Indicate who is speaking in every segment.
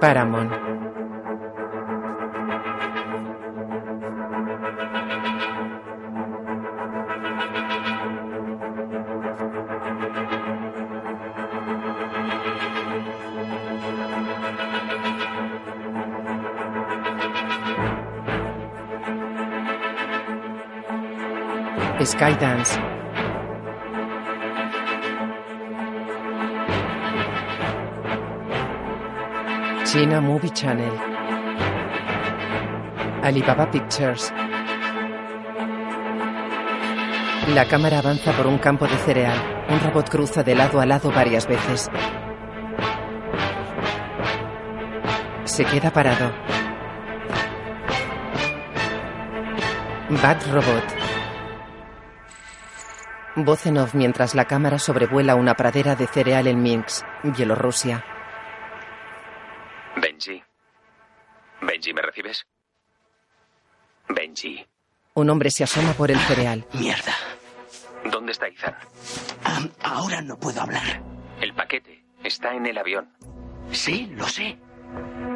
Speaker 1: Paramount. Skydance. China Movie Channel. Alibaba Pictures. La cámara avanza por un campo de cereal. Un robot cruza de lado a lado varias veces. Se queda parado. Bad Robot. Voz en off mientras la cámara sobrevuela una pradera de cereal en Minsk, Bielorrusia. Un hombre se asoma por el cereal.
Speaker 2: Mierda.
Speaker 3: ¿Dónde está Ethan?
Speaker 2: Ahora no puedo hablar.
Speaker 3: El paquete está en el avión.
Speaker 2: Sí, lo sé.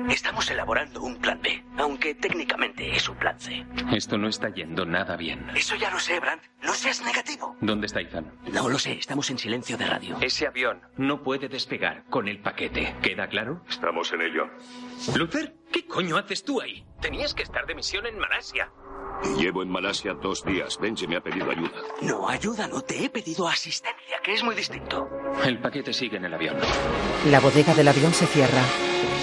Speaker 2: Estamos elaborando un plan B, aunque técnicamente es un plan C.
Speaker 3: Esto no está yendo nada bien.
Speaker 2: Eso ya lo sé, Brandt. No seas negativo.
Speaker 3: ¿Dónde está Ethan?
Speaker 2: No lo sé, estamos en silencio de radio.
Speaker 3: Ese avión no puede despegar con el paquete. ¿Queda claro?
Speaker 4: Estamos en ello.
Speaker 3: Luther, ¿qué coño haces tú ahí? Tenías que estar de misión en Malasia.
Speaker 4: Llevo en Malasia dos días. Benji me ha pedido ayuda.
Speaker 2: No, ayuda, no te he pedido asistencia, que es muy distinto.
Speaker 3: El paquete sigue en el avión.
Speaker 1: La bodega del avión se cierra.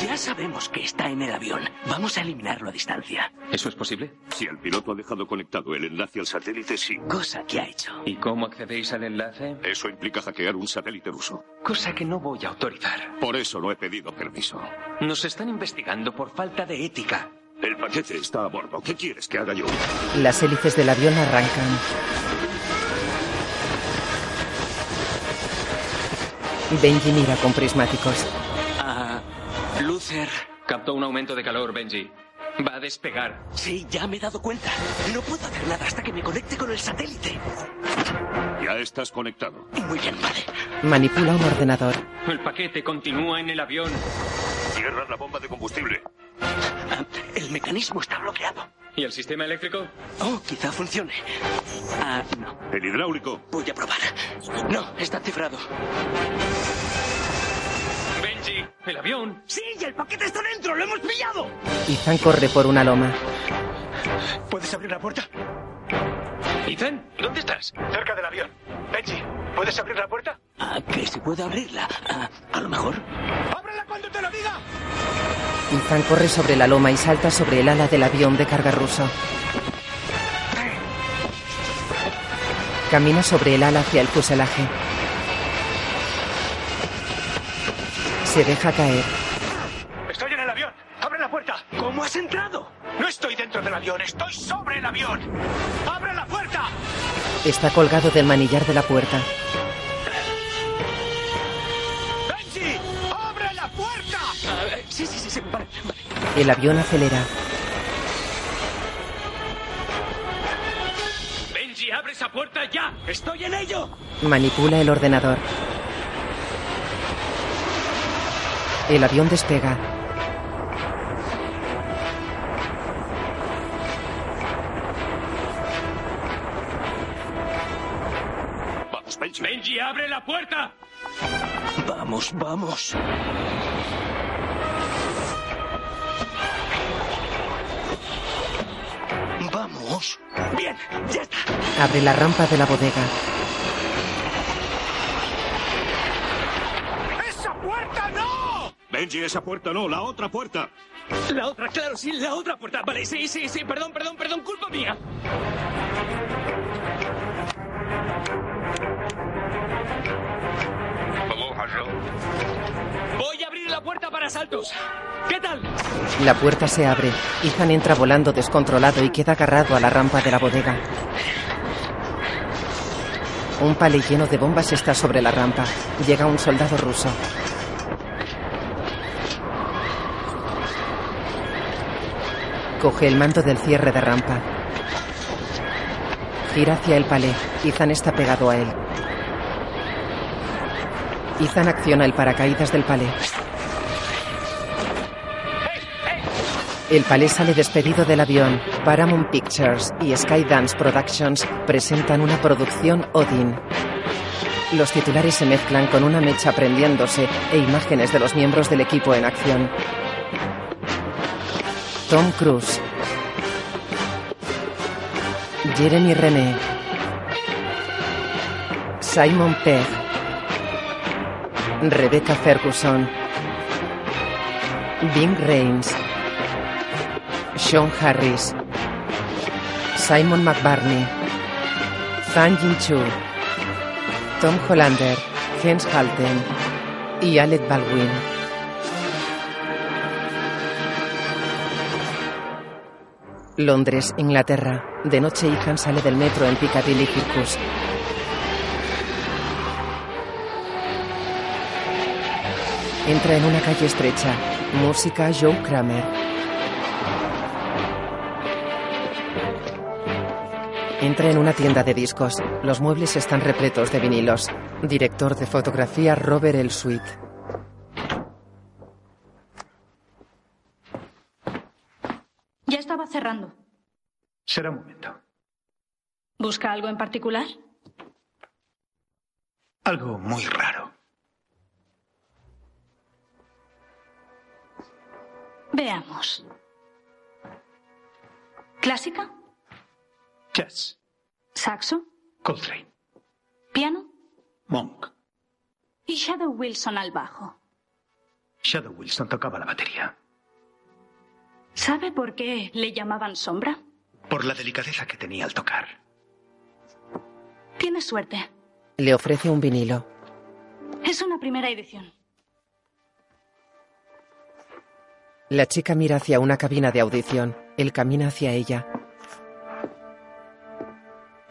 Speaker 2: Ya sabemos que está en el avión. Vamos a eliminarlo a distancia.
Speaker 3: ¿Eso es posible?
Speaker 4: Si el piloto ha dejado conectado el enlace al satélite, sí.
Speaker 2: Cosa que ha hecho.
Speaker 3: ¿Y cómo accedéis al enlace?
Speaker 4: Eso implica hackear un satélite ruso.
Speaker 3: Cosa que no voy a autorizar.
Speaker 4: Por eso no he pedido permiso.
Speaker 3: Nos están investigando por falta de ética.
Speaker 4: El paquete está a bordo. ¿Qué quieres que haga yo?
Speaker 1: Las hélices del avión arrancan. Benji mira con prismáticos.
Speaker 2: Ah, Luther.
Speaker 3: Captó un aumento de calor, Benji. Va a despegar.
Speaker 2: Sí, ya me he dado cuenta. No puedo hacer nada hasta que me conecte con el satélite.
Speaker 4: Ya estás conectado.
Speaker 2: Muy bien, vale.
Speaker 1: Manipula un ordenador.
Speaker 3: El paquete continúa en el avión.
Speaker 4: Cierra la bomba de combustible.
Speaker 2: El mecanismo está bloqueado.
Speaker 3: ¿Y el sistema eléctrico?
Speaker 2: Oh, quizá funcione. Ah, no.
Speaker 4: El hidráulico.
Speaker 2: Voy a probar. No, está cifrado.
Speaker 3: Benji, el avión.
Speaker 2: ¡Sí! ¡Y el paquete está dentro! ¡Lo hemos pillado!
Speaker 1: Ethan corre por una loma.
Speaker 2: ¿Puedes abrir la puerta?
Speaker 3: Ethan, ¿dónde estás?
Speaker 5: Cerca del avión. Benji, ¿puedes abrir la puerta?
Speaker 2: Ah, que si puedo abrirla. Ah, a lo mejor.
Speaker 5: ¡Ábrela cuando te lo diga!
Speaker 1: Ethan corre sobre la loma y salta sobre el ala del avión de carga ruso. Camina sobre el ala hacia el fuselaje. Se deja caer.
Speaker 5: Estoy en el avión. ¡Abre la puerta!
Speaker 2: ¿Cómo has entrado?
Speaker 5: No estoy dentro del avión, estoy sobre el avión. ¡Abre la puerta!
Speaker 1: Está colgado del manillar de la puerta.
Speaker 5: ¡Benji! ¡Abre la puerta!
Speaker 2: Sí, sí, sí, sí. Vale, vale.
Speaker 1: El avión acelera.
Speaker 3: Benji, abre esa puerta ya.
Speaker 2: ¡Estoy en ello!
Speaker 1: Manipula el ordenador. El avión despega.
Speaker 4: Benji.
Speaker 3: Benji, abre la puerta.
Speaker 2: Vamos, vamos. Vamos. Bien, ya está.
Speaker 1: Abre la rampa de la bodega.
Speaker 5: ¡Esa puerta no!
Speaker 4: Benji, esa puerta no, la otra puerta.
Speaker 2: La otra, claro, sí, la otra puerta. Vale, sí, sí, sí, perdón, perdón, perdón, culpa mía. La puerta para saltos. ¿Qué tal?
Speaker 1: La puerta se abre. Ethan entra volando descontrolado y queda agarrado a la rampa de la bodega. Un palé lleno de bombas está sobre la rampa. Llega un soldado ruso. Coge el mando del cierre de rampa. Gira hacia el palé. Ethan está pegado a él. Ethan acciona el paracaídas del palé. El palé sale despedido del avión. Paramount Pictures y Skydance Productions presentan una producción Odin. Los titulares se mezclan con una mecha prendiéndose e imágenes de los miembros del equipo en acción. Tom Cruise. Jeremy René. Simon Pegg. Rebecca Ferguson. Bing Rains. Sean Harris. Simon McBarney. Fan Jin Chu. Tom Hollander. Jens Halten. Y Alec Baldwin. Londres, Inglaterra. De noche Ethan sale del metro en Piccadilly Circus. Entra en una calle estrecha. Música Joe Kramer. Entra en una tienda de discos. Los muebles están repletos de vinilos. Director de fotografía Robert El Sweet.
Speaker 6: Ya estaba cerrando.
Speaker 5: Será un momento.
Speaker 6: ¿Busca algo en particular?
Speaker 5: Algo muy raro.
Speaker 6: Veamos. ¿Clásica?
Speaker 5: Jazz.
Speaker 6: ¿Saxo?
Speaker 5: Coltrane.
Speaker 6: ¿Piano?
Speaker 5: Monk.
Speaker 6: Y Shadow Wilson al bajo.
Speaker 5: Shadow Wilson tocaba la batería.
Speaker 6: ¿Sabe por qué le llamaban sombra?
Speaker 5: Por la delicadeza que tenía al tocar.
Speaker 6: Tiene suerte.
Speaker 1: Le ofrece un vinilo.
Speaker 6: Es una primera edición.
Speaker 1: La chica mira hacia una cabina de audición. Él camina hacia ella.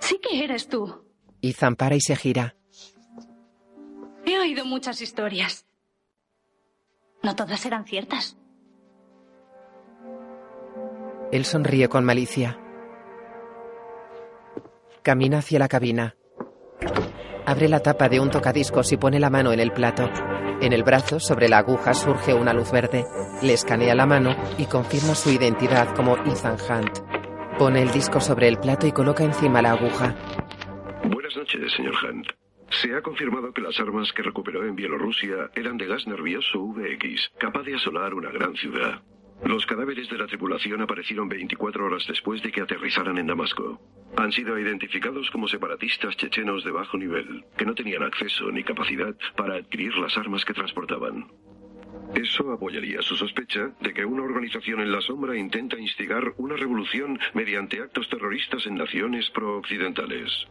Speaker 6: Sí que eres tú.
Speaker 1: Ethan para y se gira.
Speaker 6: He oído muchas historias. No todas eran ciertas.
Speaker 1: Él sonríe con malicia. Camina hacia la cabina. Abre la tapa de un tocadiscos y pone la mano en el plato. En el brazo, sobre la aguja, surge una luz verde. Le escanea la mano y confirma su identidad como Ethan Hunt. Pone el disco sobre el plato y coloca encima la aguja.
Speaker 4: Buenas noches, señor Hunt. Se ha confirmado que las armas que recuperó en Bielorrusia eran de gas nervioso VX, capaz de asolar una gran ciudad. Los cadáveres de la tripulación aparecieron 24 horas después de que aterrizaran en Damasco. Han sido identificados como separatistas chechenos de bajo nivel, que no tenían acceso ni capacidad para adquirir las armas que transportaban. Eso apoyaría su sospecha de que una organización en la sombra intenta instigar una revolución mediante actos terroristas en naciones pro-occidentales.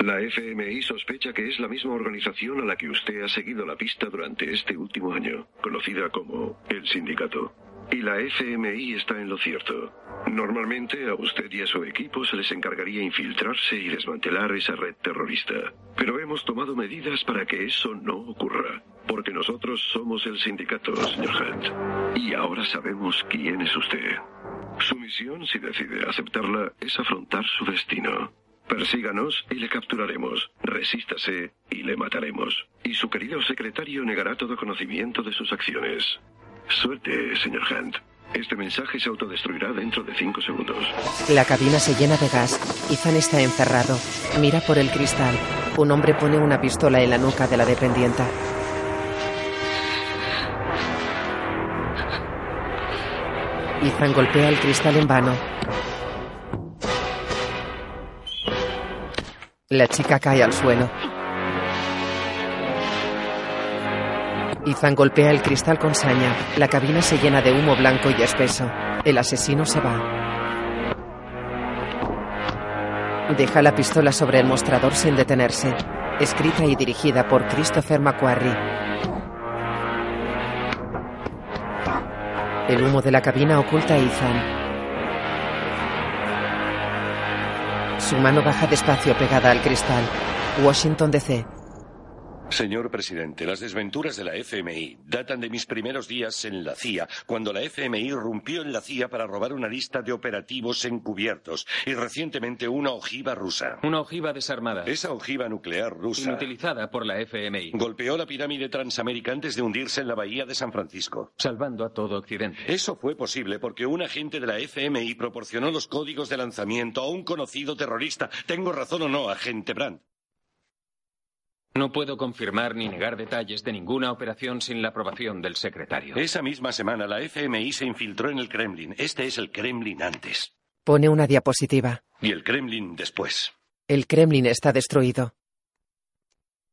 Speaker 4: La FMI sospecha que es la misma organización a la que usted ha seguido la pista durante este último año, conocida como el sindicato. Y la FMI está en lo cierto. Normalmente a usted y a su equipo se les encargaría infiltrarse y desmantelar esa red terrorista. Pero hemos tomado medidas para que eso no ocurra. Porque nosotros somos el sindicato, señor Hunt. Y ahora sabemos quién es usted. Su misión, si decide aceptarla, es afrontar su destino. Persíganos y le capturaremos. Resístase y le mataremos. Y su querido secretario negará todo conocimiento de sus acciones. Suerte, señor Hunt. Este mensaje se autodestruirá dentro de cinco segundos.
Speaker 1: La cabina se llena de gas. Ethan está encerrado. Mira por el cristal. Un hombre pone una pistola en la nuca de la dependienta. Ethan golpea el cristal en vano. La chica cae al suelo. Ethan golpea el cristal con saña. La cabina se llena de humo blanco y espeso. El asesino se va. Deja la pistola sobre el mostrador sin detenerse. Escrita y dirigida por Christopher McQuarrie. El humo de la cabina oculta a Ethan. Su mano baja despacio pegada al cristal. Washington DC.
Speaker 7: Señor presidente, las desventuras de la FMI datan de mis primeros días en la CIA, cuando la FMI rompió en la CIA para robar una lista de operativos encubiertos y recientemente una ojiva rusa.
Speaker 3: Una ojiva desarmada.
Speaker 7: Esa ojiva nuclear rusa
Speaker 3: Inutilizada por la FMI.
Speaker 7: golpeó la pirámide transamérica antes de hundirse en la bahía de San Francisco.
Speaker 3: Salvando a todo Occidente.
Speaker 7: Eso fue posible porque un agente de la FMI proporcionó los códigos de lanzamiento a un conocido terrorista. ¿Tengo razón o no, agente Brandt?
Speaker 3: No puedo confirmar ni negar detalles de ninguna operación sin la aprobación del secretario.
Speaker 7: Esa misma semana la FMI se infiltró en el Kremlin. Este es el Kremlin antes.
Speaker 1: Pone una diapositiva.
Speaker 7: Y el Kremlin después.
Speaker 1: El Kremlin está destruido.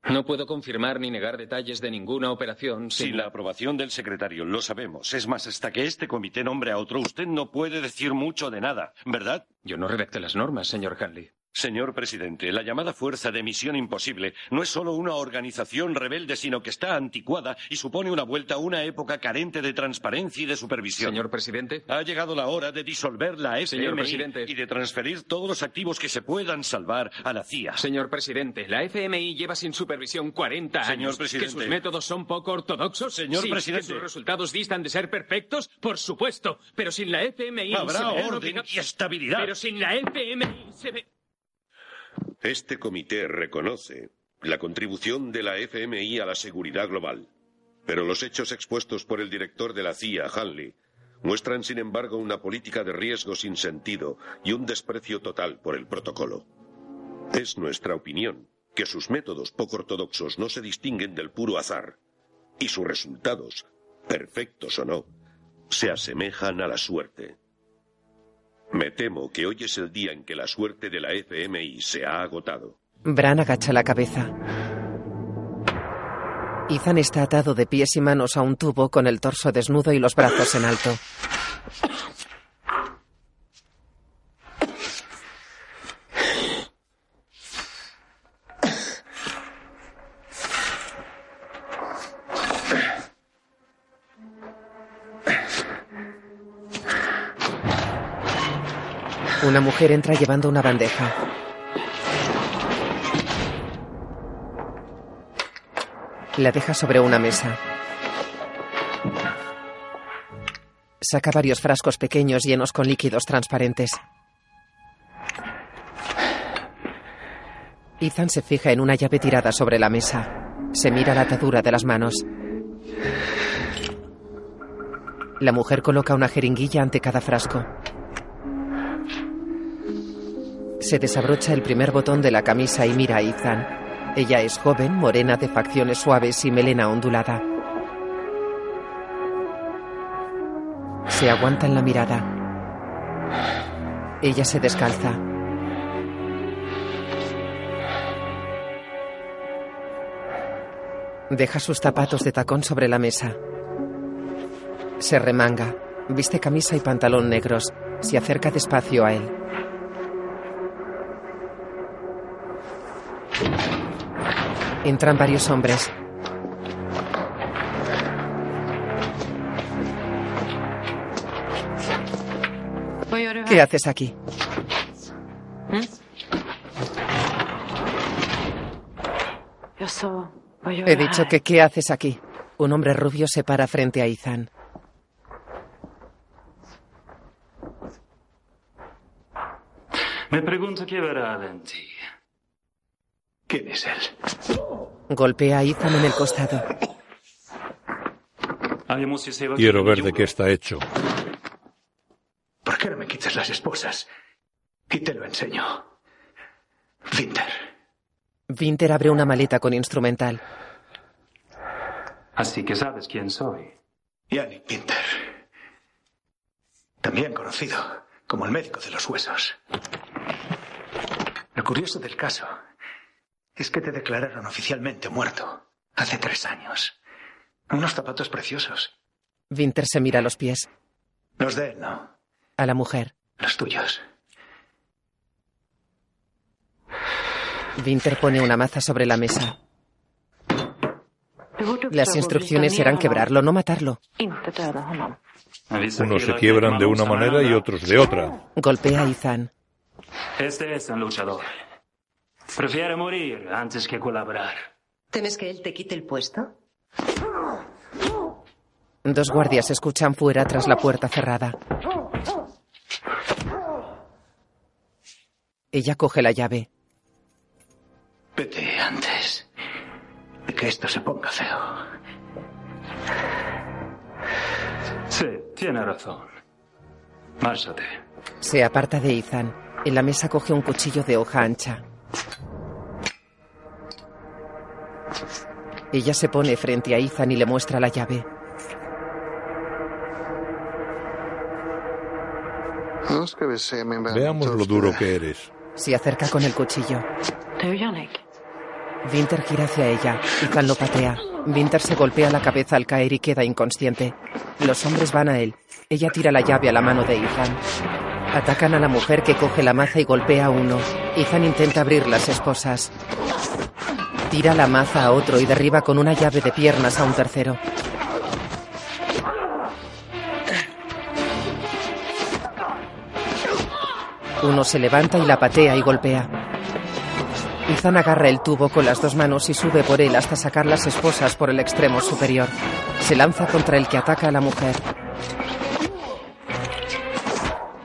Speaker 3: No puedo confirmar ni negar detalles de ninguna operación sin,
Speaker 7: Sin la aprobación del secretario, lo sabemos. Es más, hasta que este comité nombre a otro, usted no puede decir mucho de nada, ¿verdad?
Speaker 3: Yo no redacté las normas, señor Hanley.
Speaker 7: Señor presidente, la llamada Fuerza de Misión Imposible no es solo una organización rebelde, sino que está anticuada y supone una vuelta a una época carente de transparencia y de supervisión.
Speaker 3: Señor presidente.
Speaker 7: Ha llegado la hora de disolver la FMI
Speaker 3: Señor presidente.
Speaker 7: y de transferir todos los activos que se puedan salvar a la CIA.
Speaker 3: Señor presidente, la FMI lleva sin supervisión 40 años.
Speaker 7: Señor presidente.
Speaker 3: ¿Que sus métodos son poco ortodoxos?
Speaker 7: Señor
Speaker 3: Sí,
Speaker 7: presidente.
Speaker 3: ¿Que sus resultados distan de ser perfectos? Por supuesto. Pero sin la FMI...
Speaker 7: Habrá
Speaker 3: se
Speaker 7: orden y estabilidad.
Speaker 3: Pero sin la FMI se ve...
Speaker 8: Este comité reconoce la contribución de la FMI a la seguridad global, pero los hechos expuestos por el director de la CIA, Hanley, muestran sin embargo una política de riesgo sin sentido y un desprecio total por el protocolo. Es nuestra opinión que sus métodos poco ortodoxos no se distinguen del puro azar, y sus resultados, perfectos o no, se asemejan a la suerte. Me temo que hoy es el día en que la suerte de la FMI se ha agotado.
Speaker 1: Bran agacha la cabeza. Ethan está atado de pies y manos a un tubo con el torso desnudo y los brazos en alto. Una mujer entra llevando una bandeja. La deja sobre una mesa. Saca varios frascos pequeños llenos con líquidos transparentes. Ethan se fija en una llave tirada sobre la mesa. Se mira la atadura de las manos. La mujer coloca una jeringuilla ante cada frasco. Se desabrocha el primer botón de la camisa y mira a Ethan. Ella es joven, morena, de facciones suaves y melena ondulada. Se aguanta en la mirada. Ella se descalza. Deja sus zapatos de tacón sobre la mesa. Se remanga. Viste camisa y pantalón negros. Se acerca despacio a él. Entran varios hombres. ¿Qué haces aquí? He dicho que ¿qué haces aquí? Un hombre rubio se para frente a Ethan.
Speaker 9: Me pregunto qué verá en ti. ¿Quién es él?
Speaker 1: Golpea a Ethan en el costado.
Speaker 10: Quiero ver de qué está hecho.
Speaker 5: ¿Por qué no me quitas las esposas? Y te lo enseño. Winter.
Speaker 1: Winter abre una maleta con instrumental.
Speaker 9: Así que sabes quién soy.
Speaker 5: Yannick Winter. También conocido como el médico de los huesos. Lo curioso del caso es que te declararon oficialmente muerto hace tres años. Unos zapatos preciosos.
Speaker 1: Winter se mira los pies.
Speaker 5: Los de él, no.
Speaker 1: A la mujer.
Speaker 5: Los tuyos.
Speaker 1: Winter pone una maza sobre la mesa. Las instrucciones eran quebrarlo, no matarlo.
Speaker 10: Unos se quiebran de una manera y otros de otra.
Speaker 1: Golpea a Ethan.
Speaker 9: Este es un luchador. Prefiere morir antes que colaborar.
Speaker 11: ¿Temes que él te quite el puesto?
Speaker 1: Dos guardias escuchan fuera tras la puerta cerrada. Ella coge la llave.
Speaker 5: Vete antes de que esto se ponga feo.
Speaker 9: Sí, tiene razón. Márchate.
Speaker 1: Se aparta de Ethan. En la mesa coge un cuchillo de hoja ancha. Ella se pone frente a Ethan y le muestra la llave.
Speaker 10: Veamos lo duro que eres.
Speaker 1: Se acerca con el cuchillo. Winter gira hacia ella. Ethan lo patea. Winter se golpea la cabeza al caer y queda inconsciente. Los hombres van a él. Ella tira la llave a la mano de Ethan. Atacan a la mujer que coge la maza y golpea a uno. Ethan intenta abrir las esposas. Tira la maza a otro y derriba con una llave de piernas a un tercero. Uno se levanta y la patea y golpea. Ethan agarra el tubo con las dos manos y sube por él hasta sacar las esposas por el extremo superior. Se lanza contra el que ataca a la mujer.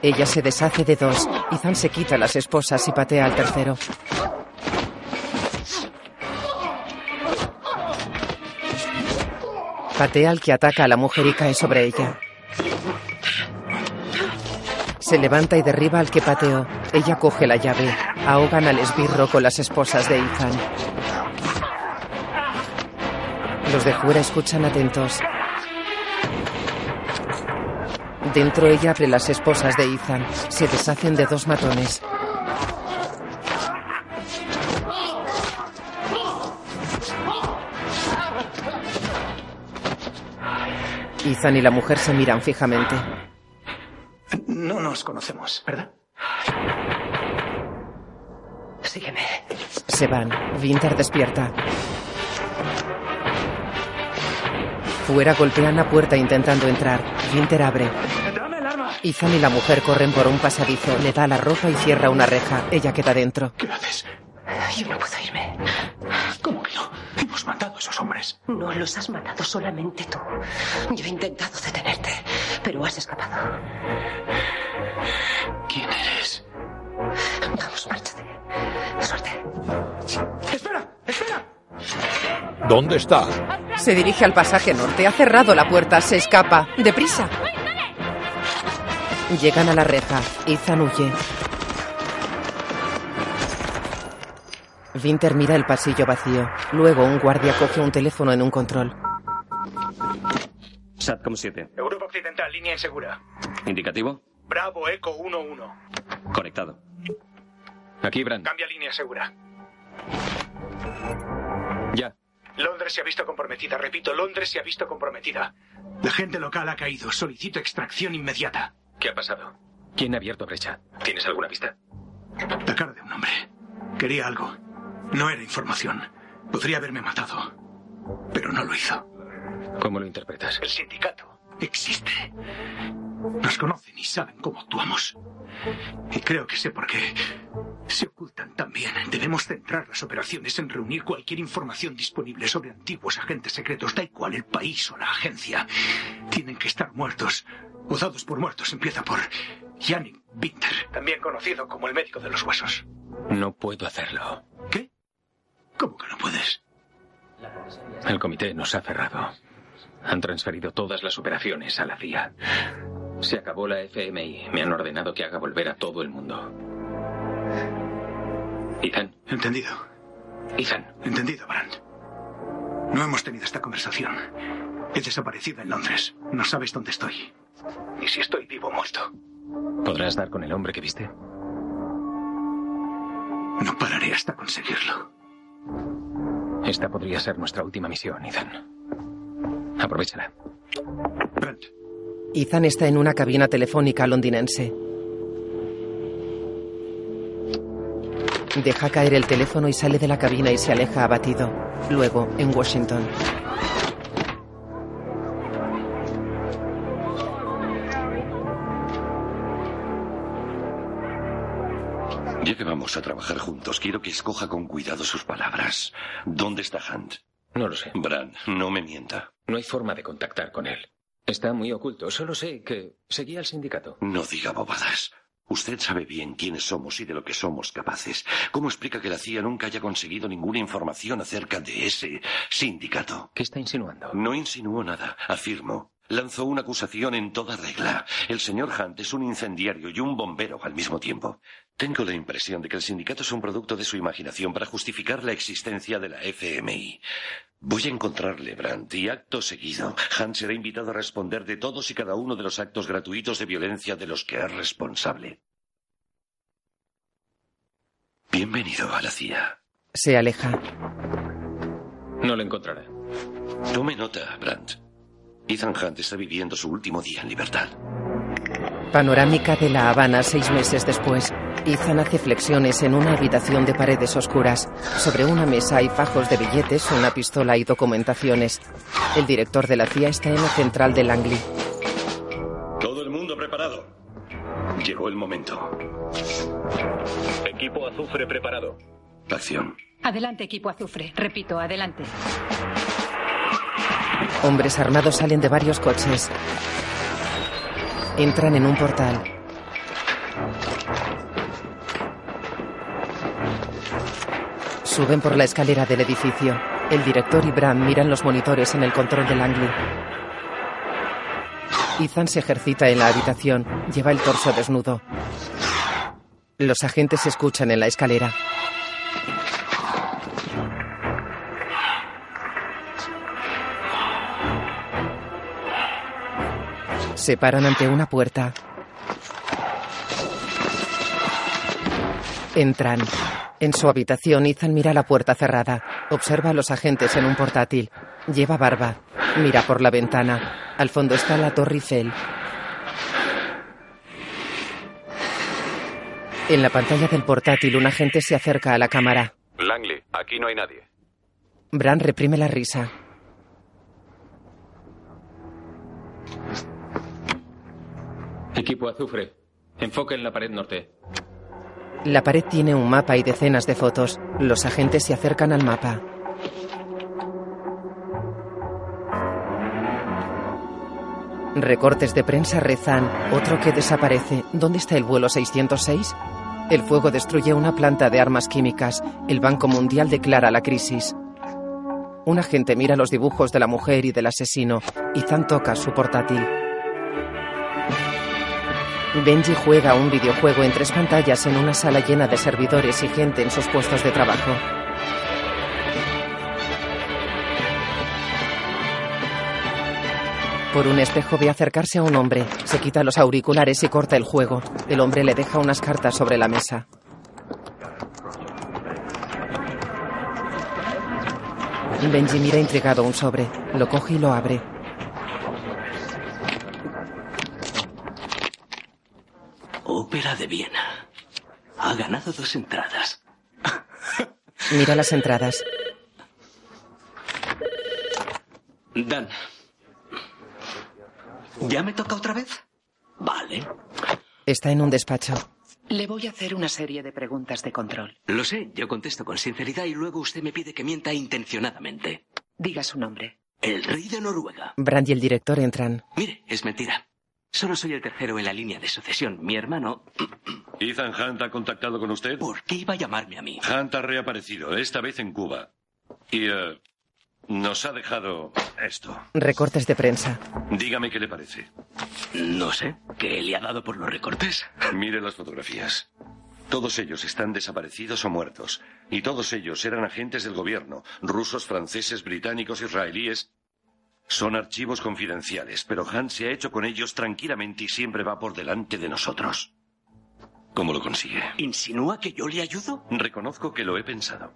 Speaker 1: Ella se deshace de dos. Ethan se quita las esposas y patea al tercero. Patea al que ataca a la mujer y cae sobre ella. Se levanta y derriba al que pateó. Ella coge la llave. Ahogan al esbirro con las esposas de Ethan. Los de fuera escuchan atentos. Dentro ella abre las esposas de Ethan. Se deshacen de dos matones. Ethan y la mujer se miran fijamente.
Speaker 5: No nos conocemos, ¿verdad?
Speaker 11: Sígueme.
Speaker 1: Se van. Winter despierta. Fuera golpean la puerta intentando entrar. Winter abre.
Speaker 5: ¡Dame el arma!
Speaker 1: Ethan y la mujer corren por un pasadizo. Le da la ropa y cierra una reja. Ella queda dentro.
Speaker 5: ¿Qué haces?
Speaker 11: Yo no puedo irme.
Speaker 5: ¿Cómo que no? Hemos matado a esos hombres.
Speaker 11: No los has matado solamente tú. Yo he intentado detenerte, pero has escapado.
Speaker 5: ¿Quién eres?
Speaker 11: Vamos, márchate. Suerte.
Speaker 5: ¡Espera! ¡Espera!
Speaker 10: ¿Dónde está?
Speaker 1: Se dirige al pasaje norte. Ha cerrado la puerta. Se escapa. ¡Deprisa! Llegan a la reja. Ethan huye. Winter mira el pasillo vacío. Luego un guardia coge un teléfono en un control.
Speaker 12: SATCOM 7.
Speaker 5: Europa Occidental, línea insegura.
Speaker 12: ¿Indicativo?
Speaker 5: Bravo Eco 1-1.
Speaker 12: Conectado.
Speaker 3: Aquí, Brand.
Speaker 5: Cambia línea segura.
Speaker 3: Ya.
Speaker 5: Londres se ha visto comprometida. Repito, Londres se ha visto comprometida. La gente local ha caído. Solicito extracción inmediata.
Speaker 3: ¿Qué ha pasado? ¿Quién ha abierto brecha? ¿Tienes alguna pista?
Speaker 5: La cara de un hombre. Quería algo. No era información. Podría haberme matado. Pero no lo hizo.
Speaker 3: ¿Cómo lo interpretas?
Speaker 5: El sindicato existe. Nos conocen y saben cómo actuamos. Y creo que sé por qué se ocultan también. Debemos centrar las operaciones en reunir cualquier información disponible sobre antiguos agentes secretos, da igual el país o la agencia. Tienen que estar muertos o dados por muertos. Empieza por Yannick Winter, también conocido como el médico de los huesos.
Speaker 3: No puedo hacerlo.
Speaker 5: ¿Qué? ¿Cómo que no puedes?
Speaker 3: El comité nos ha cerrado. Han transferido todas las operaciones a la CIA. Se acabó la FMI. Me han ordenado que haga volver a todo el mundo. Ethan.
Speaker 5: Entendido.
Speaker 3: Ethan.
Speaker 5: Entendido, Brand. No hemos tenido esta conversación. He desaparecido en Londres. No sabes dónde estoy. Ni si estoy vivo o muerto.
Speaker 3: ¿Podrás dar con el hombre que viste?
Speaker 5: No pararé hasta conseguirlo.
Speaker 3: Esta podría ser nuestra última misión, Ethan. Aprovechala.
Speaker 5: Brand.
Speaker 1: Ethan está en una cabina telefónica londinense. Deja caer el teléfono y sale de la cabina y se aleja abatido. Luego, en Washington.
Speaker 7: Ya que vamos a trabajar juntos, quiero que escoja con cuidado sus palabras. ¿Dónde está Hunt?
Speaker 3: No lo sé.
Speaker 7: Brand, no me mienta.
Speaker 3: No hay forma de contactar con él. Está muy oculto. Solo sé que seguía al sindicato.
Speaker 7: No diga bobadas. Usted sabe bien quiénes somos y de lo que somos capaces. ¿Cómo explica que la CIA nunca haya conseguido ninguna información acerca de ese sindicato?
Speaker 3: ¿Qué está insinuando?
Speaker 7: No insinuó nada. Afirmo. Lanzó una acusación en toda regla. El señor Hunt es un incendiario y un bombero al mismo tiempo. Tengo la impresión de que el sindicato es un producto de su imaginación para justificar la existencia de la FMI. Voy a encontrarle, Brandt, y acto seguido, Hunt será invitado a responder de todos y cada uno de los actos gratuitos de violencia de los que es responsable. Bienvenido a la CIA.
Speaker 1: Se aleja.
Speaker 3: No lo encontrará.
Speaker 7: Tome nota, Brandt. Ethan Hunt está viviendo su último día en libertad.
Speaker 1: Panorámica de La Habana seis meses después. Ethan hace flexiones en una habitación de paredes oscuras. Sobre una mesa hay fajos de billetes, una pistola y documentaciones. El director de la CIA está en la central de Langley.
Speaker 7: Todo el mundo preparado. Llegó el momento.
Speaker 12: Equipo azufre preparado.
Speaker 7: Acción.
Speaker 6: Adelante, equipo azufre. Repito, adelante.
Speaker 1: Hombres armados salen de varios coches. Entran en un portal. Suben por la escalera del edificio. El director y Bram miran los monitores en el control del Langley. Ethan se ejercita en la habitación. Lleva el torso desnudo. Los agentes escuchan en la escalera. Se paran ante una puerta. Entran. En su habitación, Ethan mira la puerta cerrada. Observa a los agentes en un portátil. Lleva barba. Mira por la ventana. Al fondo está la Torre Eiffel. En la pantalla del portátil, un agente se acerca a la cámara.
Speaker 12: Langley, aquí no hay nadie.
Speaker 1: Bran reprime la risa.
Speaker 3: Equipo azufre. Enfoque en la pared norte.
Speaker 1: La pared tiene un mapa y decenas de fotos. Los agentes se acercan al mapa. Recortes de prensa rezan. Otro que desaparece. ¿Dónde está el vuelo 606? El fuego destruye una planta de armas químicas. El Banco Mundial declara la crisis. Un agente mira los dibujos de la mujer y del asesino. Ethan toca su portátil. Benji juega un videojuego en tres pantallas en una sala llena de servidores y gente en sus puestos de trabajo. Por un espejo ve acercarse a un hombre. Se quita los auriculares y corta el juego. El hombre le deja unas cartas sobre la mesa. Benji mira intrigado un sobre. Lo coge y lo abre.
Speaker 2: Ópera de Viena. Ha ganado dos entradas.
Speaker 1: Mira las entradas.
Speaker 2: Dan. ¿Ya me toca otra vez? Vale.
Speaker 1: Está en un despacho.
Speaker 11: Le voy a hacer una serie de preguntas de control.
Speaker 2: Lo sé, yo contesto con sinceridad y luego usted me pide que mienta intencionadamente.
Speaker 11: Diga su nombre.
Speaker 2: El rey de Noruega.
Speaker 1: Brand y el director entran.
Speaker 2: Mire, es mentira. Solo soy el tercero en la línea de sucesión. Mi hermano.
Speaker 7: Ethan Hunt ha contactado con usted.
Speaker 2: ¿Por qué iba a llamarme a mí?
Speaker 7: Hunt ha reaparecido, esta vez en Cuba. Y eh, nos ha dejado esto.
Speaker 1: Recortes de prensa.
Speaker 7: Dígame qué le parece.
Speaker 2: No sé. ¿Qué le ha dado por los recortes?
Speaker 7: Mire las fotografías. Todos ellos están desaparecidos o muertos. Y todos ellos eran agentes del gobierno. Rusos, franceses, británicos, israelíes. Son archivos confidenciales, pero Hunt se ha hecho con ellos tranquilamente y siempre va por delante de nosotros. ¿Cómo lo consigue?
Speaker 2: ¿Insinúa que yo le ayudo?
Speaker 7: Reconozco que lo he pensado.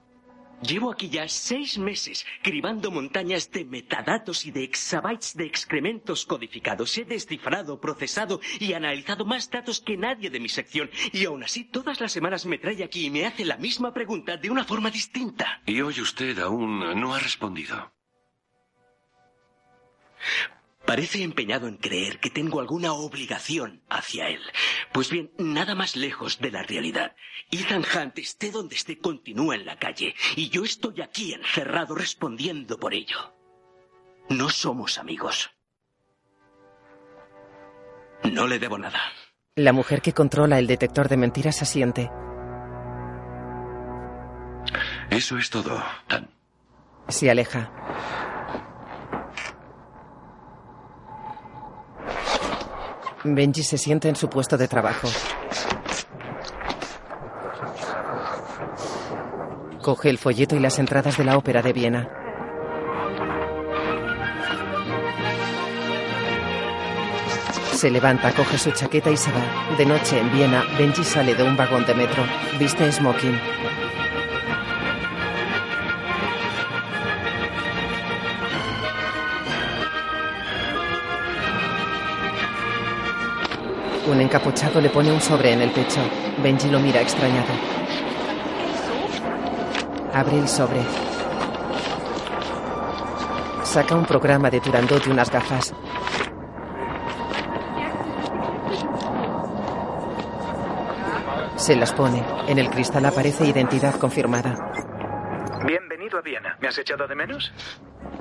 Speaker 2: Llevo aquí ya seis meses cribando montañas de metadatos y de exabytes de excrementos codificados. He descifrado, procesado y analizado más datos que nadie de mi sección. Y aún así, todas las semanas me trae aquí y me hace la misma pregunta de una forma distinta.
Speaker 7: Y hoy usted aún no ha respondido.
Speaker 2: Parece empeñado en creer que tengo alguna obligación hacia él. Pues bien, nada más lejos de la realidad. Ethan Hunt, esté donde esté, continúa en la calle. Y yo estoy aquí encerrado respondiendo por ello. No somos amigos. No le debo nada.
Speaker 1: La mujer que controla el detector de mentiras asiente.
Speaker 7: Eso es todo, Dan.
Speaker 1: Se aleja. Benji se sienta en su puesto de trabajo. Coge el folleto y las entradas de la ópera de Viena. Se levanta, coge su chaqueta y se va. De noche en Viena, Benji sale de un vagón de metro. Viste smoking. Un encapuchado le pone un sobre en el pecho. Benji lo mira extrañado. Abre el sobre. Saca un programa de Turandot y unas gafas. Se las pone. En el cristal aparece identidad confirmada.
Speaker 5: Bienvenido a Viena. ¿Me has echado de menos?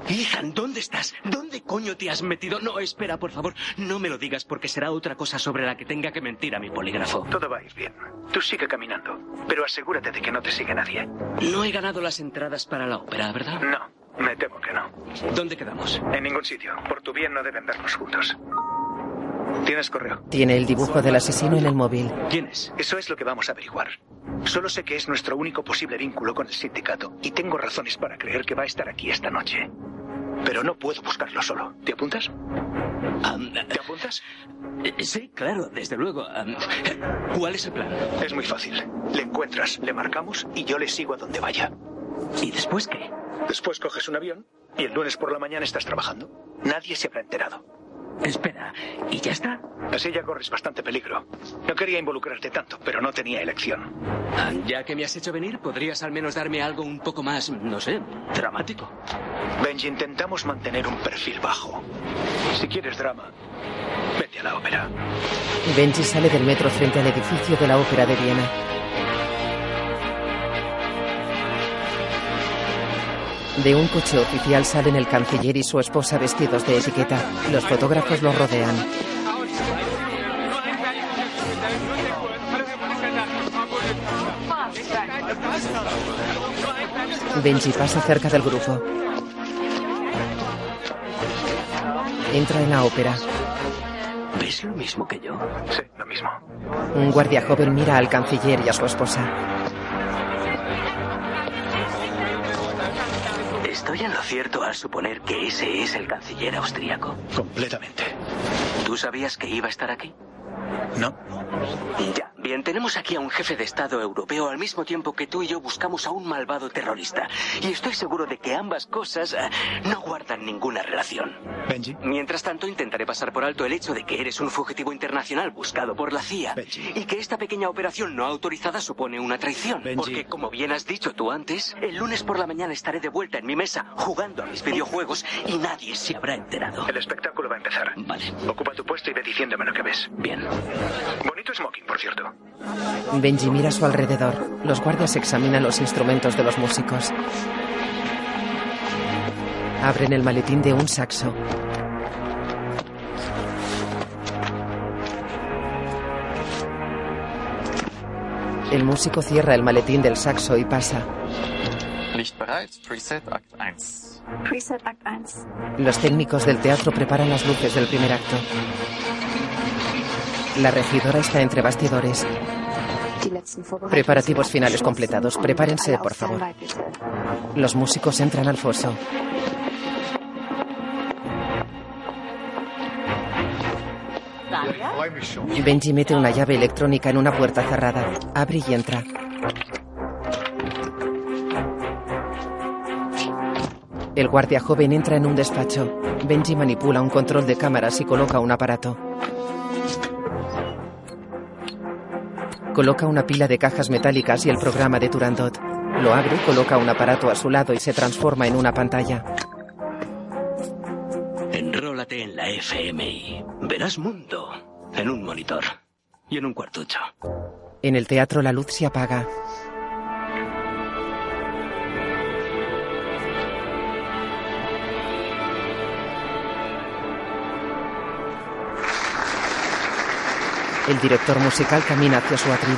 Speaker 2: Ethan, ¿dónde estás? ¿Dónde coño te has metido? No, espera, por favor. No me lo digas porque será otra cosa sobre la que tenga que mentir a mi polígrafo.
Speaker 5: Todo va a ir bien. Tú sigue caminando. Pero asegúrate de que no te sigue nadie.
Speaker 2: No he ganado las entradas para la ópera, ¿verdad?
Speaker 5: No, me temo que no.
Speaker 2: ¿Dónde quedamos?
Speaker 5: En ningún sitio. Por tu bien no deben vernos juntos. ¿Tienes correo?
Speaker 1: Tiene el dibujo del asesino en el móvil.
Speaker 5: ¿Quién es? Eso es lo que vamos a averiguar. Solo sé que es nuestro único posible vínculo con el sindicato y tengo razones para creer que va a estar aquí esta noche. Pero no puedo buscarlo solo. ¿Te apuntas? ¿Te apuntas?
Speaker 2: Eh, Sí, claro, desde luego. ¿Cuál es el plan?
Speaker 5: Es muy fácil. Le encuentras, le marcamos y yo le sigo a donde vaya.
Speaker 2: ¿Y después qué?
Speaker 5: Después coges un avión y el lunes por la mañana estás trabajando. Nadie se habrá enterado.
Speaker 2: Espera, ¿y ya está?
Speaker 5: Así ya corres bastante peligro. No quería involucrarte tanto, pero no tenía elección.
Speaker 2: Ah, Ya que me has hecho venir, podrías al menos darme algo un poco más, no sé, dramático.
Speaker 5: Benji, intentamos mantener un perfil bajo. Si quieres drama, vete a la ópera.
Speaker 1: Benji sale del metro frente al edificio de la ópera de Viena. De un coche oficial salen el canciller y su esposa vestidos de etiqueta. Los fotógrafos los rodean. Benji pasa cerca del grupo. Entra en la ópera.
Speaker 2: ¿Ves lo mismo que yo?
Speaker 5: Sí, lo mismo.
Speaker 1: Un guardia joven mira al canciller y a su esposa.
Speaker 2: ¿Estoy en lo cierto al suponer que ese es el canciller austríaco?
Speaker 5: Completamente.
Speaker 2: ¿Tú sabías que iba a estar aquí?
Speaker 5: No.
Speaker 2: Ya, bien, tenemos aquí a un jefe de Estado europeo al mismo tiempo que tú y yo buscamos a un malvado terrorista. Y estoy seguro de que ambas cosas eh, no guardan ninguna relación.
Speaker 5: Benji.
Speaker 2: Mientras tanto, intentaré pasar por alto el hecho de que eres un fugitivo internacional buscado por la CIA. Y que esta pequeña operación no autorizada supone una traición. Porque, como bien has dicho tú antes, el lunes por la mañana estaré de vuelta en mi mesa jugando a mis videojuegos y nadie se habrá enterado.
Speaker 5: El espectáculo va a empezar.
Speaker 2: Vale.
Speaker 5: Ocupa tu puesto y ve diciéndome lo que ves.
Speaker 2: Bien.
Speaker 5: Bonito smoking, por cierto.
Speaker 1: Benji mira a su alrededor. Los guardias examinan los instrumentos de los músicos. Abren el maletín de un saxo. El músico cierra el maletín del saxo y pasa.
Speaker 13: Licht bereit, Preset Akt 1.
Speaker 14: Preset Act 1.
Speaker 1: Los técnicos del teatro preparan las luces del primer acto. La regidora está entre bastidores. Preparativos finales completados. Prepárense, por favor. Los músicos entran al foso. Benji mete una llave electrónica en una puerta cerrada. Abre y entra. El guardia joven entra en un despacho. Benji manipula un control de cámaras y coloca un aparato. Coloca una pila de cajas metálicas y el programa de Turandot. Lo abre, coloca un aparato a su lado y se transforma en una pantalla.
Speaker 2: Enrólate en la FMI. Verás mundo en un monitor y en un cuartucho.
Speaker 1: En el teatro la luz se apaga. El director musical camina hacia su atril.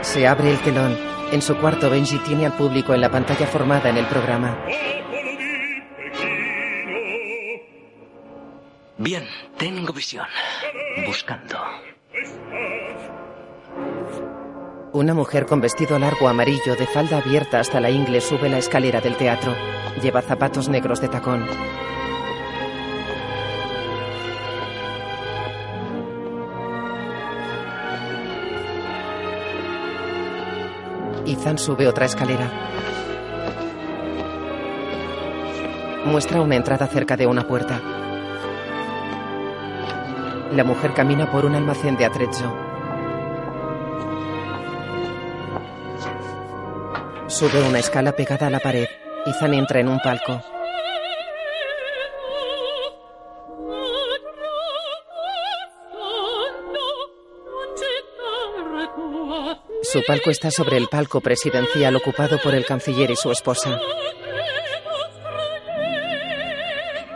Speaker 1: Se abre el telón. En su cuarto, Benji tiene al público en la pantalla formada en el programa.
Speaker 2: Bien, tengo visión. Buscando.
Speaker 1: Una mujer con vestido largo amarillo de falda abierta hasta la ingle sube la escalera del teatro. Lleva zapatos negros de tacón. Ethan sube otra escalera. Muestra una entrada cerca de una puerta. La mujer camina por un almacén de atrezzo. Sube una escala pegada a la pared. Ethan entra en un palco. Su palco está sobre el palco presidencial ocupado por el canciller y su esposa.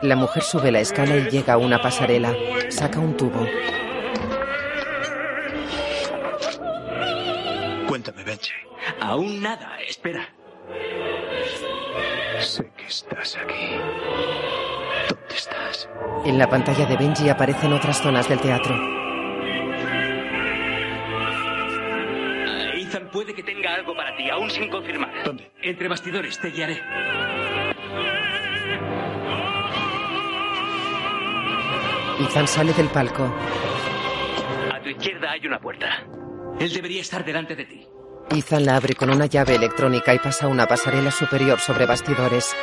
Speaker 1: La mujer sube la escala y llega a una pasarela. Saca un tubo.
Speaker 5: Cuéntame, Benji.
Speaker 2: Aún nada, espera.
Speaker 5: Sé que estás aquí. ¿Dónde estás?
Speaker 1: En la pantalla de Benji aparecen otras zonas del teatro.
Speaker 2: Ethan puede que tenga algo para ti, aún sin confirmar.
Speaker 5: ¿Dónde?
Speaker 2: Entre bastidores, te guiaré.
Speaker 1: Ethan sale del palco.
Speaker 2: A tu izquierda hay una puerta. Él debería estar delante de ti.
Speaker 1: Ethan la abre con una llave electrónica y pasa una pasarela superior sobre bastidores.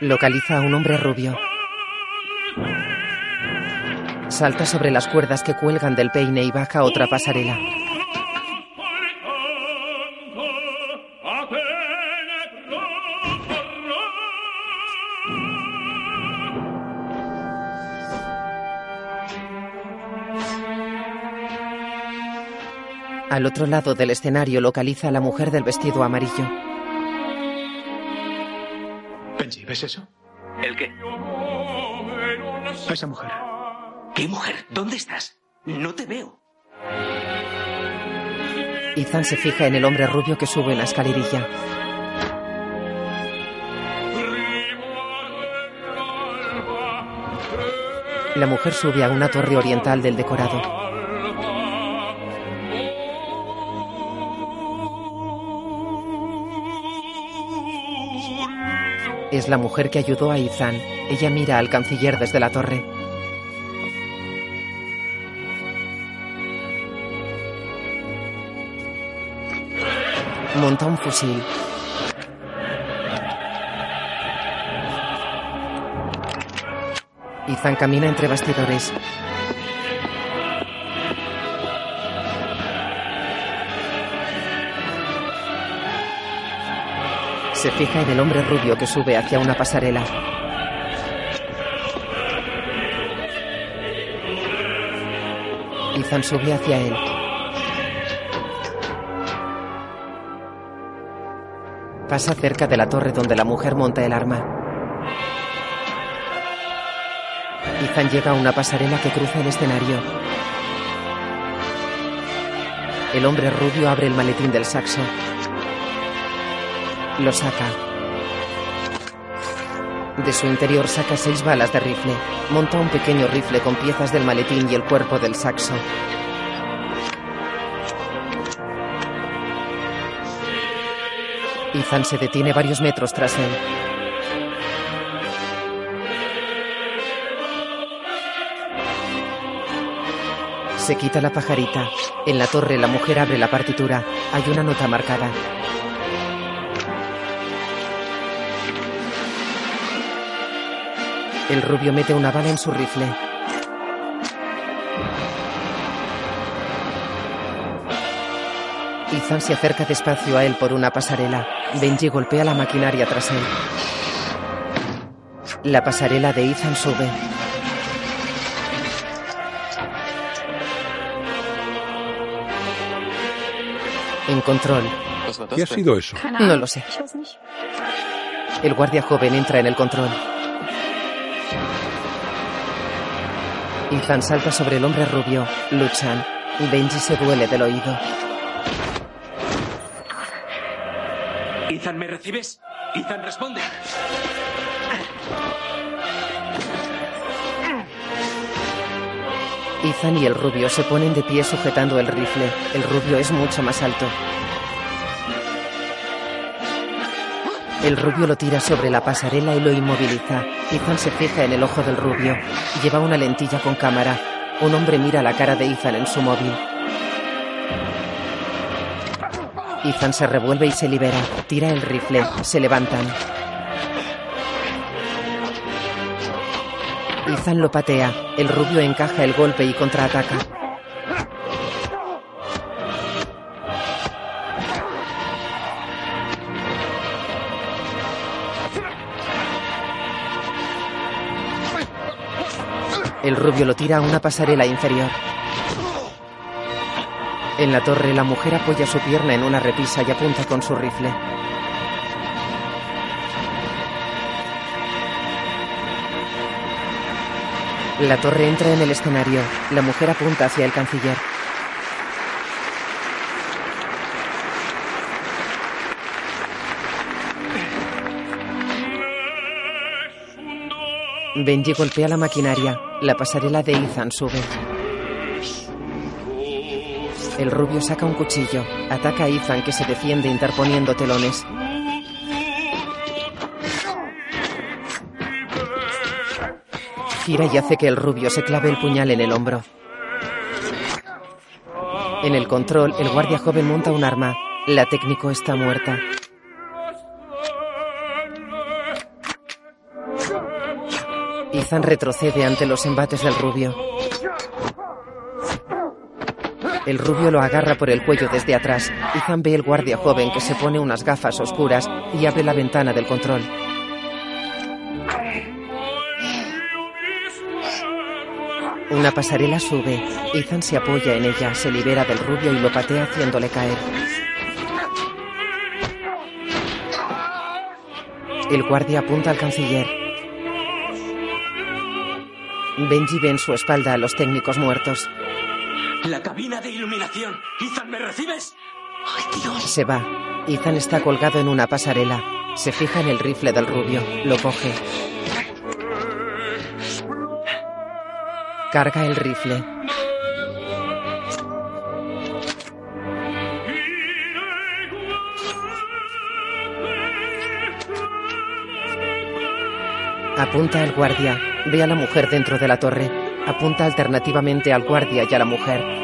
Speaker 1: Localiza a un hombre rubio. Salta sobre las cuerdas que cuelgan del peine y baja a otra pasarela. Al otro lado del escenario localiza a la mujer del vestido amarillo.
Speaker 5: Benji, ¿ves eso?
Speaker 2: ¿El qué?
Speaker 5: A esa mujer.
Speaker 2: ¿Qué mujer? ¿Dónde estás? No te veo.
Speaker 1: Ethan se fija en el hombre rubio que sube la escalerilla. La mujer sube a una torre oriental del decorado. Es la mujer que ayudó a Ethan. Ella mira al canciller desde la torre. Monta un fusil. Ethan camina entre bastidores. Se fija en el hombre rubio que sube hacia una pasarela. Ethan sube hacia él. Pasa cerca de la torre donde la mujer monta el arma. Ethan llega a una pasarela que cruza el escenario. El hombre rubio abre el maletín del saxo. Lo saca. De su interior saca seis balas de rifle. Monta un pequeño rifle con piezas del maletín y el cuerpo del saxo. Ethan se detiene varios metros tras él. Se quita la pajarita. En la torre la mujer abre la partitura. Hay una nota marcada. El rubio mete una bala en su rifle. Ethan se acerca despacio a él por una pasarela. Benji golpea la maquinaria tras él. La pasarela de Ethan sube. En control.
Speaker 10: ¿Qué ha sido eso?
Speaker 1: No lo sé. El guardia joven entra en el control. Ethan salta sobre el hombre rubio. Luchan. Benji se duele del oído.
Speaker 2: Ethan, ¿me recibes? Ethan, responde.
Speaker 1: Ethan y el rubio se ponen de pie sujetando el rifle. El rubio es mucho más alto. El rubio lo tira sobre la pasarela y lo inmoviliza. Ethan se fija en el ojo del rubio. Lleva una lentilla con cámara. Un hombre mira la cara de Ethan en su móvil. Ethan se revuelve y se libera. Tira el rifle. Se levantan. Ethan lo patea. El rubio encaja el golpe y contraataca. Rubio lo tira a una pasarela inferior. En la torre, la mujer apoya su pierna en una repisa y apunta con su rifle. La torre entra en el escenario. La mujer apunta hacia el canciller. Benji golpea la maquinaria. La pasarela de Ethan sube. El rubio saca un cuchillo. Ataca a Ethan que se defiende interponiendo telones. Gira y hace que el rubio se clave el puñal en el hombro. En el control, el guardia joven monta un arma. La técnico está muerta. Ethan retrocede ante los embates del rubio. El rubio lo agarra por el cuello desde atrás. Ethan ve el guardia joven que se pone unas gafas oscuras y abre la ventana del control. Una pasarela sube. Ethan se apoya en ella, se libera del rubio y lo patea haciéndole caer. El guardia apunta al canciller. Benji ve en su espalda a los técnicos muertos.
Speaker 2: La cabina de iluminación. Ethan, ¿me recibes?
Speaker 1: Se va. Ethan está colgado en una pasarela. Se fija en el rifle del rubio. Lo coge. Carga el rifle. Apunta al guardia. Ve a la mujer dentro de la torre. Apunta alternativamente al guardia y a la mujer.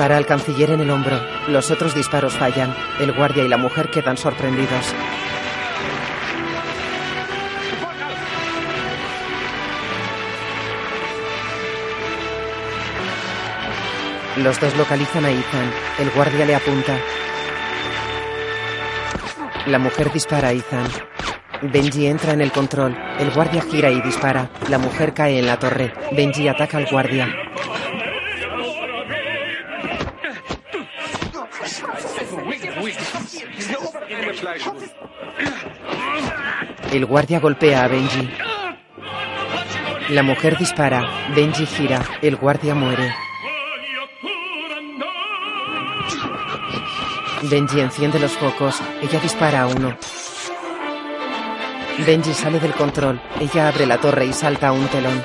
Speaker 1: Dispara al canciller en el hombro. Los otros disparos fallan. El guardia y la mujer quedan sorprendidos. Los dos localizan a Ethan. El guardia le apunta. La mujer dispara a Ethan. Benji entra en el control. El guardia gira y dispara. La mujer cae en la torre. Benji ataca al guardia. El guardia golpea a Benji. La mujer dispara. Benji gira. El guardia muere. Benji enciende los focos. Ella dispara a uno. Benji sale del control. Ella abre la torre y salta a un telón.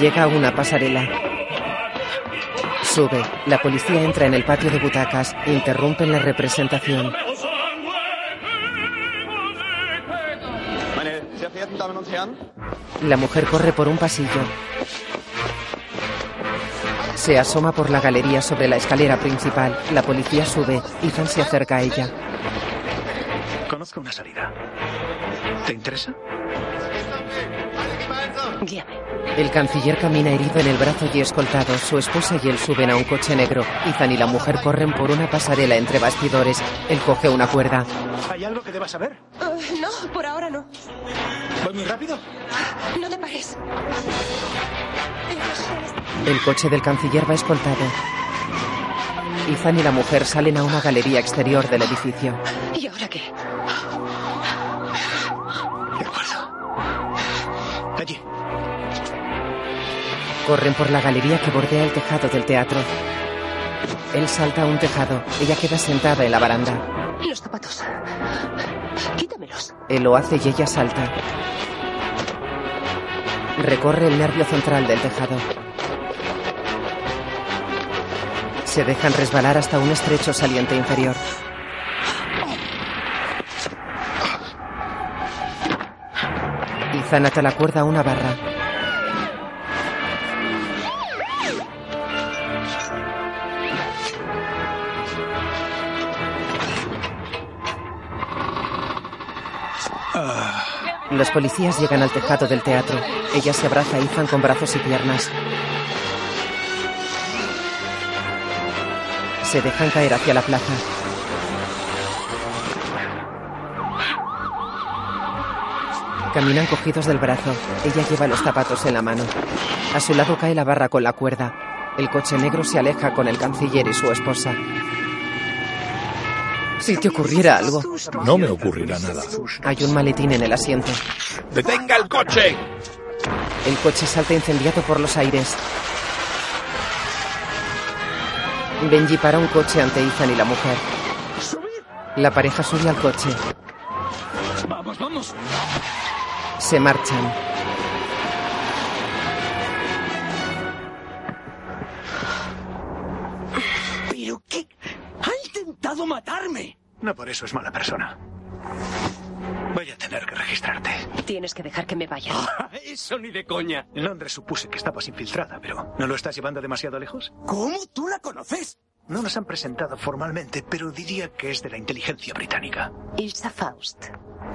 Speaker 1: Llega a una pasarela. Sube. La policía entra en el patio de butacas. Interrumpen la representación. La mujer corre por un pasillo. Se asoma por la galería sobre la escalera principal. La policía sube. Ethan se acerca a ella.
Speaker 5: Conozco una salida. ¿Te interesa?
Speaker 11: Guíame.
Speaker 1: El canciller camina herido en el brazo y escoltado. Su esposa y él suben a un coche negro. Ethan y la mujer corren por una pasarela entre bastidores. Él coge una cuerda.
Speaker 5: ¿Hay algo que debas saber?
Speaker 11: Uh, no, por ahora no.
Speaker 5: ¿Voy muy rápido?
Speaker 11: No te pares.
Speaker 1: El coche del canciller va escoltado. Ethan y la mujer salen a una galería exterior del edificio.
Speaker 11: ¿Y ahora qué?
Speaker 1: Corren por la galería que bordea el tejado del teatro. Él salta a un tejado. Ella queda sentada en la baranda.
Speaker 11: Los zapatos. Quítamelos.
Speaker 1: Él lo hace y ella salta. Recorre el nervio central del tejado. Se dejan resbalar hasta un estrecho saliente inferior. Ethan ata la cuerda a una barra. Los policías llegan al tejado del teatro. Ella se abraza a Ethan con brazos y piernas. Se dejan caer hacia la plaza. Caminan cogidos del brazo. Ella lleva los zapatos en la mano. A su lado cae la barra con la cuerda. El coche negro se aleja con el canciller y su esposa. Si te ocurriera algo.
Speaker 10: No me ocurrirá nada.
Speaker 1: Hay un maletín en el asiento.
Speaker 10: ¡Detenga el coche!
Speaker 1: El coche salta incendiado por los aires. Benji para un coche ante Ethan y la mujer. La pareja sube al coche.
Speaker 2: Vamos, vamos.
Speaker 1: Se marchan.
Speaker 5: No por eso es mala persona. Voy a tener que registrarte.
Speaker 11: Tienes que dejar que me vaya.
Speaker 2: Ah, Eso ni de coña.
Speaker 5: En Londres supuse que estabas infiltrada, pero ¿no lo estás llevando demasiado lejos?
Speaker 2: ¿Cómo tú la conoces?
Speaker 5: No nos han presentado formalmente, pero diría que es de la inteligencia británica.
Speaker 11: Ilsa Faust.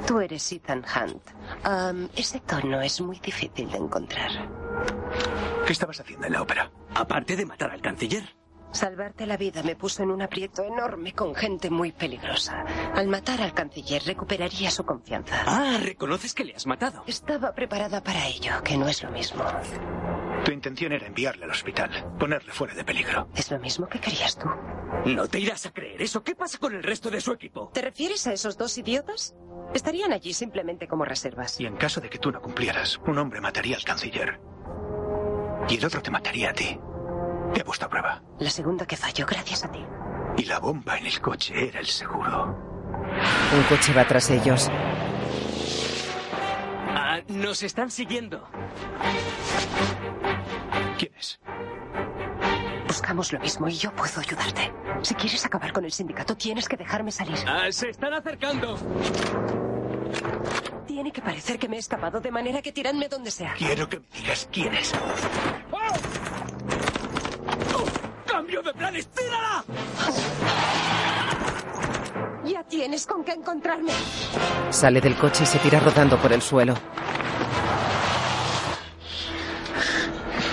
Speaker 11: Tú eres Ethan Hunt. Ese tono es muy difícil de encontrar.
Speaker 5: ¿Qué estabas haciendo en la ópera?
Speaker 2: Aparte de matar al canciller.
Speaker 11: Salvarte la vida me puso en un aprieto enorme con gente muy peligrosa. Al matar al canciller recuperaría su confianza.
Speaker 2: Ah, reconoces que le has matado.
Speaker 11: Estaba preparada para ello, que no es lo mismo.
Speaker 5: Tu intención era enviarle al hospital, ponerle fuera de peligro.
Speaker 11: Es lo mismo que querías tú.
Speaker 2: No te irás a creer eso. ¿Qué pasa con el resto de su equipo?
Speaker 11: ¿Te refieres a esos dos idiotas? Estarían allí simplemente como reservas.
Speaker 5: Y en caso de que tú no cumplieras, un hombre mataría al canciller. Y el otro te mataría a ti. He puesto a prueba.
Speaker 11: La segunda que falló gracias a ti.
Speaker 5: Y la bomba en el coche era el seguro.
Speaker 1: Un coche va tras ellos.
Speaker 2: Ah, nos están siguiendo.
Speaker 5: ¿Quién es?
Speaker 11: Buscamos lo mismo y yo puedo ayudarte. Si quieres acabar con el sindicato, tienes que dejarme salir.
Speaker 2: Ah, se están acercando.
Speaker 11: Tiene que parecer que me he escapado de manera que tiradme donde sea.
Speaker 5: Quiero que me digas quién es.
Speaker 2: ¡Cambio de planes! ¡Tírala!
Speaker 11: Ya tienes con qué encontrarme.
Speaker 1: Sale del coche y se tira rodando por el suelo.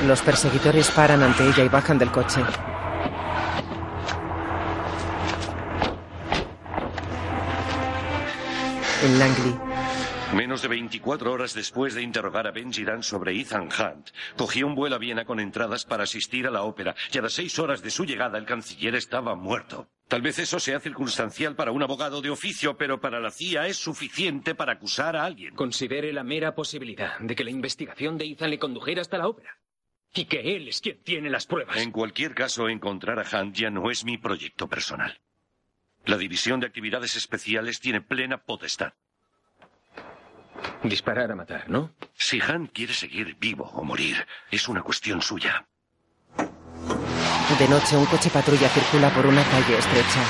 Speaker 1: Los perseguidores paran ante ella y bajan del coche. En Langley,
Speaker 7: Menos de 24 horas después de interrogar a Benji Dan sobre Ethan Hunt, cogió un vuelo a Viena con entradas para asistir a la ópera y a las seis horas de su llegada el canciller estaba muerto. Tal vez eso sea circunstancial para un abogado de oficio, pero para la CIA es suficiente para acusar a alguien.
Speaker 3: Considere la mera posibilidad de que la investigación de Ethan le condujera hasta la ópera.
Speaker 5: y que él es quien tiene las pruebas.
Speaker 7: En cualquier caso, encontrar a Hunt ya no es mi proyecto personal. La División de Actividades Especiales tiene plena potestad.
Speaker 3: Disparar a matar, ¿no?
Speaker 7: Si Hunt quiere seguir vivo o morir, es una cuestión suya.
Speaker 1: De noche, un coche patrulla circula por una calle estrecha.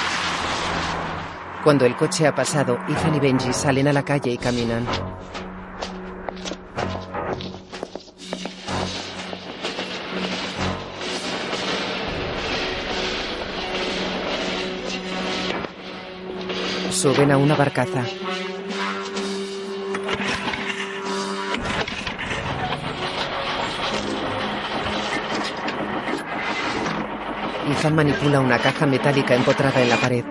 Speaker 1: Cuando el coche ha pasado, Ethan y Benji salen a la calle y caminan. Suben a una barcaza. Ethan manipula una caja metálica empotrada en la pared.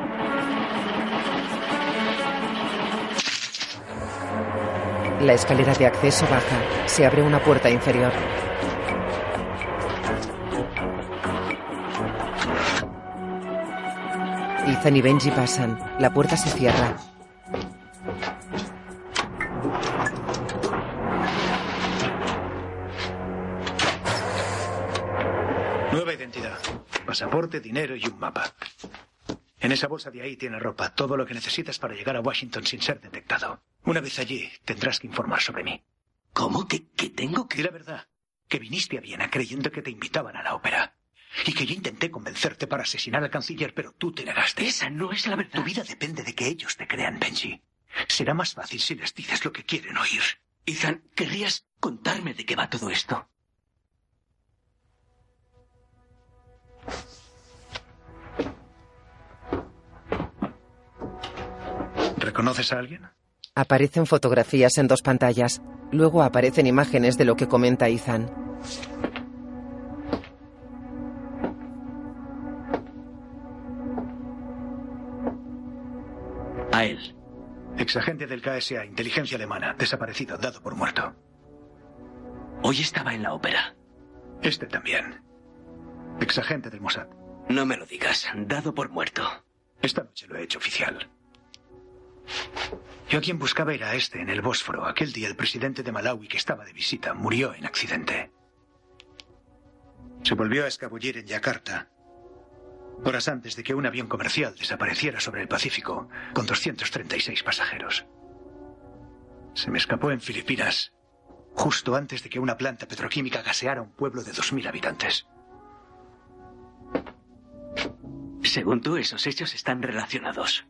Speaker 1: La escalera de acceso baja. Se abre una puerta inferior. Ethan y Benji pasan. La puerta se cierra.
Speaker 5: Pasaporte, dinero y un mapa. En esa bolsa de ahí tiene ropa, todo lo que necesitas para llegar a Washington sin ser detectado. Una vez allí, tendrás que informar sobre mí.
Speaker 2: ¿Cómo que, que tengo que...?
Speaker 5: Di la verdad, que viniste a Viena creyendo que te invitaban a la ópera. Y que yo intenté convencerte para asesinar al canciller, pero tú te negaste.
Speaker 2: Esa no es la verdad.
Speaker 5: Tu vida depende de que ellos te crean, Benji. Será más fácil si les dices lo que quieren oír.
Speaker 2: Ethan, ¿querrías contarme de qué va todo esto?
Speaker 5: ¿Reconoces a alguien?
Speaker 1: Aparecen fotografías en dos pantallas. Luego aparecen imágenes de lo que comenta Ethan.
Speaker 2: A él.
Speaker 5: Exagente del KSA, inteligencia alemana, desaparecido, dado por muerto.
Speaker 2: Hoy estaba en la ópera.
Speaker 5: Este también. Exagente del Mossad.
Speaker 2: No me lo digas, dado por muerto.
Speaker 5: Esta noche lo he hecho oficial. Yo a quien buscaba era a este, en el Bósforo. Aquel día el presidente de Malawi, que estaba de visita, murió en accidente. Se volvió a escabullir en Yakarta, horas antes de que un avión comercial desapareciera sobre el Pacífico con 236 pasajeros. Se me escapó en Filipinas, justo antes de que una planta petroquímica gaseara un pueblo de 2.000 habitantes.
Speaker 2: Según tú, esos hechos están relacionados.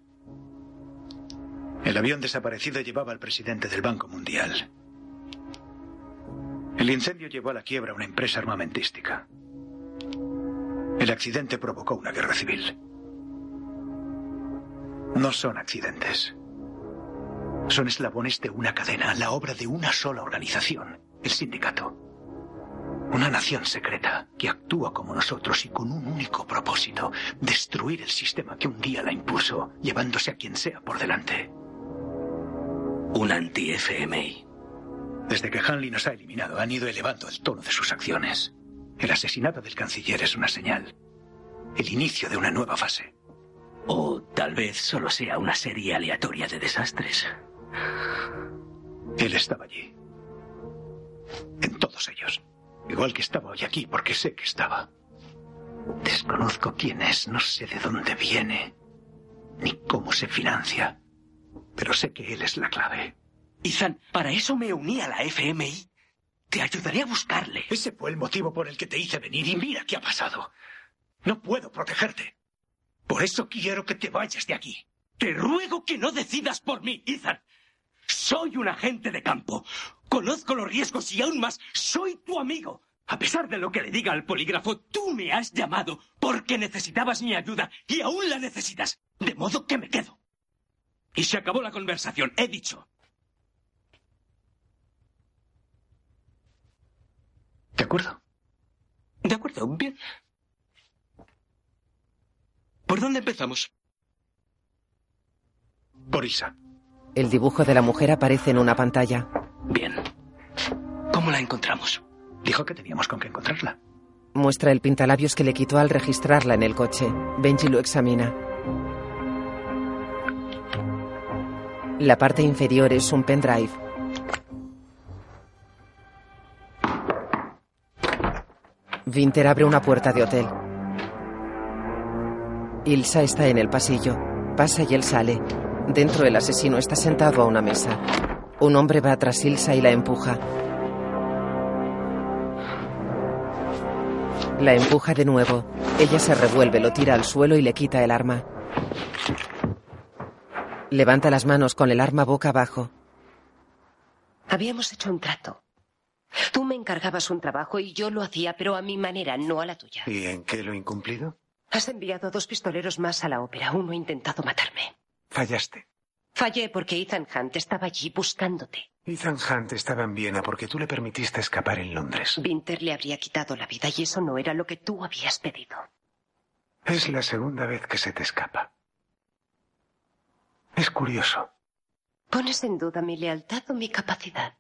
Speaker 5: El avión desaparecido llevaba al presidente del Banco Mundial. El incendio llevó a la quiebra una empresa armamentística. El accidente provocó una guerra civil. No son accidentes. Son eslabones de una cadena, la obra de una sola organización, el sindicato. Una nación secreta que actúa como nosotros y con un único propósito, destruir el sistema que un día la impuso, llevándose a quien sea por delante.
Speaker 2: Un anti-FMI.
Speaker 5: Desde que Hanley nos ha eliminado, han ido elevando el tono de sus acciones. El asesinato del canciller es una señal. El inicio de una nueva fase.
Speaker 2: O tal vez solo sea una serie aleatoria de desastres.
Speaker 5: Él estaba allí. En todos ellos. Igual que estaba hoy aquí, porque sé que estaba. Desconozco quién es, no sé de dónde viene, ni cómo se financia. Pero sé que él es la clave.
Speaker 2: Ethan, para eso me uní a la FMI. Te ayudaré a buscarle.
Speaker 5: Ese fue el motivo por el que te hice venir y mira qué ha pasado. No puedo protegerte. Por eso quiero que te vayas de aquí.
Speaker 2: Te ruego que no decidas por mí, Ethan. Soy un agente de campo. Conozco los riesgos y aún más, soy tu amigo. A pesar de lo que le diga al polígrafo, tú me has llamado porque necesitabas mi ayuda y aún la necesitas. De modo que me quedo. Y se acabó la conversación. He dicho.
Speaker 5: De acuerdo.
Speaker 2: De acuerdo, bien. ¿Por dónde empezamos?
Speaker 5: Por Isa.
Speaker 1: El dibujo de la mujer aparece en una pantalla.
Speaker 2: Bien. ¿Cómo la encontramos?
Speaker 5: Dijo que teníamos con qué encontrarla.
Speaker 1: Muestra el pintalabios que le quitó al registrarla en el coche. Benji lo examina. La parte inferior es un pendrive. Winter abre una puerta de hotel. Ilsa está en el pasillo. Pasa y él sale. Dentro el asesino está sentado a una mesa. Un hombre va tras Ilsa y la empuja. La empuja de nuevo. Ella se revuelve, lo tira al suelo y le quita el arma. Levanta las manos con el arma boca abajo.
Speaker 11: Habíamos hecho un trato. Tú me encargabas un trabajo y yo lo hacía, pero a mi manera, no a la tuya.
Speaker 15: ¿Y en qué lo he incumplido?
Speaker 11: Has enviado dos pistoleros más a la ópera. Uno ha intentado matarme.
Speaker 15: Fallaste.
Speaker 11: Fallé porque Ethan Hunt estaba allí buscándote.
Speaker 15: Ethan Hunt estaba en Viena porque tú le permitiste escapar en Londres.
Speaker 11: Winter le habría quitado la vida y eso no era lo que tú habías pedido.
Speaker 15: Es la segunda vez que se te escapa. Es curioso.
Speaker 11: ¿Pones en duda mi lealtad o mi capacidad?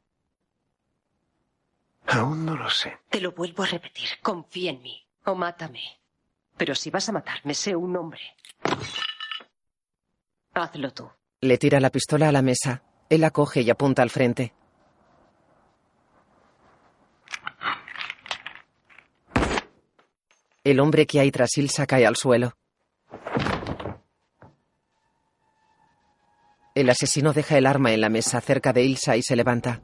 Speaker 15: Aún no lo sé.
Speaker 11: Te lo vuelvo a repetir. Confía en mí o mátame. Pero si vas a matarme, sé un hombre. Hazlo tú.
Speaker 1: Le tira la pistola a la mesa. Él la coge y apunta al frente. El hombre que hay tras Ilsa cae al suelo. El asesino deja el arma en la mesa cerca de Ilsa y se levanta.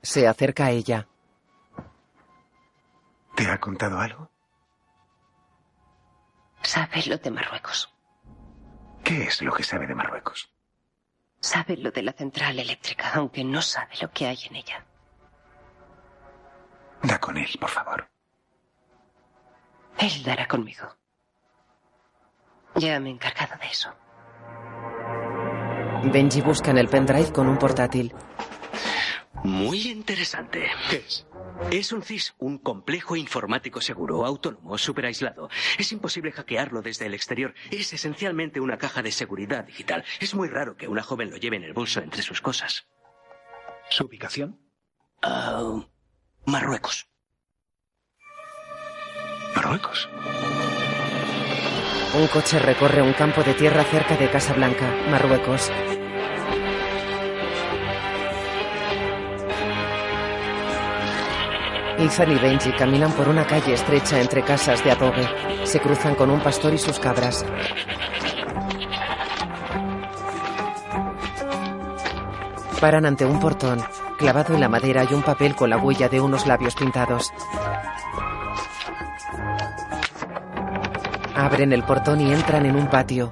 Speaker 1: Se acerca a ella.
Speaker 15: ¿Te ha contado algo?
Speaker 11: Sabe lo de Marruecos.
Speaker 15: ¿Qué es lo que sabe de Marruecos?
Speaker 11: Sabe lo de la central eléctrica, aunque no sabe lo que hay en ella.
Speaker 15: Da con él, por favor.
Speaker 11: Él dará conmigo. Ya me he encargado de eso.
Speaker 1: Benji busca en el pendrive con un portátil.
Speaker 2: Muy interesante.
Speaker 15: ¿Qué es?
Speaker 2: Es un CIS, un complejo informático seguro, autónomo, súper aislado. Es imposible hackearlo desde el exterior. Es esencialmente una caja de seguridad digital. Es muy raro que una joven lo lleve en el bolso entre sus cosas.
Speaker 15: ¿Su ubicación?
Speaker 2: Ah, Marruecos.
Speaker 15: Marruecos.
Speaker 1: Un coche recorre un campo de tierra cerca de Casablanca, Marruecos. Ethan y Benji caminan por una calle estrecha entre casas de adobe. Se cruzan con un pastor y sus cabras. Paran ante un portón. Clavado en la madera hay un papel con la huella de unos labios pintados. Abren el portón y entran en un patio.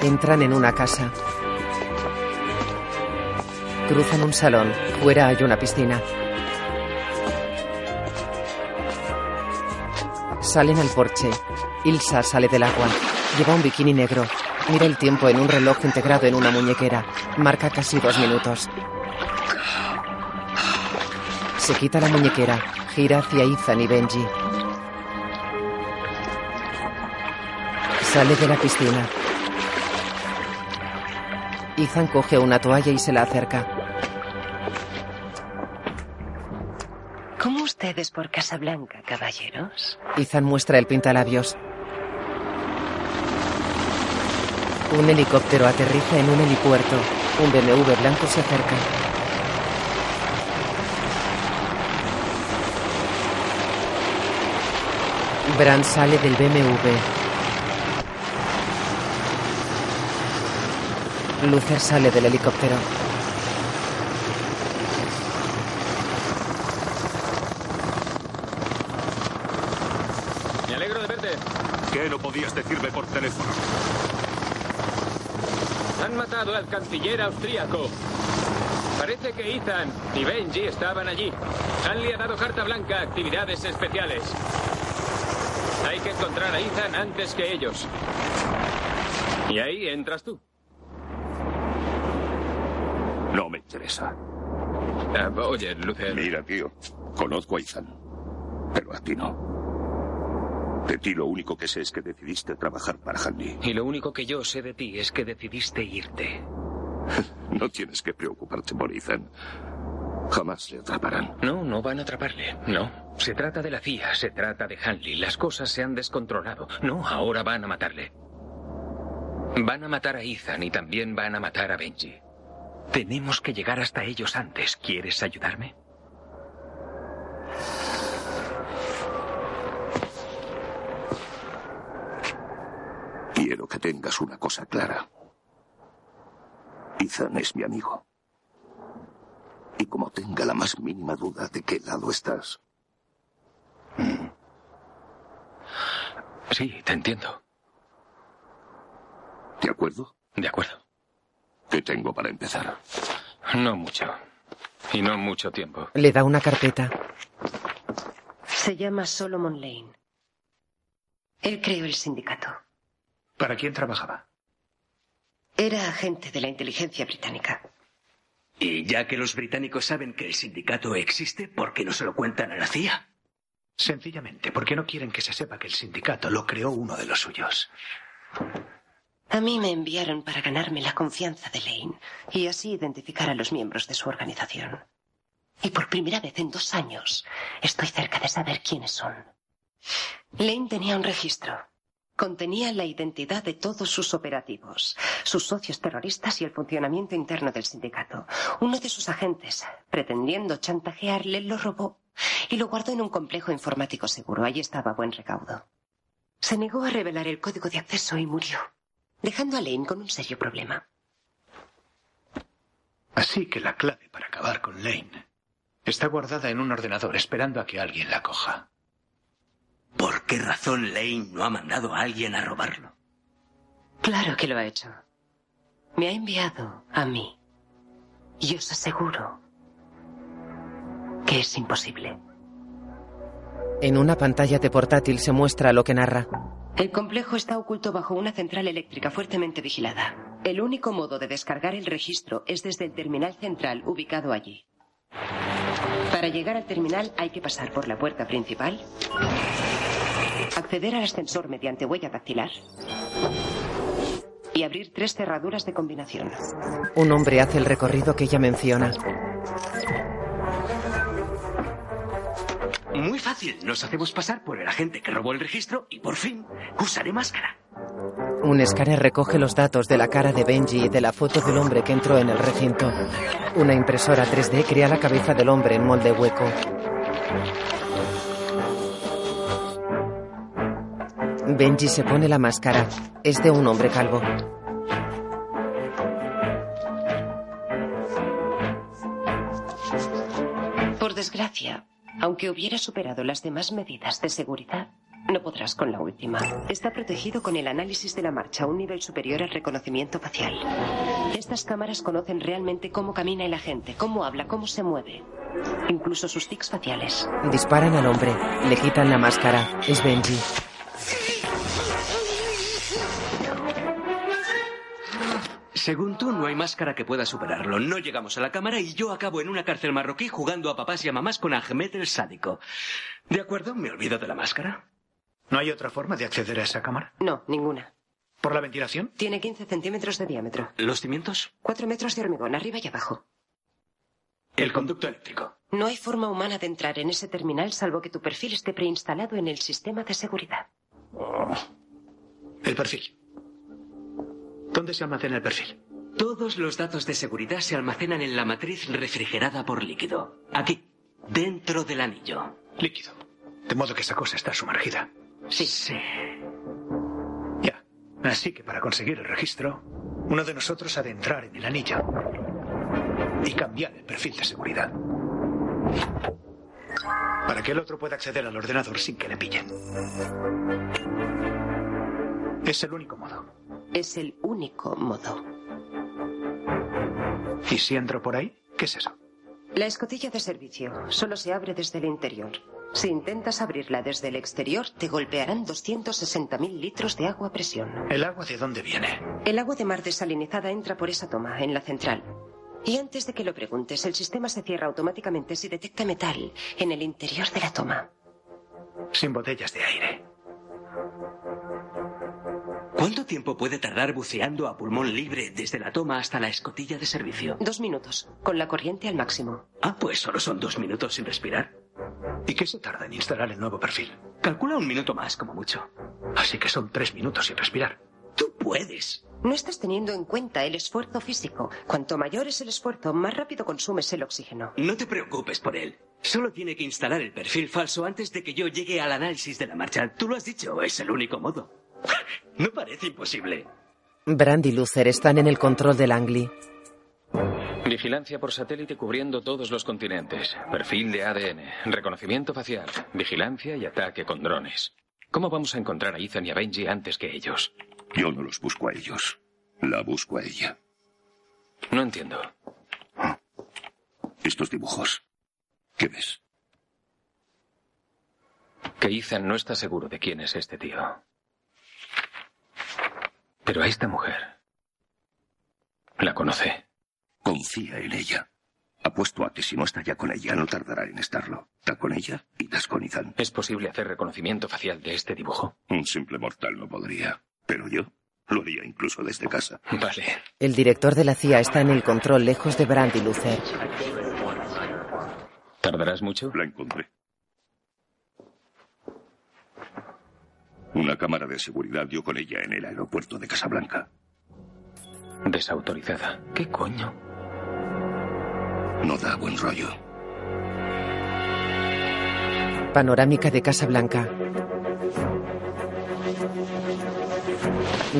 Speaker 1: Entran en una casa. Cruzan un salón. Fuera hay una piscina. Salen al porche. Ilsa sale del agua. Lleva un bikini negro. Mira el tiempo en un reloj integrado en una muñequera. Marca casi dos minutos. Se quita la muñequera. Gira hacia Ethan y Benji. Sale de la piscina. Ethan coge una toalla y se la acerca.
Speaker 11: ¿Cómo ustedes por Casablanca, caballeros?
Speaker 1: Ethan muestra el pintalabios. Un helicóptero aterriza en un helipuerto. Un BMW blanco se acerca. Bran sale del BMW. Luther sale del helicóptero.
Speaker 3: Me alegro de verte.
Speaker 16: ¿Qué no podías decirme por teléfono?
Speaker 3: Han matado al canciller austríaco. Parece que Ethan y Benji estaban allí. Hanley ha dado carta blanca a actividades especiales. Hay que encontrar a Ethan antes que ellos. Y ahí entras tú.
Speaker 16: No me interesa.
Speaker 3: Ah, oye, Luther.
Speaker 17: Mira, tío, conozco a Ethan, pero a ti no. De ti lo único que sé es que decidiste trabajar para Hanley.
Speaker 18: Y lo único que yo sé de ti es que decidiste irte.
Speaker 17: No tienes que preocuparte por Ethan.
Speaker 19: Jamás le atraparán.
Speaker 3: No, no van a atraparle. No. Se trata de la CIA, se trata de Hanley. Las cosas se han descontrolado. No, ahora van a matarle. Van a matar a Ethan y también van a matar a Benji. Tenemos que llegar hasta ellos antes. ¿Quieres ayudarme?
Speaker 19: Quiero que tengas una cosa clara. Ethan es mi amigo. Y como tenga la más mínima duda de qué lado estás.
Speaker 3: Sí, te entiendo.
Speaker 19: ¿De acuerdo?
Speaker 3: De acuerdo.
Speaker 19: ¿Qué tengo para empezar?
Speaker 3: No mucho. Y no mucho tiempo.
Speaker 1: Le da una carpeta.
Speaker 11: Se llama Solomon Lane. Él creó el sindicato.
Speaker 5: ¿Para quién trabajaba?
Speaker 11: Era agente de la inteligencia británica.
Speaker 2: Y ya que los británicos saben que el sindicato existe, ¿por qué no se lo cuentan a la CIA?
Speaker 5: Sencillamente, porque no quieren que se sepa que el sindicato lo creó uno de los suyos.
Speaker 11: A mí me enviaron para ganarme la confianza de Lane y así identificar a los miembros de su organización. Y por primera vez en dos años estoy cerca de saber quiénes son. Lane tenía un registro. Contenía la identidad de todos sus operativos, sus socios terroristas y el funcionamiento interno del sindicato. Uno de sus agentes, pretendiendo chantajearle, lo robó y lo guardó en un complejo informático seguro. Allí estaba buen recaudo. Se negó a revelar el código de acceso y murió, dejando a Lane con un serio problema.
Speaker 5: Así que la clave para acabar con Lane está guardada en un ordenador esperando a que alguien la coja.
Speaker 2: ¿Por qué razón Lane no ha mandado a alguien a robarlo?
Speaker 11: Claro que lo ha hecho. Me ha enviado a mí. Y os aseguro que es imposible.
Speaker 1: En una pantalla de portátil se muestra lo que narra.
Speaker 11: El complejo está oculto bajo una central eléctrica fuertemente vigilada. El único modo de descargar el registro es desde el terminal central ubicado allí. Para llegar al terminal hay que pasar por la puerta principal, acceder al ascensor mediante huella dactilar y abrir tres cerraduras de combinación.
Speaker 1: Un hombre hace el recorrido que ella menciona.
Speaker 2: Muy fácil. Nos hacemos pasar por el agente que robó el registro y por fin usaré máscara.
Speaker 1: Un escáner recoge los datos de la cara de Benji y de la foto del hombre que entró en el recinto. Una impresora 3D crea la cabeza del hombre en molde hueco. Benji se pone la máscara. Es de un hombre calvo.
Speaker 11: Por desgracia, aunque hubiera superado las demás medidas de seguridad, no podrás con la última. Está protegido con el análisis de la marcha a un nivel superior al reconocimiento facial. Estas cámaras conocen realmente cómo camina el agente, cómo habla, cómo se mueve. Incluso sus tics faciales.
Speaker 1: Disparan al hombre. Le quitan la máscara. Es Benji.
Speaker 2: Según tú, no hay máscara que pueda superarlo. No llegamos a la cámara y yo acabo en una cárcel marroquí jugando a papás y a mamás con Ahmed el sádico. ¿De acuerdo? Me olvido de la máscara.
Speaker 5: ¿No hay otra forma de acceder a esa cámara?
Speaker 11: No, ninguna.
Speaker 5: ¿Por la ventilación?
Speaker 11: Tiene 15 centímetros de diámetro.
Speaker 2: ¿Los cimientos?
Speaker 11: Cuatro metros de hormigón, arriba y abajo.
Speaker 5: El conducto eléctrico.
Speaker 11: No hay forma humana de entrar en ese terminal salvo que tu perfil esté preinstalado en el sistema de seguridad.
Speaker 5: Oh. El perfil. ¿Dónde se almacena el perfil?
Speaker 2: Todos los datos de seguridad se almacenan en la matriz refrigerada por líquido. Aquí, dentro del anillo.
Speaker 5: Líquido. De modo que esa cosa está sumergida.
Speaker 11: Sí.
Speaker 2: Sí.
Speaker 5: Ya. Así que para conseguir el registro, uno de nosotros ha de entrar en el anillo y cambiar el perfil de seguridad. Para que el otro pueda acceder al ordenador sin que le pillen. Es el único modo.
Speaker 11: Es el único modo.
Speaker 5: ¿Y si entro por ahí? ¿Qué es eso?
Speaker 11: La escotilla de servicio solo se abre desde el interior. Si intentas abrirla desde el exterior, te golpearán 260.000 litros de agua a presión.
Speaker 5: ¿El agua de dónde viene?
Speaker 11: El agua de mar desalinizada entra por esa toma, en la central. Y antes de que lo preguntes, el sistema se cierra automáticamente si detecta metal en el interior de la toma.
Speaker 5: Sin botellas de aire.
Speaker 2: ¿Cuánto tiempo puede tardar buceando a pulmón libre desde la toma hasta la escotilla de servicio?
Speaker 11: Dos minutos, con la corriente al máximo.
Speaker 2: Ah, pues solo son dos minutos sin respirar.
Speaker 5: ¿Y qué se tarda en instalar el nuevo perfil?
Speaker 2: Calcula un minuto más, como mucho.
Speaker 5: Así que son tres minutos sin respirar.
Speaker 2: Tú puedes.
Speaker 11: No estás teniendo en cuenta el esfuerzo físico. Cuanto mayor es el esfuerzo, más rápido consumes el oxígeno.
Speaker 2: No te preocupes por él. Solo tiene que instalar el perfil falso antes de que yo llegue al análisis de la marcha. Tú lo has dicho, es el único modo. No parece imposible.
Speaker 1: Brand y Luther están en el control del Angli.
Speaker 3: Vigilancia por satélite cubriendo todos los continentes. Perfil de ADN. Reconocimiento facial. Vigilancia y ataque con drones. ¿Cómo vamos a encontrar a Ethan y a Benji antes que ellos?
Speaker 19: Yo no los busco a ellos. La busco a ella.
Speaker 3: No entiendo.
Speaker 19: Estos dibujos. ¿Qué ves?
Speaker 3: Que Ethan no está seguro de quién es este tío. Pero a esta mujer. La conoce.
Speaker 19: Confía en ella. Apuesto a que si no está ya con ella, no tardará en estarlo. Da con ella y das con Ethan.
Speaker 3: ¿Es posible hacer reconocimiento facial de este dibujo?
Speaker 19: Un simple mortal no podría. Pero yo lo haría incluso desde casa.
Speaker 3: Vale.
Speaker 1: El director de la CIA está en el control lejos de Brand y Luther.
Speaker 3: ¿Tardarás mucho?
Speaker 19: La encontré. Una cámara de seguridad dio con ella en el aeropuerto de Casablanca.
Speaker 3: Desautorizada. ¿Qué coño?
Speaker 19: No da buen rollo.
Speaker 1: Panorámica de Casa Blanca.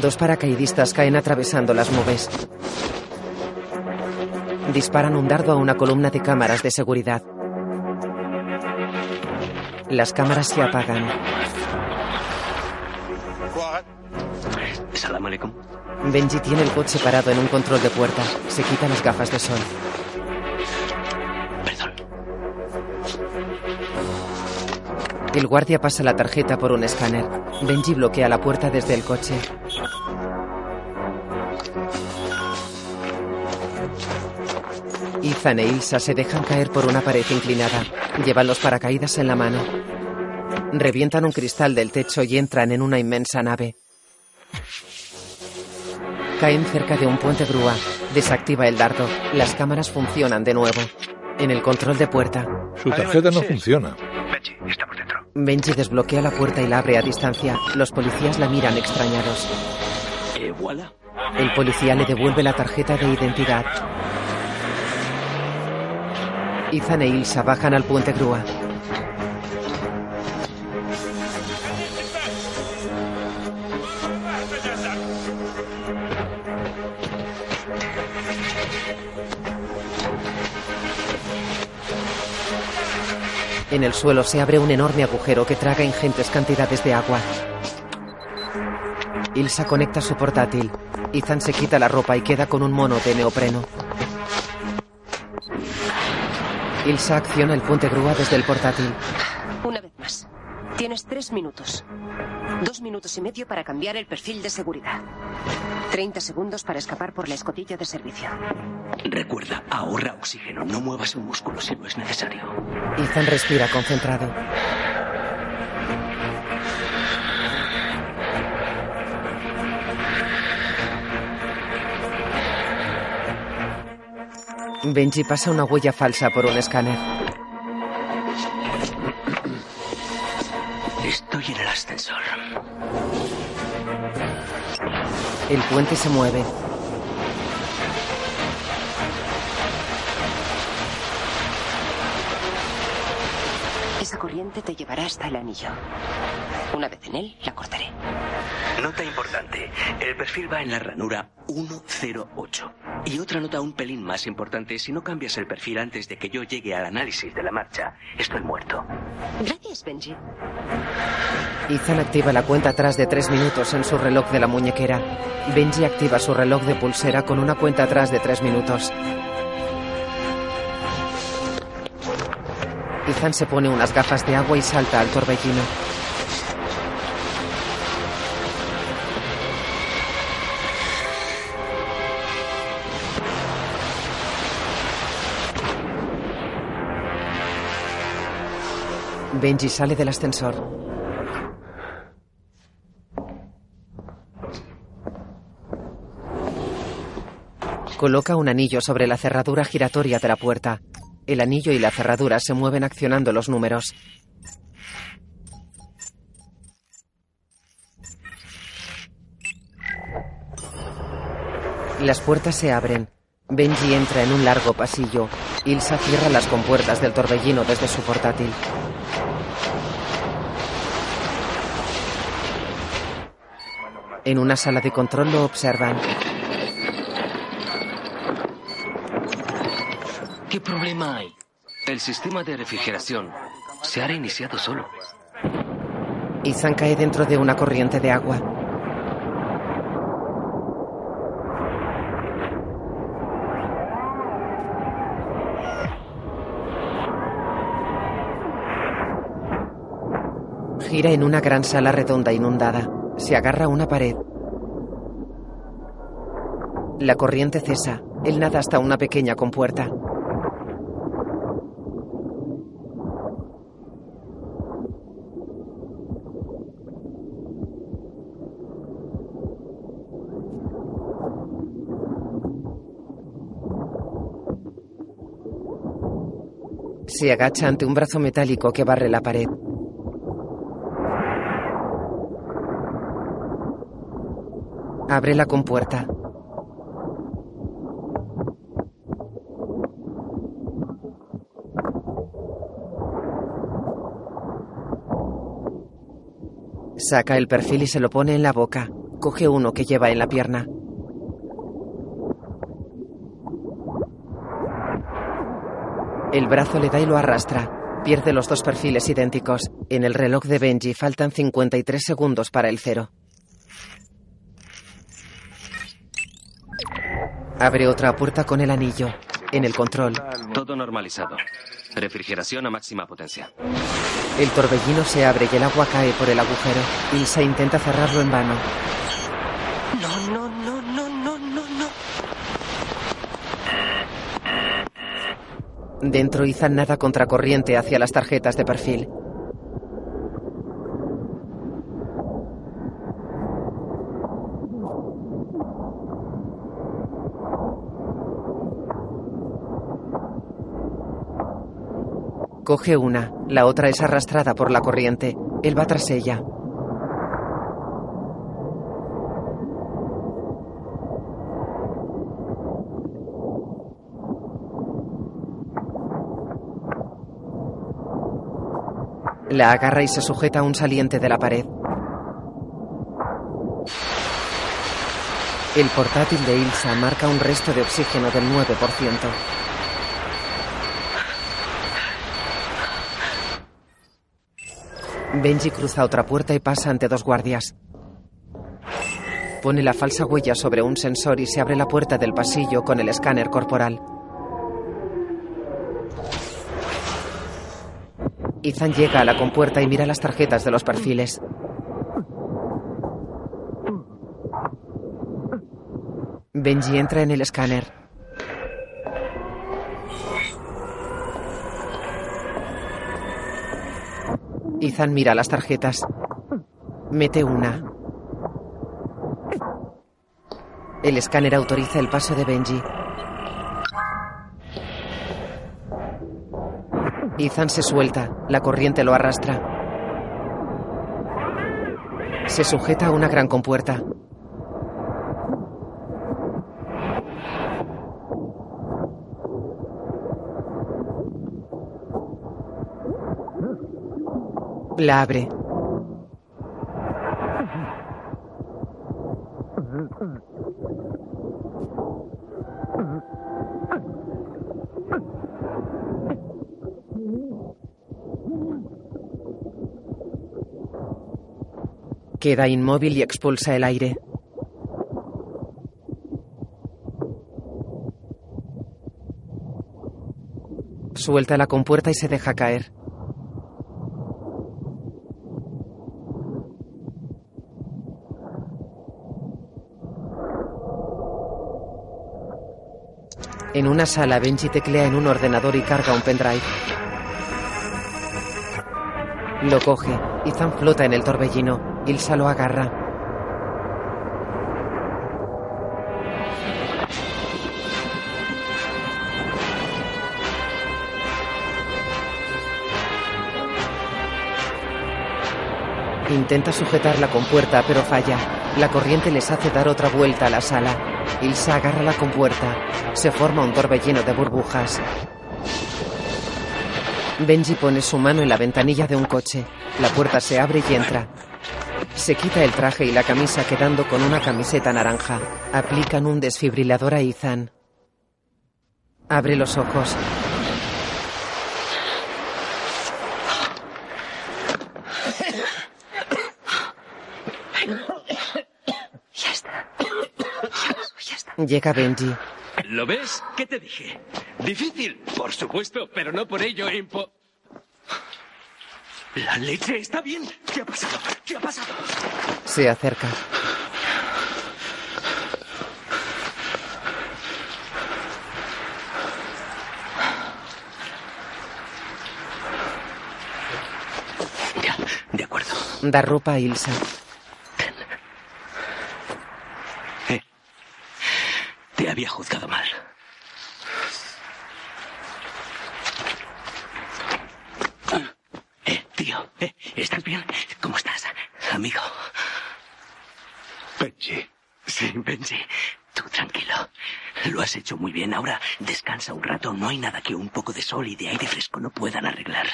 Speaker 1: Dos paracaidistas caen atravesando las nubes. Disparan un dardo a una columna de cámaras de seguridad. Las cámaras se apagan. Benji tiene el coche parado en un control de puerta. Se quita las gafas de sol. El guardia pasa la tarjeta por un escáner. Benji bloquea la puerta desde el coche. Ethan e Ilsa se dejan caer por una pared inclinada. Llevan los paracaídas en la mano. Revientan un cristal del techo y entran en una inmensa nave. Caen cerca de un puente grúa. Desactiva el dardo. Las cámaras funcionan de nuevo. En el control de puerta.
Speaker 10: Su tarjeta no funciona.
Speaker 5: Benji,
Speaker 1: desbloquea la puerta y la abre a distancia. Los policías la miran extrañados.
Speaker 2: Et voilà.
Speaker 1: El policía le devuelve la tarjeta de identidad. Ethan e Ilsa bajan al puente grúa. En el suelo se abre un enorme agujero que traga ingentes cantidades de agua. Ilsa conecta su portátil. Ethan se quita la ropa y queda con un mono de neopreno. Ilsa acciona el puente grúa desde el portátil.
Speaker 11: Una vez más. Tienes tres minutos. Dos minutos y medio para cambiar el perfil de seguridad. Treinta segundos para escapar por la escotilla de servicio.
Speaker 2: Recuerda, ahorra oxígeno. No muevas un músculo si no es necesario.
Speaker 1: Ethan respira concentrado. Benji pasa una huella falsa por un escáner.
Speaker 2: Ascensor.
Speaker 1: El puente se mueve.
Speaker 11: Esa corriente te llevará hasta el anillo. Una vez en él, la cortaré.
Speaker 2: Nota importante. El perfil va en la ranura 108. Y otra nota un pelín más importante. Si no cambias el perfil antes de que yo llegue al análisis de la marcha, estoy muerto.
Speaker 11: Gracias, Benji.
Speaker 1: Ethan activa la cuenta atrás de tres minutos en su reloj de la muñequera. Benji activa su reloj de pulsera con una cuenta atrás de tres minutos. Ethan se pone unas gafas de agua y salta al torbellino. Benji sale del ascensor. Coloca un anillo sobre la cerradura giratoria de la puerta. El anillo y la cerradura se mueven accionando los números. Las puertas se abren. Benji entra en un largo pasillo. Ilsa cierra las compuertas del torbellino desde su portátil. En una sala de control lo observan.
Speaker 2: ¿Qué problema hay? El sistema de refrigeración se ha reiniciado solo.
Speaker 1: Ethan cae dentro de una corriente de agua. Gira en una gran sala redonda inundada. Se agarra a una pared. La corriente cesa. Él nada hasta una pequeña compuerta. Se agacha ante un brazo metálico que barre la pared. Abre la compuerta. Saca el perfil y se lo pone en la boca. Coge uno que lleva en la pierna. El brazo le da y lo arrastra. Pierde los dos perfiles idénticos. En el reloj de Benji faltan 53 segundos para el cero. Abre otra puerta con el anillo. En el control.
Speaker 2: Todo normalizado. Refrigeración a máxima potencia.
Speaker 1: El torbellino se abre y el agua cae por el agujero. Ilsa intenta cerrarlo en vano.
Speaker 11: No, no, no, no, no, no, no.
Speaker 1: Dentro Ethan nada contracorriente hacia las tarjetas de perfil. Coge una, la otra es arrastrada por la corriente. Él va tras ella. La agarra y se sujeta a un saliente de la pared. El portátil de Ilsa marca un resto de oxígeno del 9%. Benji cruza otra puerta y pasa ante dos guardias. Pone la falsa huella sobre un sensor y se abre la puerta del pasillo con el escáner corporal. Ethan llega a la compuerta y mira las tarjetas de los perfiles. Benji entra en el escáner. Ethan mira las tarjetas. Mete una. El escáner autoriza el paso de Benji. Ethan se suelta. La corriente lo arrastra. Se sujeta a una gran compuerta. La abre. Queda inmóvil y expulsa el aire. Suelta la compuerta y se deja caer. En una sala, Benji teclea en un ordenador y carga un pendrive. Lo coge. y Ethan flota en el torbellino. Ilsa lo agarra. Intenta sujetar la compuerta, pero falla. La corriente les hace dar otra vuelta a la sala. Ilsa agarra la compuerta. Se forma un torbellino de burbujas. Benji pone su mano en la ventanilla de un coche. La puerta se abre y entra. Se quita el traje y la camisa quedando con una camiseta naranja. Aplican un desfibrilador a Ethan. Abre los ojos.
Speaker 11: Ya está. Ya está.
Speaker 1: Llega Benji.
Speaker 2: ¿Lo ves? ¿Qué te dije? Difícil, por supuesto, pero no por ello impo... La leche está bien. ¿Qué ha pasado? ¿Qué ha pasado?
Speaker 1: Se acerca.
Speaker 2: Ya, de acuerdo.
Speaker 1: Da ropa a Ilsa.
Speaker 2: Te había juzgado mal. Eh, tío, eh, ¿estás bien? ¿Cómo estás, amigo?
Speaker 5: Benji.
Speaker 2: Sí, Benji. Tú tranquilo. Lo has hecho muy bien. Ahora descansa un rato. No hay nada que un poco de sol y de aire fresco no puedan arreglar.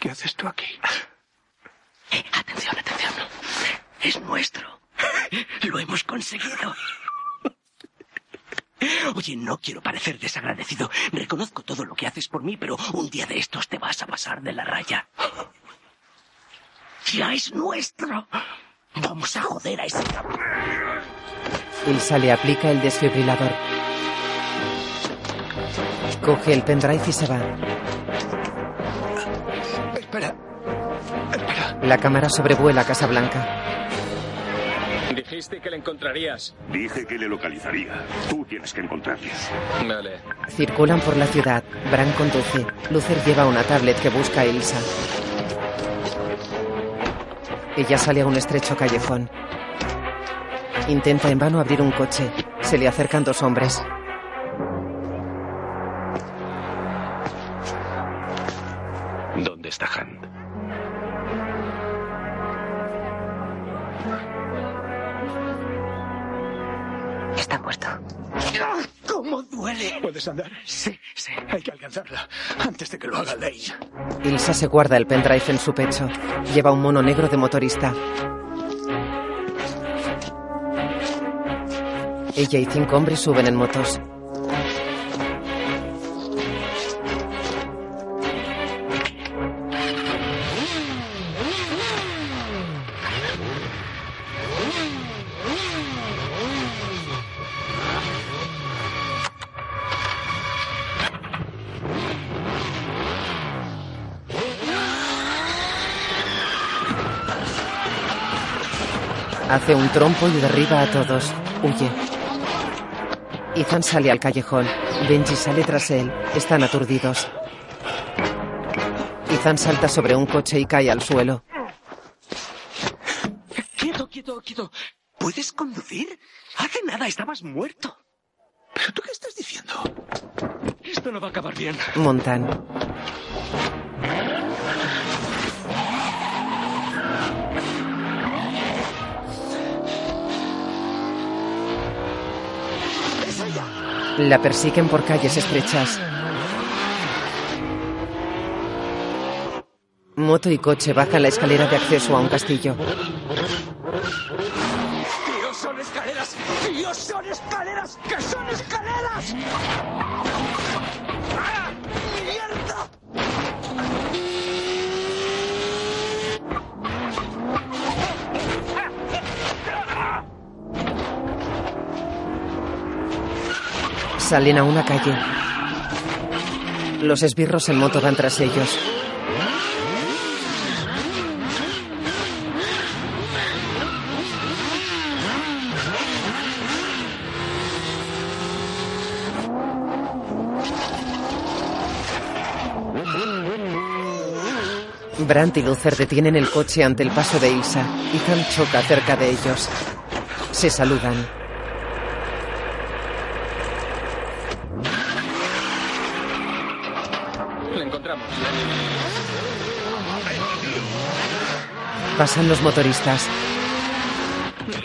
Speaker 5: ¿Qué haces tú aquí?
Speaker 2: Eh, atención, atención. Es nuestro. Lo hemos conseguido. Oye, no quiero parecer desagradecido. Reconozco todo lo que haces por mí, pero un día de estos te vas a pasar de la raya. Ya es nuestro. Vamos a joder a ese...
Speaker 1: Ilsa le aplica el desfibrilador. Coge el pendrive y se va.
Speaker 5: Espera.
Speaker 1: La cámara sobrevuela Casa Blanca.
Speaker 12: Dijiste que le encontrarías.
Speaker 19: Dije que le localizaría. Tú tienes que encontrarle.
Speaker 12: Vale.
Speaker 1: Circulan por la ciudad. Bran conduce. Luther lleva una tablet que busca a Ilsa. Ella sale a un estrecho callejón. Intenta en vano abrir un coche. Se le acercan dos hombres. Ilsa se guarda el pendrive en su pecho. Lleva un mono negro de motorista. Ella y cinco hombres suben en motos. Hace un trompo y derriba a todos. Huye. Ethan sale al callejón. Benji sale tras él. Están aturdidos. Ethan salta sobre un coche y cae al suelo.
Speaker 2: Quieto, quieto, quieto. ¿Puedes conducir? Hace nada estabas muerto.
Speaker 5: ¿Pero tú qué estás diciendo?
Speaker 2: Esto no va a acabar bien.
Speaker 1: Montan. La persiguen por calles estrechas. Moto y coche bajan la escalera de acceso a un castillo.
Speaker 2: ¡Dios, son escaleras! ¡Dios, son escaleras! ¡Que son escaleras!
Speaker 1: Salen a una calle. Los esbirros en moto van tras ellos. Brandt y Luther detienen el coche ante el paso de Ilsa. Ethan choca cerca de ellos. Se saludan.
Speaker 12: Le encontramos.
Speaker 1: Pasan los motoristas.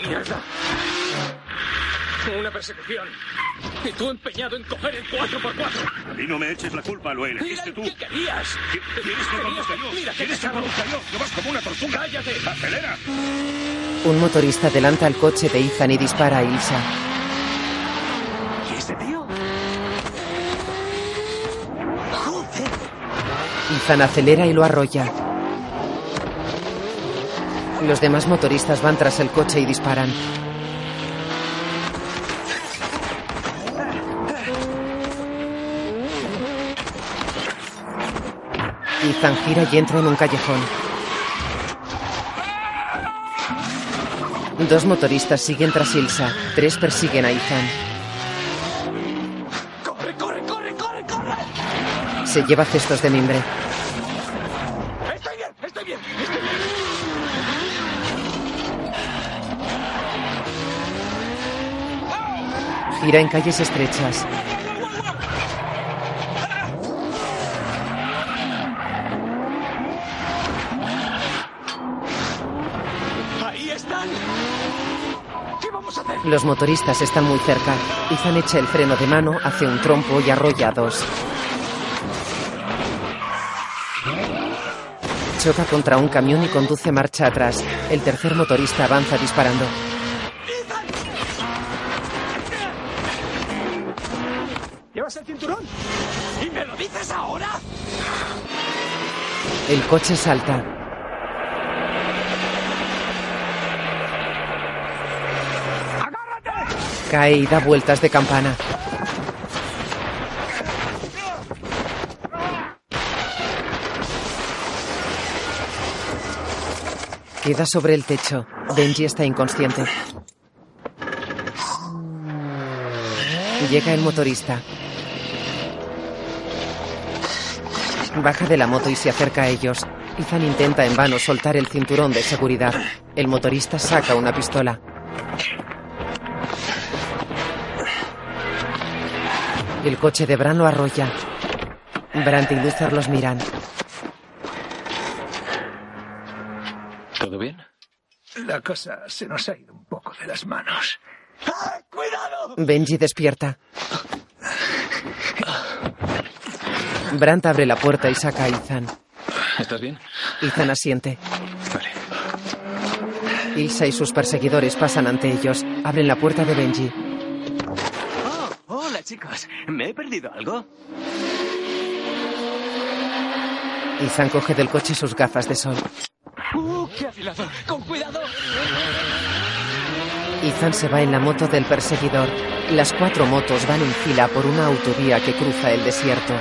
Speaker 12: ¡Mierda! Una persecución. Y tú empeñado en coger el 4x4.
Speaker 17: Y no me eches la culpa, lo elegiste tú.
Speaker 12: ¿Qué querías?
Speaker 17: ¿Quieres que conduzca yo?
Speaker 12: Mira,
Speaker 17: ¿Quieres que conduzca yo? ¡No vas como una tortuga!
Speaker 12: ¡Cállate!
Speaker 17: ¡Acelera!
Speaker 1: Un motorista adelanta el coche de Ethan y dispara a Ilsa.
Speaker 2: ¿Y ese tío?
Speaker 1: Ethan acelera y lo arrolla. Los demás motoristas van tras el coche y disparan. Ethan gira y entra en un callejón. Dos motoristas siguen tras Ilsa. Tres persiguen a Ethan.
Speaker 12: ¡Corre, corre, corre, corre, corre!
Speaker 1: Se lleva cestos de mimbre.
Speaker 12: Estoy bien, estoy bien, estoy bien.
Speaker 1: Gira en calles estrechas.
Speaker 12: ¡Ahí están! ¿Qué vamos a hacer?
Speaker 1: Los motoristas están muy cerca. Ethan echa el freno de mano, hace un trompo y arrolla a dos. Choca contra un camión y conduce marcha atrás. El tercer motorista avanza disparando.
Speaker 12: El
Speaker 1: coche salta. Cae y da vueltas de campana. Queda sobre el techo. Benji está inconsciente. Llega el motorista. Baja de la moto y se acerca a ellos. Ethan intenta en vano soltar el cinturón de seguridad. El motorista saca una pistola. El coche de Bran lo arrolla. Brandt y Luther los miran.
Speaker 9: ¿Todo bien?
Speaker 5: La cosa se nos ha ido un poco de las manos.
Speaker 12: ¡Cuidado!
Speaker 1: Benji despierta. Brandt abre la puerta y saca a Ethan.
Speaker 9: ¿Estás bien?
Speaker 1: Ethan asiente.
Speaker 9: Vale.
Speaker 1: Ilsa y sus perseguidores pasan ante ellos. Abren la puerta de Benji.
Speaker 2: Oh, hola chicos. ¿Me he perdido algo?
Speaker 1: Ethan coge del coche sus gafas de sol.
Speaker 12: ¡Uh, qué afilado! ¡Con cuidado!
Speaker 1: Ethan se va en la moto del perseguidor. Las cuatro motos van en fila por una autovía que cruza el desierto.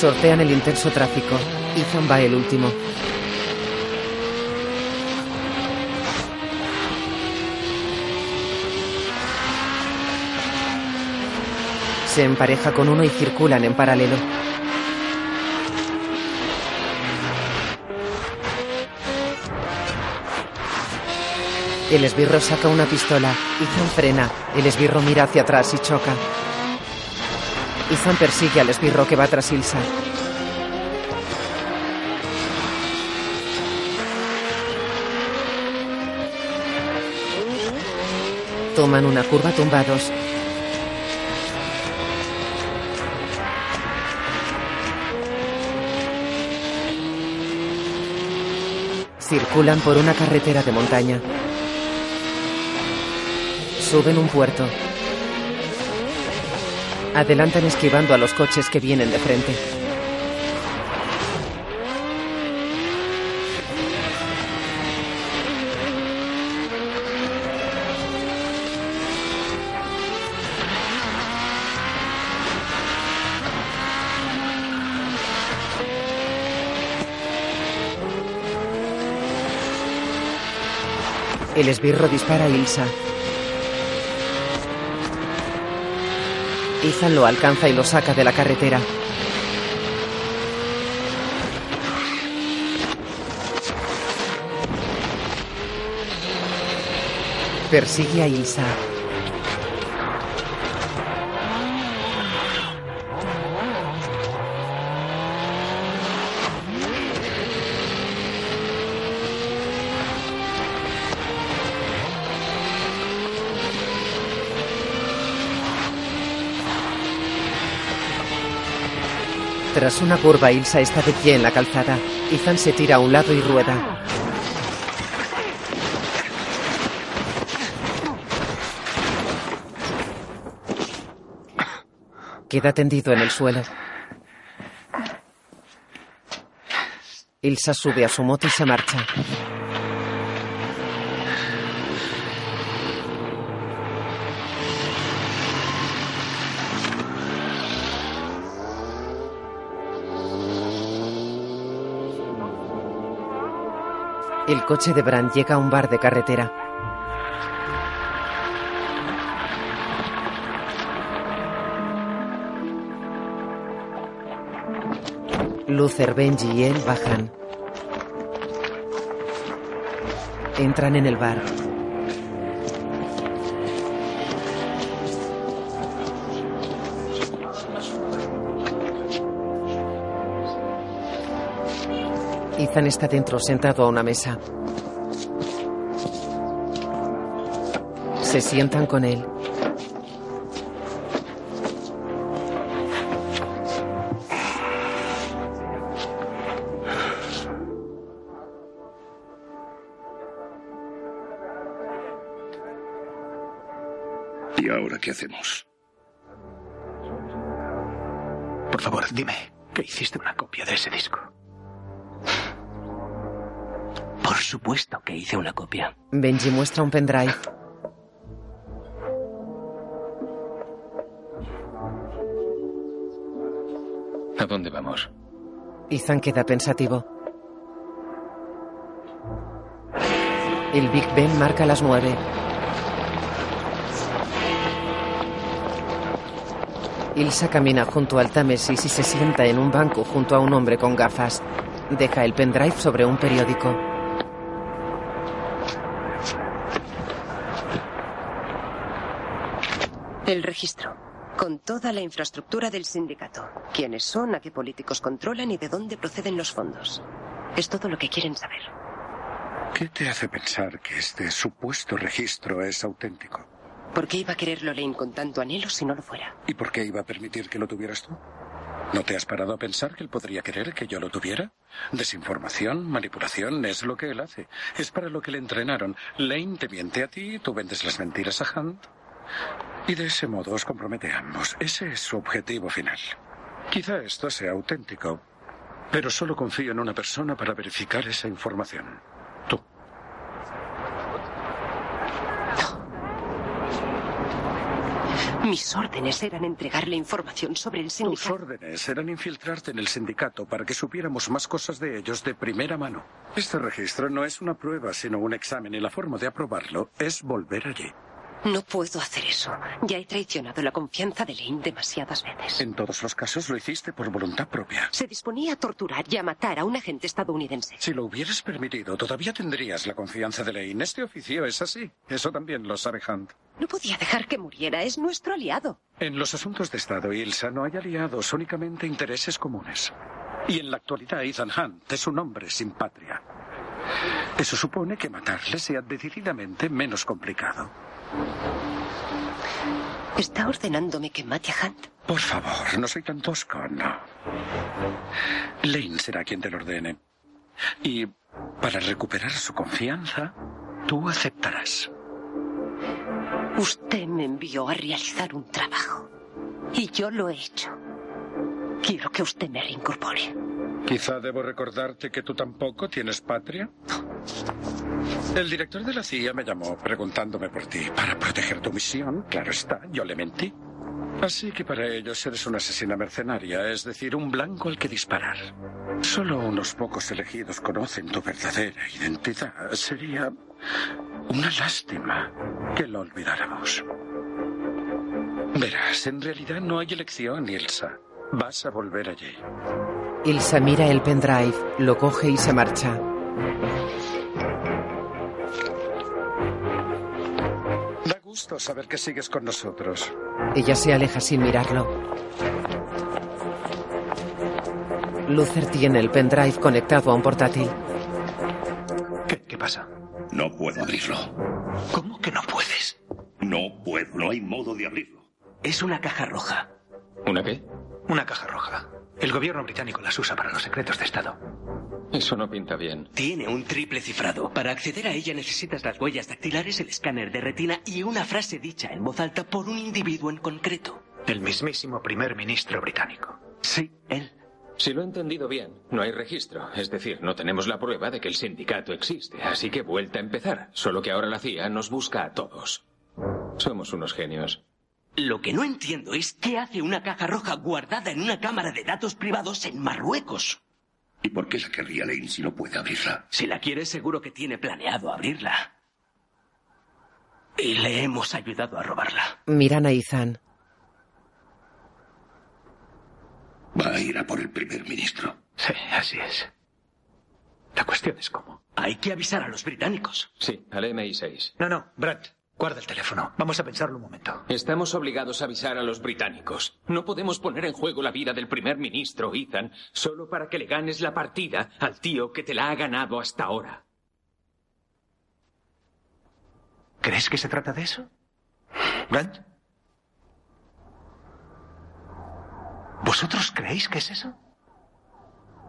Speaker 1: Sortean el intenso tráfico. Ethan va el último. Se empareja con uno y circulan en paralelo. El esbirro saca una pistola. Ethan frena. El esbirro mira hacia atrás y choca. Ethan persigue al esbirro que va tras Ilsa. Toman una curva tumbados. Circulan por una carretera de montaña. Suben un puerto. Adelantan esquivando a los coches que vienen de frente. El esbirro dispara a Ilsa. Ethan lo alcanza y lo saca de la carretera. Persigue a Ilsa. Tras una curva, Ilsa está de pie en la calzada. Ethan se tira a un lado y rueda. Queda tendido en el suelo. Ilsa sube a su moto y se marcha. El coche de Bran llega a un bar de carretera. Luther, Benji y él bajan. Entran en el bar. Ethan está dentro, sentado a una mesa. Se sientan con él.
Speaker 19: ¿Y ahora qué hacemos?
Speaker 5: Por favor, dime que hiciste una copia de ese disco.
Speaker 2: Supuesto que hice una copia.
Speaker 1: Benji muestra un pendrive.
Speaker 9: ¿A dónde vamos?
Speaker 1: Ethan queda pensativo. El Big Ben marca las nueve. Ilsa camina junto al Támesis y se sienta en un banco junto a un hombre con gafas. Deja el pendrive sobre un periódico.
Speaker 11: El registro. Con toda la infraestructura del sindicato. Quiénes son, a qué políticos controlan y de dónde proceden los fondos. Es todo lo que quieren saber.
Speaker 19: ¿Qué te hace pensar que este supuesto registro es auténtico?
Speaker 11: ¿Por qué iba a quererlo Lane con tanto anhelo si no lo fuera?
Speaker 19: ¿Y por qué iba a permitir que lo tuvieras tú? ¿No te has parado a pensar que él podría querer que yo lo tuviera? Desinformación, manipulación, es lo que él hace. Es para lo que le entrenaron. Lane te miente a ti, tú vendes las mentiras a Hunt. Y de ese modo os compromete a ambos. Ese es su objetivo final. Quizá esto sea auténtico, pero solo confío en una persona para verificar esa información. Tú.
Speaker 11: Mis órdenes eran entregarle información sobre el
Speaker 19: Tus
Speaker 11: sindicato.
Speaker 19: órdenes eran infiltrarte en el sindicato para que supiéramos más cosas de ellos de primera mano. Este registro no es una prueba, sino un examen y la forma de aprobarlo es volver allí.
Speaker 11: No puedo hacer eso. Ya he traicionado la confianza de Lane demasiadas veces.
Speaker 19: En todos los casos lo hiciste por voluntad propia.
Speaker 11: Se disponía a torturar y a matar a un agente estadounidense.
Speaker 19: Si lo hubieras permitido, todavía tendrías la confianza de Lane. Este oficio es así. Eso también lo sabe Hunt.
Speaker 11: No podía dejar que muriera. Es nuestro aliado.
Speaker 19: En los asuntos de Estado, Ilsa, no hay aliados, únicamente intereses comunes. Y en la actualidad, Ethan Hunt es un hombre sin patria. Eso supone que matarle sea decididamente menos complicado.
Speaker 11: ¿Está ordenándome que mate a Hunt?
Speaker 19: Por favor, no soy tan tosco, no. Lane será quien te lo ordene. Y para recuperar su confianza, tú aceptarás.
Speaker 11: Usted me envió a realizar un trabajo. Y yo lo he hecho. Quiero que usted me reincorpore.
Speaker 19: Quizá debo recordarte que tú tampoco tienes patria. El director de la CIA me llamó preguntándome por ti para proteger tu misión. Claro está, yo le mentí. Así que para ellos eres una asesina mercenaria, es decir, un blanco al que disparar. Solo unos pocos elegidos conocen tu verdadera identidad. Sería una lástima que lo olvidáramos. Verás, en realidad no hay elección, Ilsa. Vas a volver allí.
Speaker 1: Ilsa mira el pendrive, lo coge y se marcha.
Speaker 19: Da gusto saber que sigues con nosotros.
Speaker 1: Ella se aleja sin mirarlo. Luther tiene el pendrive conectado a un portátil.
Speaker 5: ¿Qué, qué pasa?
Speaker 17: No puedo abrirlo.
Speaker 5: ¿Cómo que no puedes?
Speaker 17: No puedo, no hay modo de abrirlo.
Speaker 2: Es una caja roja.
Speaker 9: ¿Una qué?
Speaker 5: Una caja roja. El gobierno británico las usa para los secretos de Estado.
Speaker 3: Eso no pinta bien.
Speaker 2: Tiene un triple cifrado. Para acceder a ella necesitas las huellas dactilares, el escáner de retina y una frase dicha en voz alta por un individuo en concreto.
Speaker 5: El mismísimo primer ministro británico.
Speaker 2: Sí, él.
Speaker 3: Si lo he entendido bien, no hay registro. Es decir, no tenemos la prueba de que el sindicato existe. Así que vuelta a empezar. Solo que ahora la CIA nos busca a todos. Somos unos genios.
Speaker 2: Lo que no entiendo es qué hace una caja roja guardada en una cámara de datos privados en Marruecos.
Speaker 17: ¿Y por qué la querría Lane si no puede abrirla?
Speaker 2: Si la quiere, seguro que tiene planeado abrirla. Y le hemos ayudado a robarla.
Speaker 1: Miran a Ethan.
Speaker 17: Va a ir a por el primer ministro.
Speaker 5: Sí, así es. La cuestión es cómo.
Speaker 2: Hay que avisar a los británicos.
Speaker 3: Sí, al MI6.
Speaker 5: No, no, Brad. Guarda el teléfono. Vamos a pensarlo un momento.
Speaker 3: Estamos obligados a avisar a los británicos. No podemos poner en juego la vida del primer ministro, Ethan, solo para que le ganes la partida al tío que te la ha ganado hasta ahora.
Speaker 5: ¿Crees que se trata de eso? ¿Brad? ¿Vosotros creéis que es eso?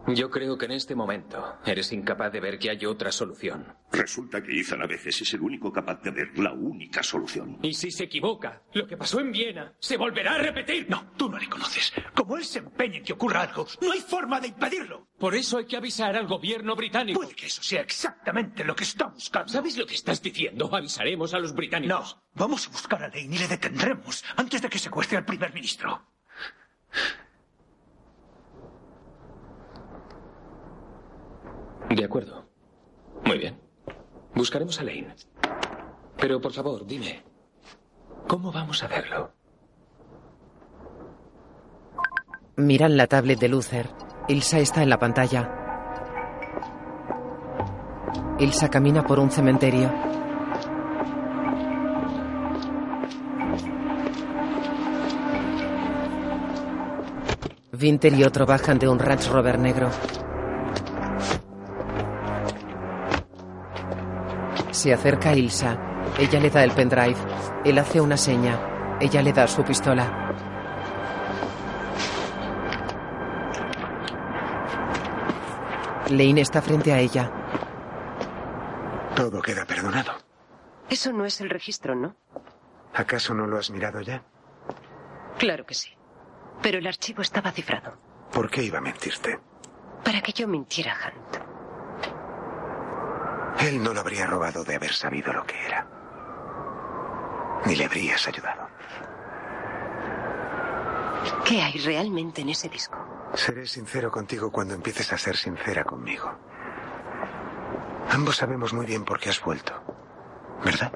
Speaker 3: Yo creo que en este momento eres incapaz de ver que hay otra solución.
Speaker 17: Resulta que Ethan a veces es el único capaz de ver la única solución.
Speaker 3: Y si se equivoca, lo que pasó en Viena se volverá a repetir.
Speaker 5: No, tú no le conoces. Como él se empeñe en que ocurra algo, no hay forma de impedirlo.
Speaker 3: Por eso hay que avisar al gobierno británico.
Speaker 5: Puede que eso sea exactamente lo que está buscando.
Speaker 3: ¿Sabes lo que estás diciendo? Avisaremos a los británicos.
Speaker 5: No, vamos a buscar a Lane y le detendremos antes de que secuestre al primer ministro.
Speaker 3: De acuerdo. Muy bien. Buscaremos a Lane. Pero por favor, dime, ¿cómo vamos a hacerlo?
Speaker 1: Miran la tablet de Luther. Ilsa está en la pantalla. Ilsa camina por un cementerio. Winter y otro bajan de un Range Rover negro. Se acerca a Ilsa. Ella le da el pendrive. Él hace una seña. Ella le da su pistola. Lane está frente a ella.
Speaker 15: Todo queda perdonado.
Speaker 11: Eso no es el registro, ¿no?
Speaker 15: ¿Acaso no lo has mirado ya?
Speaker 11: Claro que sí. Pero el archivo estaba cifrado.
Speaker 15: ¿Por qué iba a mentirte?
Speaker 11: Para que yo mintiera Hunt.
Speaker 15: Él no lo habría robado de haber sabido lo que era. Ni le habrías ayudado.
Speaker 11: ¿Qué hay realmente en ese disco?
Speaker 15: Seré sincero contigo cuando empieces a ser sincera conmigo. Ambos sabemos muy bien por qué has vuelto. ¿Verdad?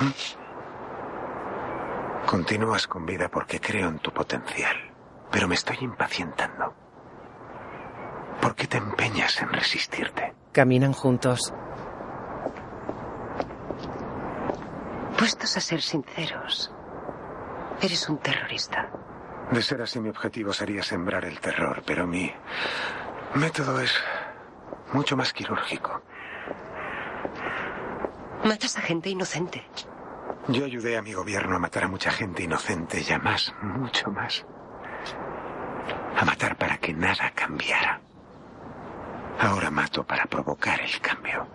Speaker 15: ¿Mm? Continúas con vida porque creo en tu potencial. Pero me estoy impacientando. ¿Por qué te empeñas en resistirte?
Speaker 1: Caminan juntos.
Speaker 11: Puestos a ser sinceros, eres un terrorista.
Speaker 15: De ser así, mi objetivo sería sembrar el terror, pero mi método es mucho más quirúrgico.
Speaker 11: Matas a gente inocente.
Speaker 15: Yo ayudé a mi gobierno a matar a mucha gente inocente y a más, mucho más. A matar para que nada cambiara. Ahora mato para provocar el cambio.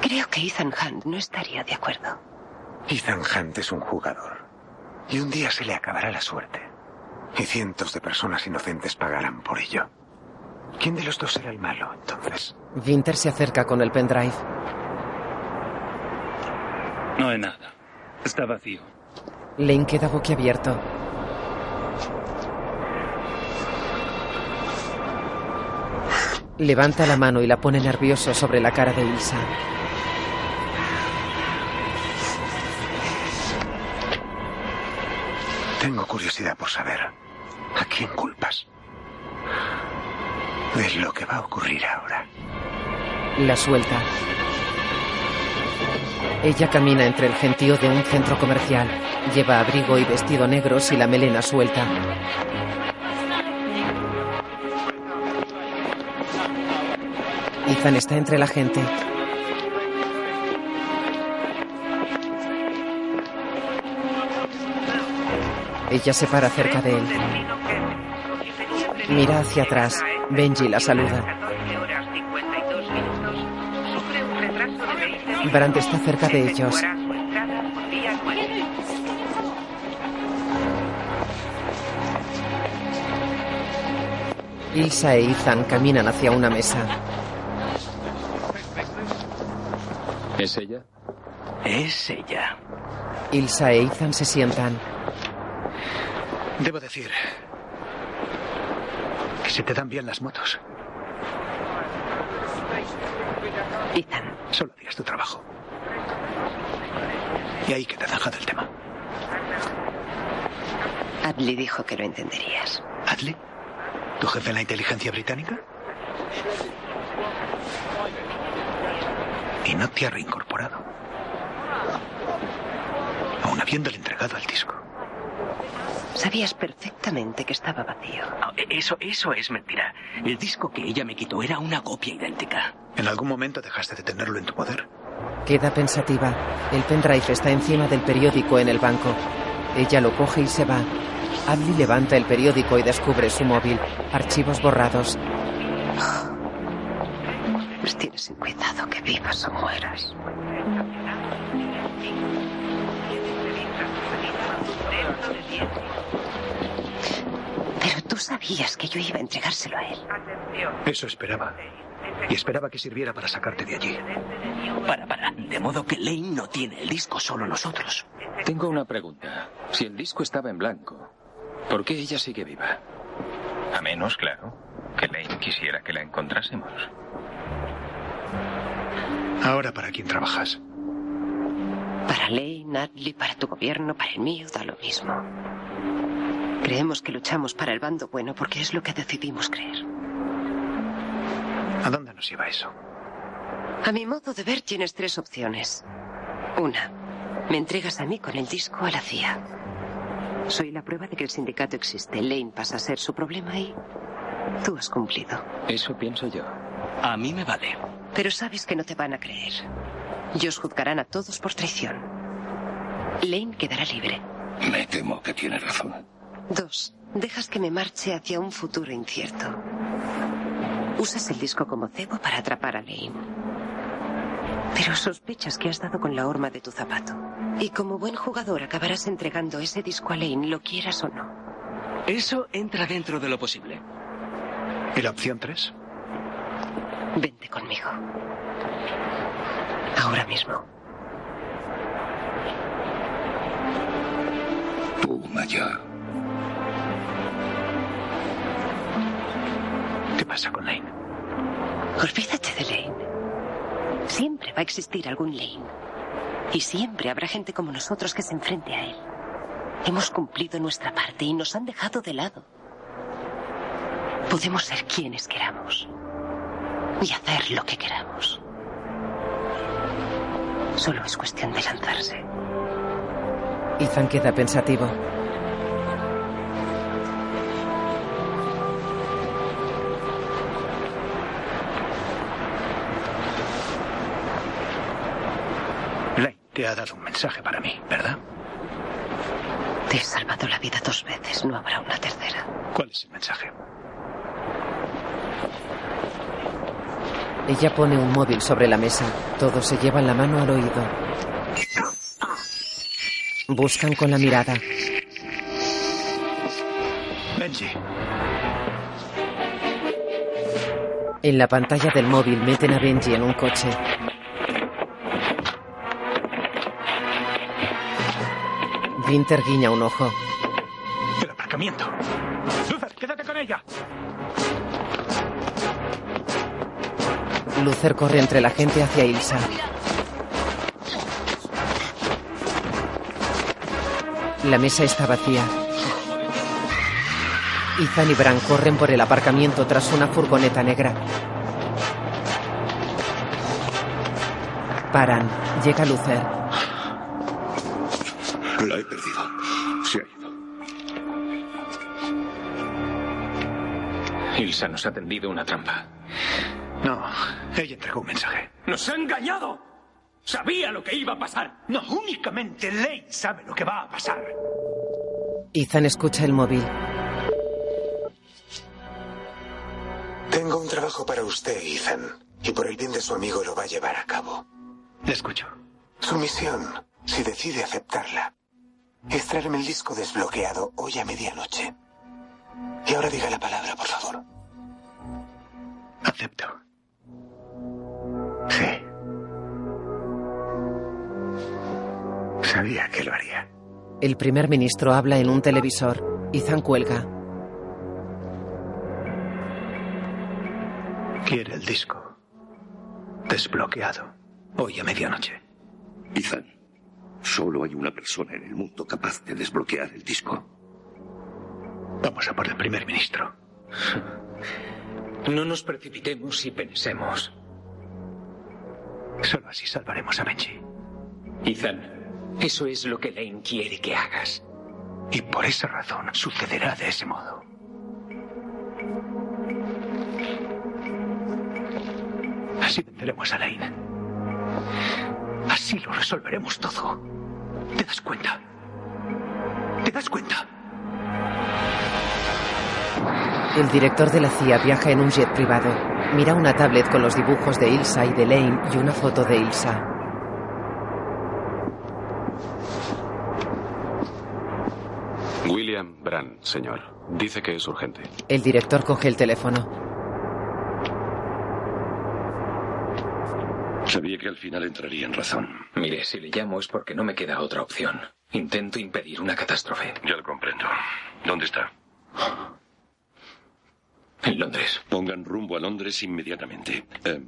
Speaker 11: Creo que Ethan Hunt no estaría de acuerdo.
Speaker 15: Ethan Hunt es un jugador. Y un día se le acabará la suerte. Y cientos de personas inocentes pagarán por ello. ¿Quién de los dos será el malo, entonces?
Speaker 1: Winter se acerca con el pendrive.
Speaker 9: No hay nada. Está vacío.
Speaker 1: Lane queda boquiabierto. Levanta la mano y la pone nervioso sobre la cara de Ilsa.
Speaker 15: Tengo curiosidad por saber a quién culpas. Es lo que va a ocurrir ahora.
Speaker 1: La suelta. Ella camina entre el gentío de un centro comercial. Lleva abrigo y vestido negros y la melena suelta. Ethan está entre la gente. Ella se para cerca de él. Mira hacia atrás. Benji la saluda. Brandt está cerca de ellos. Ilsa e Ethan caminan hacia una mesa.
Speaker 3: ¿Es ella?
Speaker 5: Es ella.
Speaker 1: Ilsa e Ethan se sientan.
Speaker 5: Debo decir que se te dan bien las motos.
Speaker 11: Ethan.
Speaker 5: Solo harías tu trabajo. Y ahí queda zanjado el tema.
Speaker 11: Adley dijo que lo entenderías.
Speaker 5: ¿Adley? ¿Tu jefe en la inteligencia británica? Y no te ha reincorporado. Aún habiéndole entregado el disco.
Speaker 11: Sabías perfectamente que estaba vacío.
Speaker 2: No, eso, eso es mentira. El disco que ella me quitó era una copia idéntica.
Speaker 5: ¿En algún momento dejaste de tenerlo en tu poder?
Speaker 1: Queda pensativa. El pendrive está encima del periódico en el banco. Ella lo coge y se va. Adley levanta el periódico y descubre su móvil. Archivos borrados.
Speaker 11: Cuidado que vivas o mueras. Pero tú sabías que yo iba a entregárselo a él.
Speaker 5: Eso esperaba. Y esperaba que sirviera para sacarte de allí.
Speaker 2: Para, para. De modo que Lane no tiene el disco, solo nosotros.
Speaker 3: Tengo una pregunta. Si el disco estaba en blanco, ¿por qué ella sigue viva? A menos, claro, que Lane quisiera que la encontrásemos.
Speaker 5: Ahora, ¿para quién trabajas?
Speaker 11: Para Lane, Adley, para tu gobierno, para el mío, da lo mismo. Creemos que luchamos para el bando bueno porque es lo que decidimos creer.
Speaker 5: ¿A dónde nos lleva eso?
Speaker 11: A mi modo de ver tienes tres opciones. Una, me entregas a mí con el disco a la CIA. Soy la prueba de que el sindicato existe. Lane pasa a ser su problema y tú has cumplido.
Speaker 3: Eso pienso yo.
Speaker 2: A mí me vale.
Speaker 11: Pero sabes que no te van a creer. Y os juzgarán a todos por traición. Lane quedará libre.
Speaker 17: Me temo que tiene razón.
Speaker 11: Dos, dejas que me marche hacia un futuro incierto. Usas el disco como cebo para atrapar a Lane. Pero sospechas que has dado con la horma de tu zapato. Y como buen jugador acabarás entregando ese disco a Lane, lo quieras o no.
Speaker 2: Eso entra dentro de lo posible.
Speaker 5: ¿Y la opción tres?
Speaker 11: Vente conmigo. Ahora mismo.
Speaker 17: Toma ya.
Speaker 5: ¿Qué pasa con Lane?
Speaker 11: Olvídate de Lane. Siempre va a existir algún Lane. Y siempre habrá gente como nosotros que se enfrente a él. Hemos cumplido nuestra parte y nos han dejado de lado. Podemos ser quienes queramos. Y hacer lo que queramos. Solo es cuestión de lanzarse.
Speaker 1: Ethan queda pensativo.
Speaker 5: Lane te ha dado un mensaje para mí, ¿verdad?
Speaker 11: Te he salvado la vida dos veces, no habrá una tercera.
Speaker 5: ¿Cuál es el mensaje?
Speaker 1: Ella pone un móvil sobre la mesa. Todos se llevan la mano al oído. Buscan con la mirada.
Speaker 5: Benji.
Speaker 1: En la pantalla del móvil meten a Benji en un coche. Winter guiña un ojo.
Speaker 5: El aparcamiento. Luther, quédate con ella.
Speaker 1: Luther corre entre la gente hacia Ilsa. La mesa está vacía. Ethan y Bran corren por el aparcamiento tras una furgoneta negra. Paran. Llega Luther.
Speaker 17: La he perdido. Se ha ido.
Speaker 3: Ilsa nos ha tendido una trampa.
Speaker 5: No, ella entregó un mensaje.
Speaker 2: ¡Nos ha engañado! Sabía lo que iba a pasar.
Speaker 5: No, únicamente Lane sabe lo que va a pasar.
Speaker 1: Ethan escucha el móvil.
Speaker 15: trabajo para usted, Ethan. Y por el bien de su amigo lo va a llevar a cabo.
Speaker 5: Le escucho.
Speaker 15: Su misión, si decide aceptarla, es traerme el disco desbloqueado hoy a medianoche. Y ahora diga la palabra, por favor.
Speaker 5: Acepto.
Speaker 15: Sí. Sabía que lo haría.
Speaker 1: El primer ministro habla en un televisor. Ethan cuelga.
Speaker 5: Quiere el disco. Desbloqueado. Hoy a medianoche.
Speaker 17: Ethan, solo hay una persona en el mundo capaz de desbloquear el disco.
Speaker 5: Vamos a por el primer ministro.
Speaker 3: No nos precipitemos y pensemos.
Speaker 5: Solo así salvaremos a Benji.
Speaker 3: Ethan, eso es lo que Lane quiere que hagas.
Speaker 5: Y por esa razón sucederá de ese modo. Así venceremos a Lane. Así lo resolveremos todo. ¿Te das cuenta? ¿Te das cuenta?
Speaker 1: El director de la CIA viaja en un jet privado. Mira una tablet con los dibujos de Ilsa y de Lane y una foto de Ilsa.
Speaker 20: William Brand, señor. Dice que es urgente.
Speaker 1: El director coge el teléfono.
Speaker 7: Sabía que al final entraría en razón.
Speaker 3: Mire, si le llamo es porque no me queda otra opción. Intento impedir una catástrofe.
Speaker 7: Ya lo comprendo. ¿Dónde está?
Speaker 3: En Londres.
Speaker 7: Pongan rumbo a Londres inmediatamente. Eh,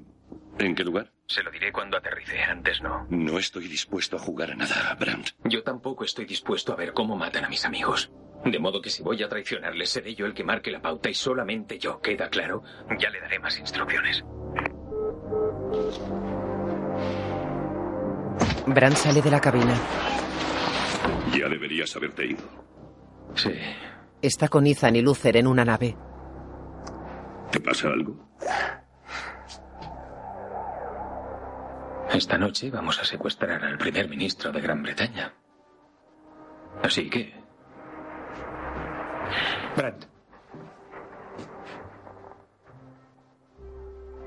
Speaker 7: ¿En qué lugar?
Speaker 3: Se lo diré cuando aterrice, antes no.
Speaker 7: No estoy dispuesto a jugar a nada, Brandt.
Speaker 3: Yo tampoco estoy dispuesto a ver cómo matan a mis amigos. De modo que si voy a traicionarles, seré yo el que marque la pauta y solamente yo, ¿queda claro? Ya le daré más instrucciones.
Speaker 1: Brand sale de la cabina.
Speaker 17: Ya deberías haberte ido.
Speaker 3: Sí.
Speaker 1: Está con Ethan y Luther en una nave.
Speaker 17: ¿Te pasa algo?
Speaker 3: Esta noche vamos a secuestrar al primer ministro de Gran Bretaña. Así que...
Speaker 5: Brad.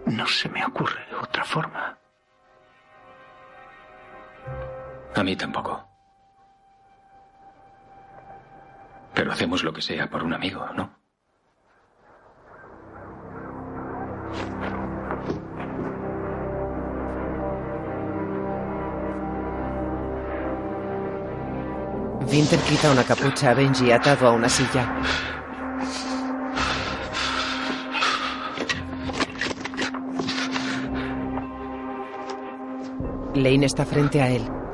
Speaker 5: No se me ocurre otra forma.
Speaker 3: A mí tampoco. Pero hacemos lo que sea por un amigo, ¿no?
Speaker 1: Winter quita una capucha a Benji atado a una silla. Lane está frente a él.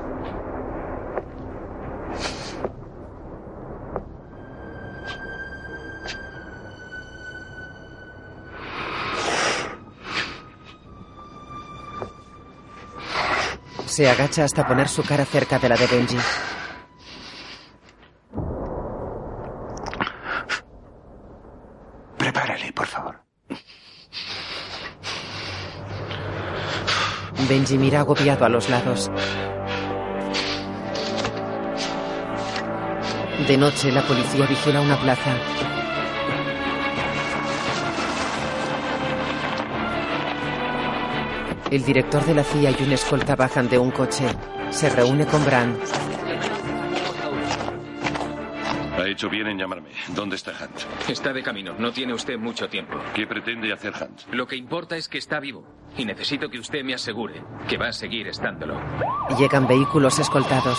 Speaker 1: Se agacha hasta poner su cara cerca de la de Benji.
Speaker 15: Prepárale, por favor.
Speaker 1: Benji mira agobiado a los lados. De noche, la policía vigila una plaza. El director de la CIA y un escolta bajan de un coche. Se reúne con Bran.
Speaker 7: Ha hecho bien en llamarme. ¿Dónde está Hunt?
Speaker 3: Está de camino. No tiene usted mucho tiempo.
Speaker 7: ¿Qué pretende hacer Hunt?
Speaker 3: Lo que importa es que está vivo. Y necesito que usted me asegure que va a seguir estándolo.
Speaker 1: Llegan vehículos escoltados.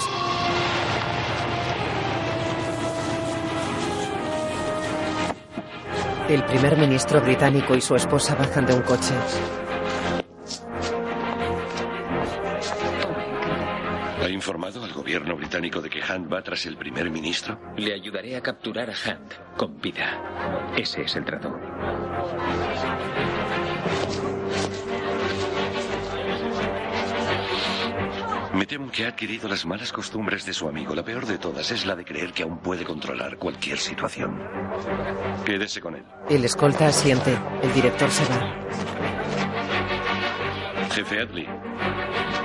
Speaker 1: El primer ministro británico y su esposa bajan de un coche.
Speaker 7: Informado al gobierno británico de que Hunt va tras el primer ministro?
Speaker 3: Le ayudaré a capturar a Hunt con vida. Ese es el trato.
Speaker 7: Me temo que ha adquirido las malas costumbres de su amigo. La peor de todas es la de creer que aún puede controlar cualquier situación. Quédese con él.
Speaker 1: El escolta asiente. El director se va.
Speaker 7: Jefe Adley.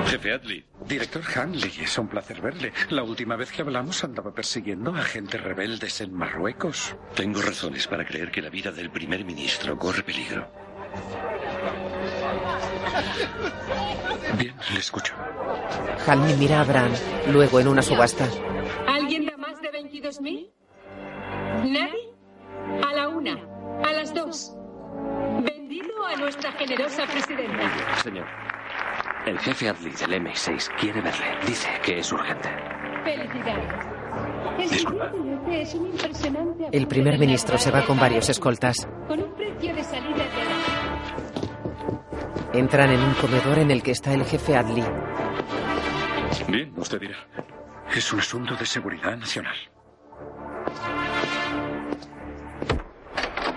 Speaker 7: Jefe Adley.
Speaker 19: Director Hanley, es un placer verle. La última vez que hablamos andaba persiguiendo a agentes rebeldes en Marruecos.
Speaker 7: Tengo razones para creer que la vida del primer ministro corre peligro.
Speaker 21: Bien, le escucho.
Speaker 1: Halmi mira a Bran, luego en una subasta.
Speaker 22: ¿Alguien da más de 22.000? ¿Nadie? A la una, a las dos. Vendido a nuestra generosa presidenta.
Speaker 19: Señor, el jefe Adley del M6 quiere verle. Dice que es urgente.
Speaker 22: Felicidades. El siguiente es un impresionante
Speaker 1: El primer ministro se va con varios escoltas.
Speaker 22: con un precio de salida de
Speaker 1: Entran en un comedor en el que está el jefe Adli.
Speaker 21: Bien, usted dirá. Es un asunto de seguridad nacional.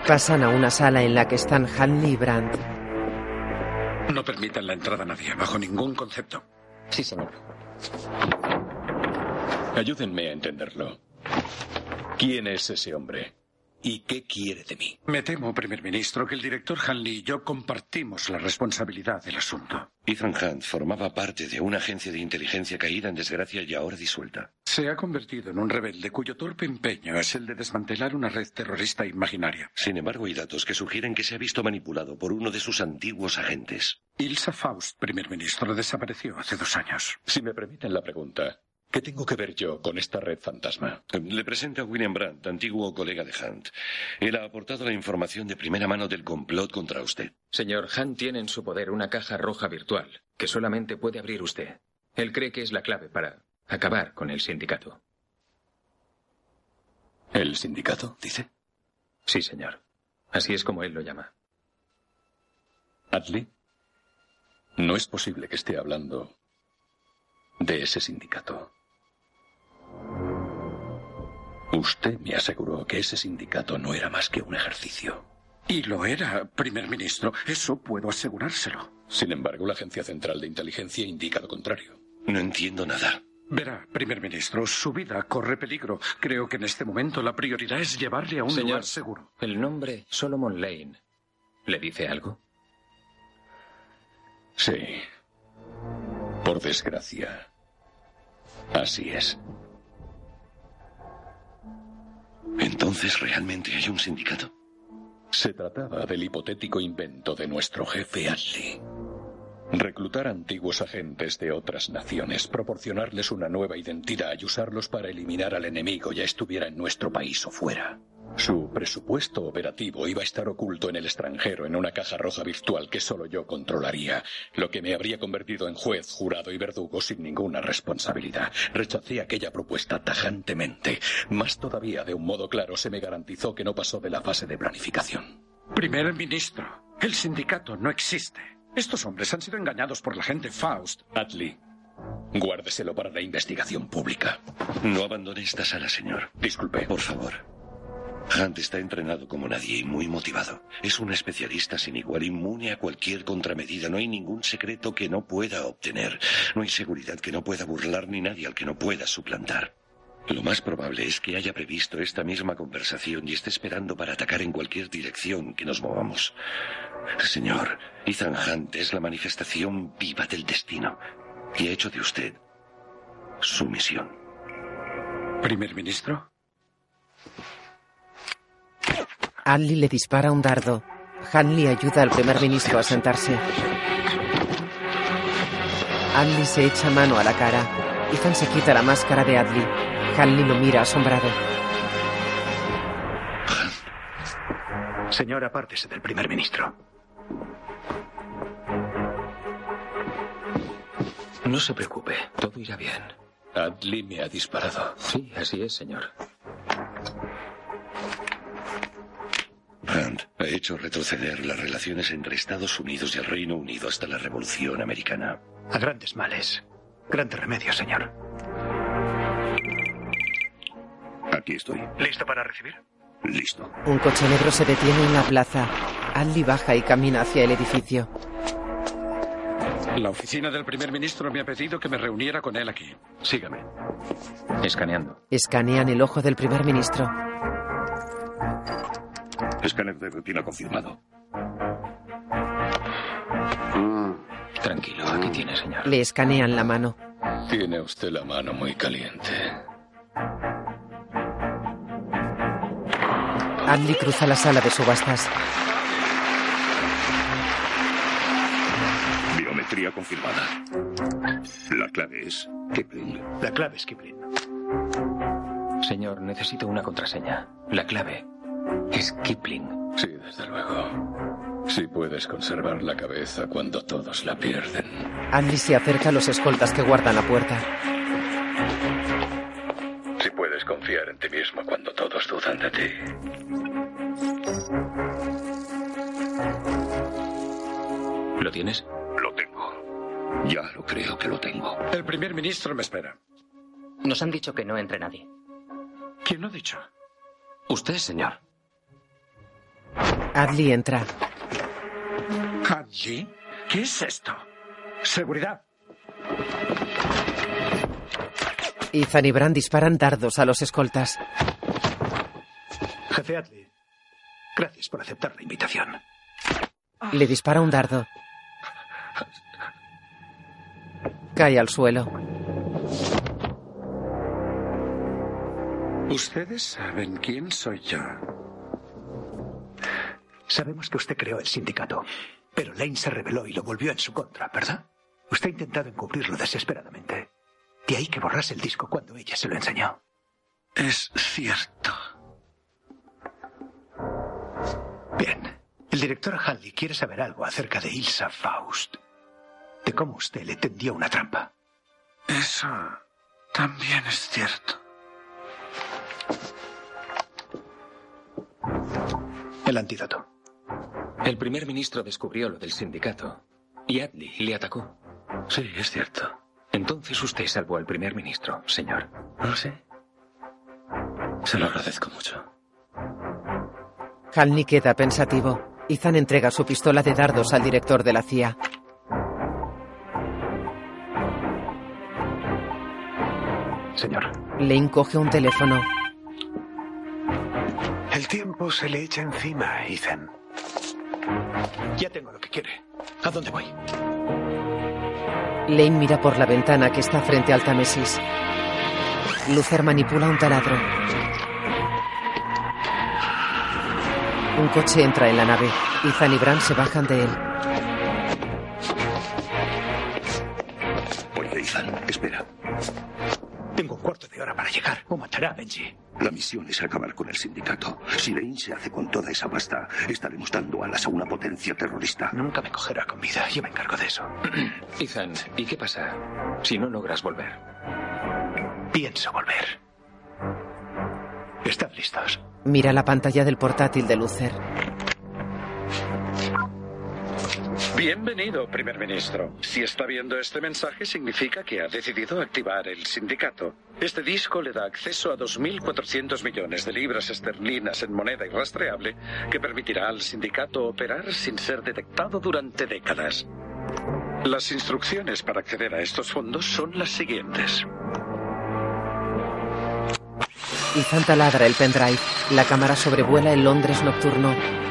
Speaker 1: Pasan a una sala en la que están Hanley y Brandt.
Speaker 21: No permitan la entrada a nadie, bajo ningún concepto.
Speaker 3: Sí, señor. Ayúdenme a entenderlo. ¿Quién es ese hombre? ¿Y qué quiere de mí?
Speaker 21: Me temo, primer ministro, que el director Hanley y yo compartimos la responsabilidad del asunto.
Speaker 7: Ethan Hunt formaba parte de una agencia de inteligencia caída en desgracia y ahora disuelta.
Speaker 21: Se ha convertido en un rebelde cuyo torpe empeño es el de desmantelar una red terrorista imaginaria.
Speaker 7: Sin embargo, hay datos que sugieren que se ha visto manipulado por uno de sus antiguos agentes.
Speaker 21: Ilsa Faust, primer ministro, desapareció hace dos años.
Speaker 3: Si me permiten la pregunta, ¿qué tengo que ver yo con esta red fantasma?
Speaker 7: Le presento a William Brandt, antiguo colega de Hunt. Él ha aportado la información de primera mano del complot contra usted.
Speaker 3: Señor, Hunt tiene en su poder una caja roja virtual que solamente puede abrir usted. Él cree que es la clave para acabar con el sindicato.
Speaker 19: ¿El sindicato, dice?
Speaker 3: Sí, señor. Así es como él lo llama.
Speaker 19: Adley, no es posible que esté hablando de ese sindicato. Usted me aseguró que ese sindicato no era más que un ejercicio.
Speaker 21: Y lo era, primer ministro. Eso puedo asegurárselo.
Speaker 19: Sin embargo, la Agencia Central de Inteligencia indica lo contrario.
Speaker 7: No entiendo nada.
Speaker 21: Verá, primer ministro, su vida corre peligro. Creo que en este momento la prioridad es llevarle a un
Speaker 3: Señor,
Speaker 21: lugar seguro.
Speaker 3: El nombre Solomon Lane. ¿Le dice algo?
Speaker 19: Sí. Por desgracia. Así es.
Speaker 7: Entonces, ¿realmente hay un sindicato?
Speaker 19: Se trataba del hipotético invento de nuestro jefe Adley. Reclutar antiguos agentes de otras naciones, proporcionarles una nueva identidad y usarlos para eliminar al enemigo, ya estuviera en nuestro país o fuera. Su presupuesto operativo iba a estar oculto en el extranjero en una caja roja virtual que solo yo controlaría, lo que me habría convertido en juez, jurado y verdugo sin ninguna responsabilidad. Rechacé aquella propuesta tajantemente. Más todavía, de un modo claro, se me garantizó que no pasó de la fase de planificación.
Speaker 21: Primer ministro, el sindicato no existe. Estos hombres han sido engañados por la gente Faust.
Speaker 19: Adley, guárdeselo para la investigación pública.
Speaker 7: No abandone esta sala, señor.
Speaker 19: Disculpe.
Speaker 7: Por favor. Hunt está entrenado como nadie y muy motivado. Es un especialista sin igual, inmune a cualquier contramedida. No hay ningún secreto que no pueda obtener. No hay seguridad que no pueda burlar ni nadie al que no pueda suplantar. Lo más probable es que haya previsto esta misma conversación y esté esperando para atacar en cualquier dirección que nos movamos. Señor, Ethan Hunt es la manifestación viva del destino y ha hecho de usted su misión.
Speaker 21: Primer ministro.
Speaker 1: Adli le dispara un dardo. Hanley ayuda al primer ministro a sentarse. Adli se echa mano a la cara. Ethan se quita la máscara de Adli. Hanley lo mira asombrado.
Speaker 5: Señor, apártese del primer ministro.
Speaker 3: No se preocupe, todo irá bien.
Speaker 19: Adley me ha disparado.
Speaker 3: Sí, así es, señor.
Speaker 7: Hunt ha hecho retroceder las relaciones entre Estados Unidos y el Reino Unido hasta la Revolución Americana.
Speaker 5: A grandes males. Grande remedio, señor.
Speaker 17: Aquí estoy.
Speaker 5: ¿Listo para recibir?
Speaker 17: Listo.
Speaker 1: Un coche negro se detiene en la plaza. Adli baja y camina hacia el edificio.
Speaker 21: La oficina del primer ministro me ha pedido que me reuniera con él aquí.
Speaker 19: Sígame.
Speaker 3: Escaneando.
Speaker 1: Escanean el ojo del primer ministro.
Speaker 17: Escáner de rutina confirmado.
Speaker 3: Tranquilo, aquí tiene, señor.
Speaker 1: Le escanean la mano.
Speaker 19: Tiene usted la mano muy caliente.
Speaker 1: Adli cruza la sala de subastas.
Speaker 17: biometría confirmada. La clave es Kipling.
Speaker 5: La clave es Kipling.
Speaker 3: Señor, necesito una contraseña. La clave es Kipling.
Speaker 20: Sí, desde luego. Si puedes conservar la cabeza cuando todos la pierden.
Speaker 1: Andy se acerca a los escoltas que guardan la puerta.
Speaker 20: Si puedes confiar en ti mismo cuando todos dudan de ti.
Speaker 3: ¿Lo tienes?
Speaker 17: Lo tengo. Ya lo creo que lo tengo.
Speaker 19: El primer ministro me espera.
Speaker 23: Nos han dicho que no entre nadie.
Speaker 19: ¿Quién lo ha dicho?
Speaker 3: Usted, señor.
Speaker 1: Adley entra.
Speaker 19: ¿Adley? ¿Qué es esto? Seguridad.
Speaker 1: Ethan y Bran disparan dardos a los escoltas.
Speaker 5: Jefe Adley, gracias por aceptar la invitación.
Speaker 1: Le dispara un dardo. Cae al suelo.
Speaker 19: Ustedes saben quién soy yo.
Speaker 5: Sabemos que usted creó el sindicato, pero Lane se rebeló y lo volvió en su contra, ¿verdad? Usted ha intentado encubrirlo desesperadamente. De ahí que borrase el disco cuando ella se lo enseñó.
Speaker 19: Es cierto.
Speaker 5: Bien. El director Hanley quiere saber algo acerca de Ilsa Faust. De cómo usted le tendió una trampa.
Speaker 19: Eso también es cierto.
Speaker 5: El antídoto.
Speaker 3: El primer ministro descubrió lo del sindicato y Adley le atacó.
Speaker 19: Sí, es cierto.
Speaker 3: Entonces usted salvó al primer ministro, señor.
Speaker 19: ¿No sé? Se lo agradezco mucho.
Speaker 1: Halney queda pensativo. Ethan entrega su pistola de dardos al director de la CIA.
Speaker 5: Señor.
Speaker 1: Lane coge un teléfono.
Speaker 15: El tiempo se le echa encima, Ethan.
Speaker 5: Ya tengo lo que quiere. ¿A dónde voy?
Speaker 1: Lane mira por la ventana que está frente al Támesis. Luther manipula un taladro. Un coche entra en la nave. Ethan y Bran se bajan de él.
Speaker 17: Oye, Ethan, espera.
Speaker 5: Cuarto de hora para llegar o matará a Benji.
Speaker 17: La misión es acabar con el sindicato. Si Lane se hace con toda esa pasta, estaremos dando alas a una potencia terrorista.
Speaker 5: Nunca me cogerá con vida. Yo me encargo de eso.
Speaker 3: Ethan, ¿y qué pasa si no logras volver?
Speaker 5: Pienso volver. ¿Están listos?
Speaker 1: Mira la pantalla del portátil de Luther.
Speaker 19: Bienvenido, primer ministro. Si está viendo este mensaje, significa que ha decidido activar el sindicato. Este disco le da acceso a 2.400 millones de libras esterlinas en moneda irrastreable que permitirá al sindicato operar sin ser detectado durante décadas. Las instrucciones para acceder a estos fondos son las siguientes.
Speaker 1: Ethan taladra el pendrive. La cámara sobrevuela el Londres nocturno.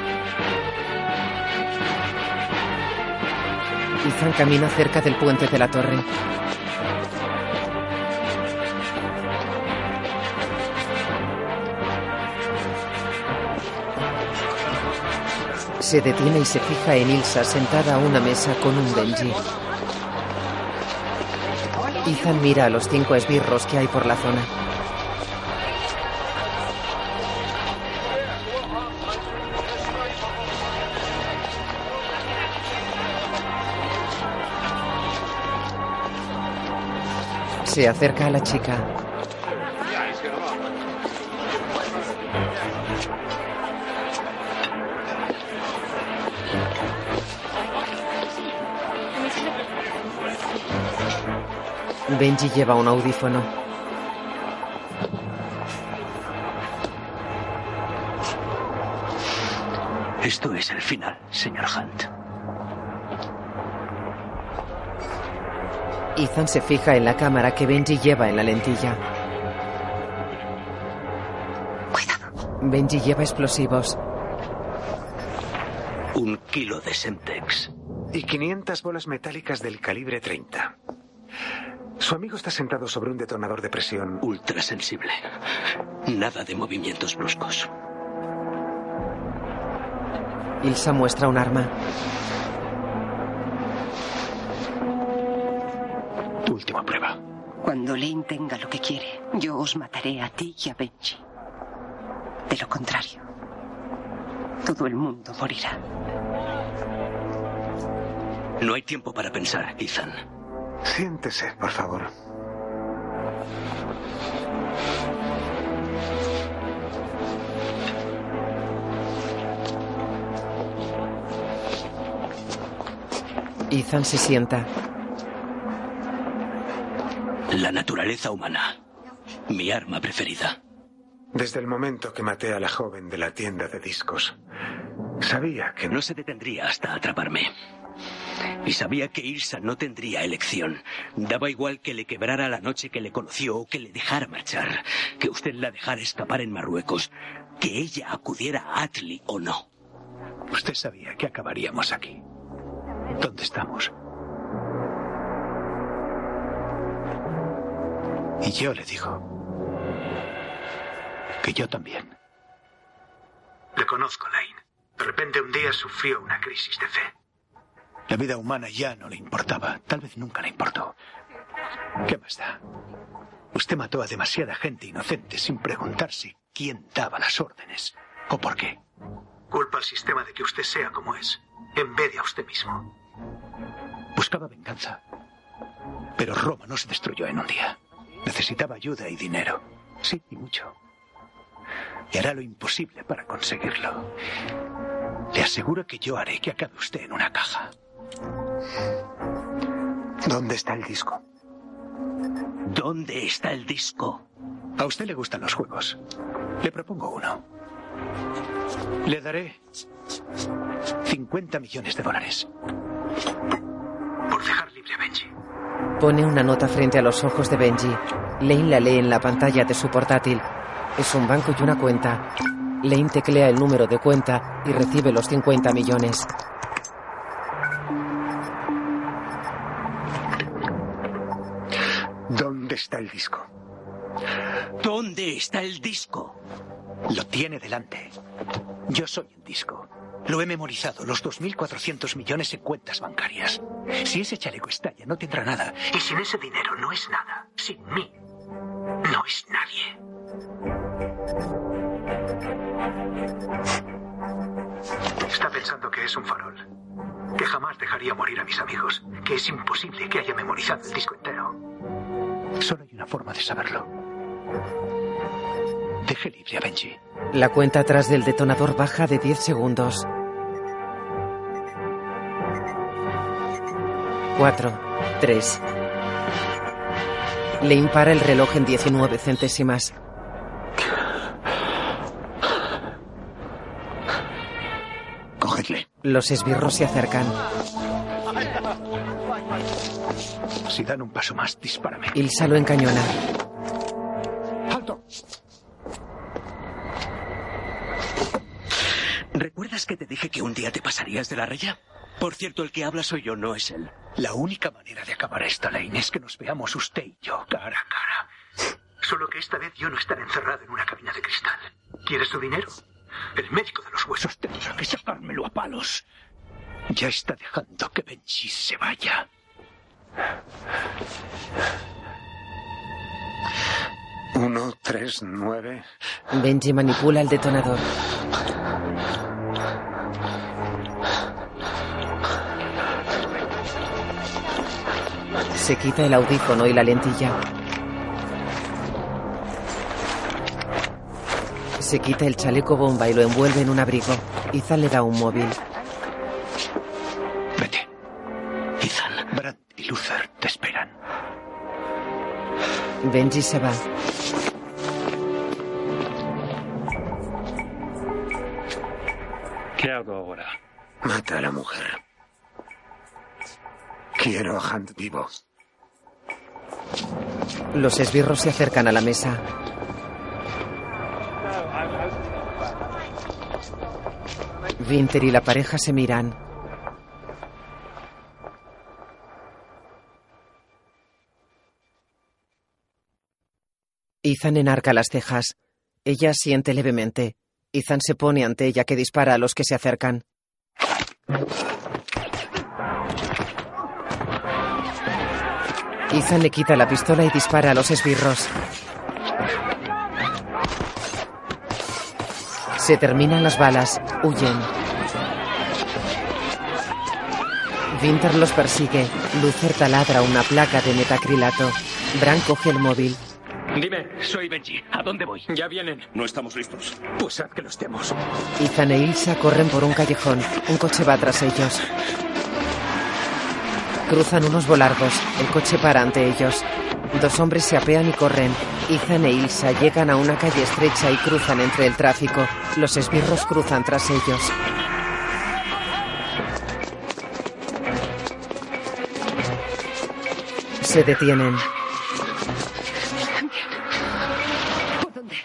Speaker 1: Ethan camina cerca del puente de la torre. Se detiene y se fija en Ilsa sentada a una mesa con un Benji. Ethan mira a los cinco esbirros que hay por la zona. Se acerca a la chica. Benji lleva un audífono.
Speaker 5: Esto es el final, señor Hunt.
Speaker 1: Ethan se fija en la cámara que Benji lleva en la lentilla.
Speaker 11: Cuidado.
Speaker 1: Benji lleva explosivos.
Speaker 5: Un kilo de Semtex.
Speaker 15: Y 500 bolas metálicas del calibre 30. Su amigo está sentado sobre un detonador de presión.
Speaker 2: Ultrasensible. Nada de movimientos bruscos.
Speaker 1: Ilsa muestra un arma.
Speaker 15: Última prueba.
Speaker 11: Cuando Lane tenga lo que quiere, yo os mataré a ti y a Benji. De lo contrario, todo el mundo morirá.
Speaker 2: No hay tiempo para pensar, Ethan.
Speaker 15: Siéntese, por favor.
Speaker 1: Ethan se sienta.
Speaker 2: La naturaleza humana. Mi arma preferida.
Speaker 15: Desde el momento que maté a la joven de la tienda de discos, sabía que
Speaker 2: no se detendría hasta atraparme. Y sabía que Ilsa no tendría elección. Daba igual que le quebrara la noche que le conoció o que le dejara marchar, que usted la dejara escapar en Marruecos, que ella acudiera a Atli o no.
Speaker 5: Usted sabía que acabaríamos aquí. ¿Dónde estamos? Y yo le digo que yo también. Le conozco, Lane. De repente un día sufrió una crisis de fe. La vida humana ya no le importaba. Tal vez nunca le importó. ¿Qué más da? Usted mató a demasiada gente inocente sin preguntarse quién daba las órdenes o por qué. Culpa al sistema de que usted sea como es, en vez de a usted mismo. Buscaba venganza. Pero Roma no se destruyó en un día. Necesitaba ayuda y dinero. Sí, y mucho. Y hará lo imposible para conseguirlo. Le aseguro que yo haré que acabe usted en una caja.
Speaker 15: ¿Dónde está el disco?
Speaker 2: ¿Dónde está el disco?
Speaker 5: A usted le gustan los juegos. Le propongo uno. Le daré 50 millones de dólares.
Speaker 1: Pone una nota frente a los ojos de Benji. Lane la lee en la pantalla de su portátil. Es un banco y una cuenta. Lane teclea el número de cuenta y recibe los 50 millones.
Speaker 15: ¿Dónde está el disco?
Speaker 2: ¿Dónde está el disco?
Speaker 5: Lo tiene delante. Yo soy el disco. Lo he memorizado, los 2.400 millones en cuentas bancarias. Si ese chaleco estalla, no tendrá nada. Y sin ese dinero no es nada. Sin mí, no es nadie. Está pensando que es un farol. Que jamás dejaría morir a mis amigos. Que es imposible que haya memorizado el disco entero. Solo hay una forma de saberlo. Deje libre a Benji.
Speaker 1: La cuenta atrás del detonador baja de 10 segundos. 4, 3. Le impara el reloj en 19 centésimas.
Speaker 15: Cogedle.
Speaker 1: Los esbirros se acercan.
Speaker 5: Si dan un paso más, dispárame.
Speaker 1: Ilsa lo encañona.
Speaker 2: Que te dije que un día te pasarías de la raya? Por cierto, el que habla soy yo, no es él.
Speaker 5: La única manera de acabar esta, Lane, es que nos veamos usted y yo cara a cara. Solo que esta vez yo no estaré encerrado en una cabina de cristal. ¿Quiere su dinero? El médico de los huesos tendrá que sacármelo a palos. Ya está dejando que Benji se vaya.
Speaker 15: Uno, tres, nueve.
Speaker 1: Benji manipula el detonador. Se quita el audífono y la lentilla. Se quita el chaleco bomba y lo envuelve en un abrigo. Ethan le da un móvil.
Speaker 5: Vete. Ethan, Brad y Luther te esperan.
Speaker 1: Benji se va. Los esbirros se acercan a la mesa. Winter y la pareja se miran. Ethan enarca las cejas. Ella siente levemente. Ethan se pone ante ella que dispara a los que se acercan. Ethan le quita la pistola y dispara a los esbirros. Se terminan las balas. Huyen. Winter los persigue. Luther taladra una placa de metacrilato. Bran coge el móvil.
Speaker 12: Dime, soy Benji. ¿A dónde voy? Ya vienen.
Speaker 17: No estamos listos.
Speaker 12: Pues haz que lo estemos.
Speaker 1: Ethan e Ilsa corren por un callejón. Un coche va tras ellos. Cruzan unos volardos. El coche para ante ellos. Dos hombres se apean y corren. Ethan e Ilsa llegan a una calle estrecha y cruzan entre el tráfico. Los esbirros cruzan tras ellos. Se detienen.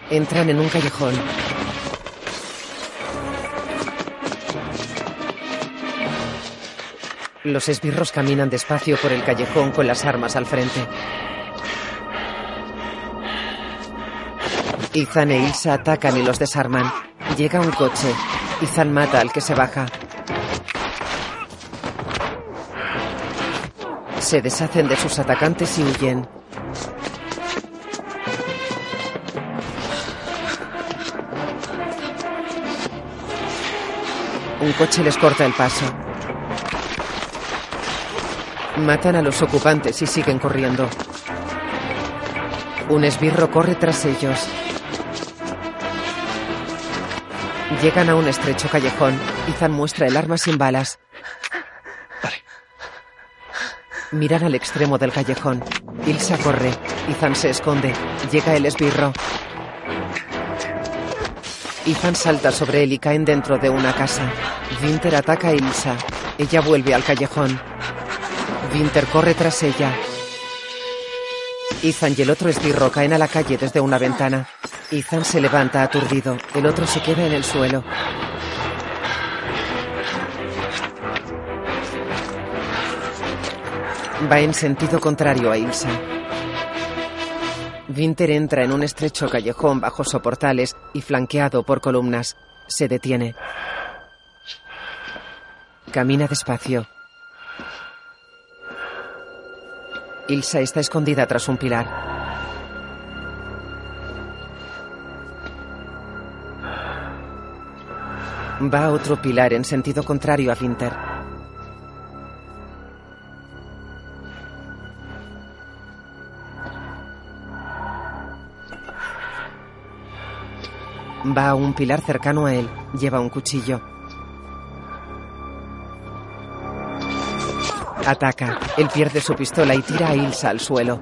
Speaker 1: Entran en un callejón. Los esbirros caminan despacio por el callejón con las armas al frente. Ethan e Ilsa atacan y los desarman. Llega un coche. Ethan mata al que se baja. Se deshacen de sus atacantes y huyen. Un coche les corta el paso. Matan a los ocupantes y siguen corriendo. Un esbirro corre tras ellos. Llegan a un estrecho callejón. Ethan muestra el arma sin balas. Miran al extremo del callejón. Ilsa corre. Ethan se esconde. Llega el esbirro. Ethan salta sobre él y caen dentro de una casa. Winter ataca a Ilsa. Ella vuelve al callejón. Winter corre tras ella. Ethan y el otro esbirro caen a la calle desde una ventana. Ethan se levanta aturdido. El otro se queda en el suelo. Va en sentido contrario a Ilsa. Winter entra en un estrecho callejón bajo soportales y flanqueado por columnas. Se detiene. Camina despacio. Ilsa está escondida tras un pilar. Va a otro pilar en sentido contrario a Winter. Va a un pilar cercano a él. Lleva un cuchillo. Ataca. Él pierde su pistola y tira a Ilsa al suelo.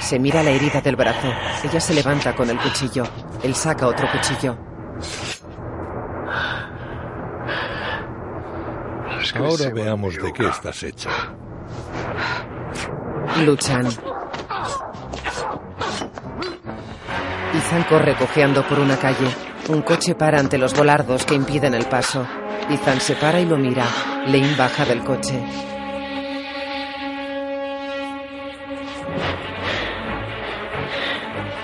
Speaker 1: Se mira la herida del brazo. Ella se levanta con el cuchillo. Él saca otro cuchillo.
Speaker 10: Ahora veamos de qué estás hecha.
Speaker 1: Luchan. Ethan corre cojeando por una calle. Un coche para ante los volardos que impiden el paso. Ethan se para y lo mira. Lane baja del coche.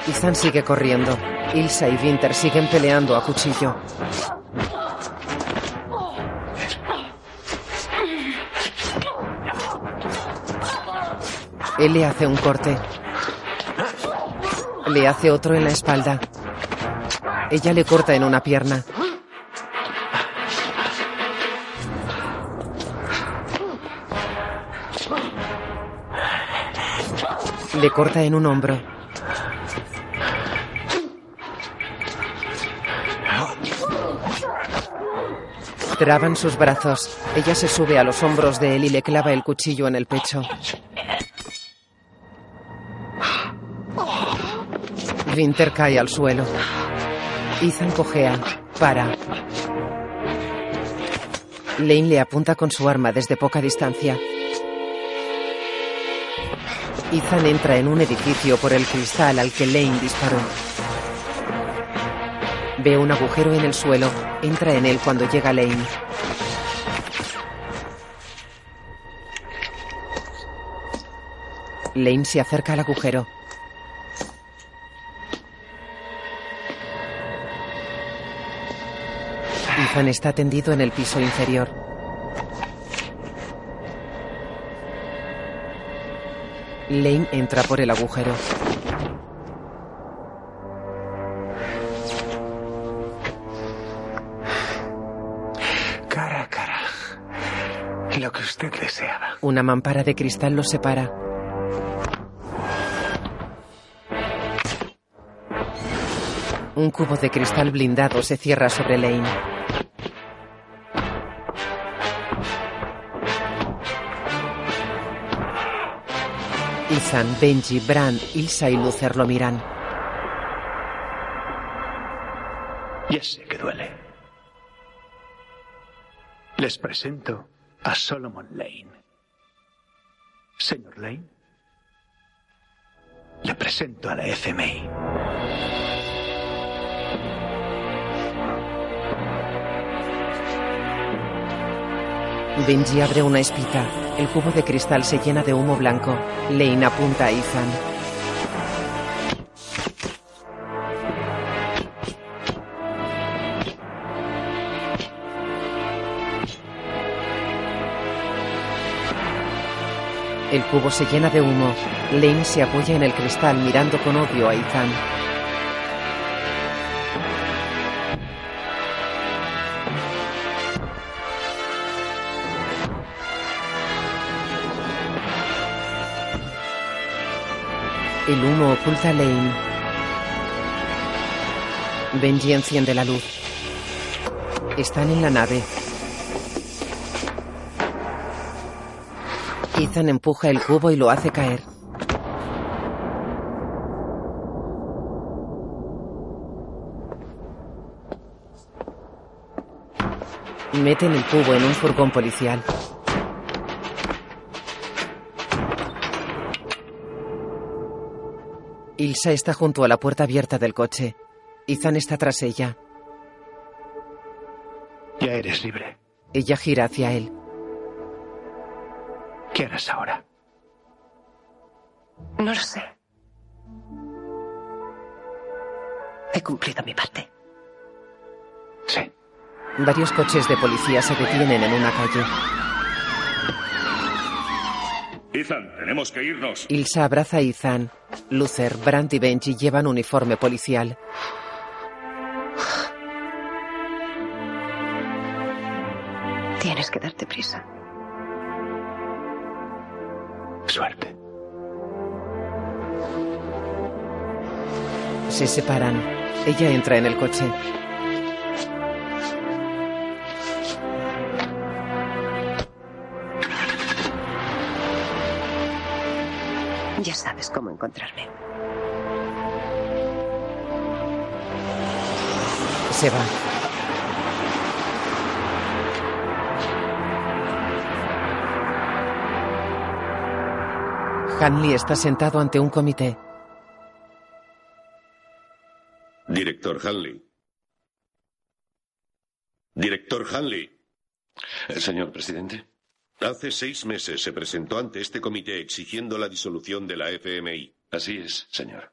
Speaker 1: Ethan sigue corriendo. Ilsa y Winter siguen peleando a cuchillo. Él le hace un corte. Le hace otro en la espalda. Ella le corta en una pierna. Le corta en un hombro. Traban sus brazos. Ella se sube a los hombros de él y le clava el cuchillo en el pecho. Winter cae al suelo. Ethan cojea. Para. Lane le apunta con su arma desde poca distancia. Ethan entra en un edificio por el cristal al que Lane disparó. Ve un agujero en el suelo. Entra en él cuando llega Lane. Lane se acerca al agujero. Ethan está tendido en el piso inferior. Lane entra por el agujero.
Speaker 15: Cara a cara. Lo que usted deseaba.
Speaker 1: Una mampara de cristal los separa. Un cubo de cristal blindado se cierra sobre Lane. Benji, Bran, Ilsa y Luther lo miran.
Speaker 5: Ya sé que duele. Les presento a Solomon Lane. Señor Lane, le presento a la FMI.
Speaker 1: Benji abre una espita. El cubo de cristal se llena de humo blanco. Lane apunta a Ethan. El cubo se llena de humo. Lane se apoya en el cristal mirando con odio a Ethan. El humo oculta a Lane. Benji enciende la luz. Están en la nave. Ethan empuja el cubo y lo hace caer. Meten el cubo en un furgón policial. Ilsa está junto a la puerta abierta del coche. Ethan está tras ella.
Speaker 5: Ya eres libre.
Speaker 1: Ella gira hacia él.
Speaker 5: ¿Qué harás ahora?
Speaker 11: No lo sé. He cumplido mi parte.
Speaker 5: Sí.
Speaker 1: Varios coches de policía se detienen en una calle.
Speaker 7: Ethan, tenemos que irnos.
Speaker 1: Ilsa abraza a Ethan. Luther, Brandt y Benji llevan uniforme policial.
Speaker 11: Tienes que darte prisa.
Speaker 5: Suerte.
Speaker 1: Se separan. Ella entra en el coche.
Speaker 11: Ya sabes cómo encontrarme.
Speaker 1: Se va. Hanley está sentado ante un comité.
Speaker 8: Director Hanley. Director Hanley.
Speaker 7: Señor presidente.
Speaker 8: Hace seis meses se presentó ante este comité exigiendo la disolución de la FMI.
Speaker 7: Así es, señor.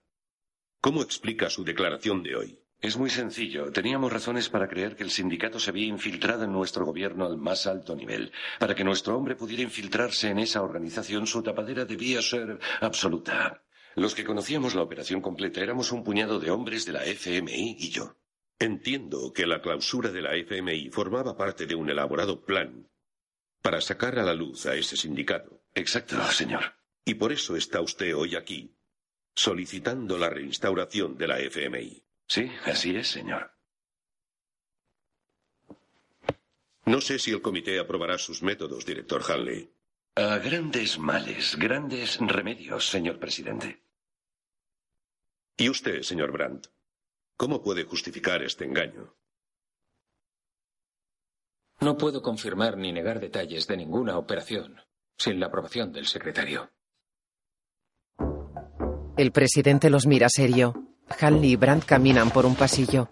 Speaker 8: ¿Cómo explica su declaración de hoy?
Speaker 7: Es muy sencillo. Teníamos razones para creer que el sindicato se había infiltrado en nuestro gobierno al más alto nivel. Para que nuestro hombre pudiera infiltrarse en esa organización, su tapadera debía ser absoluta. Los que conocíamos la operación completa éramos un puñado de hombres de la FMI y yo.
Speaker 8: Entiendo que la clausura de la FMI formaba parte de un elaborado plan para sacar a la luz a ese sindicato.
Speaker 7: Exacto, señor.
Speaker 8: Y por eso está usted hoy aquí, solicitando la reinstauración de la FMI.
Speaker 7: Sí, así es, señor.
Speaker 8: No sé si el comité aprobará sus métodos, director Hanley.
Speaker 7: A grandes males, grandes remedios, señor presidente.
Speaker 8: ¿Y usted, señor Brandt? ¿Cómo puede justificar este engaño?
Speaker 3: No puedo confirmar ni negar detalles de ninguna operación sin la aprobación del secretario.
Speaker 1: El presidente los mira serio. Hanley y Brandt caminan por un pasillo.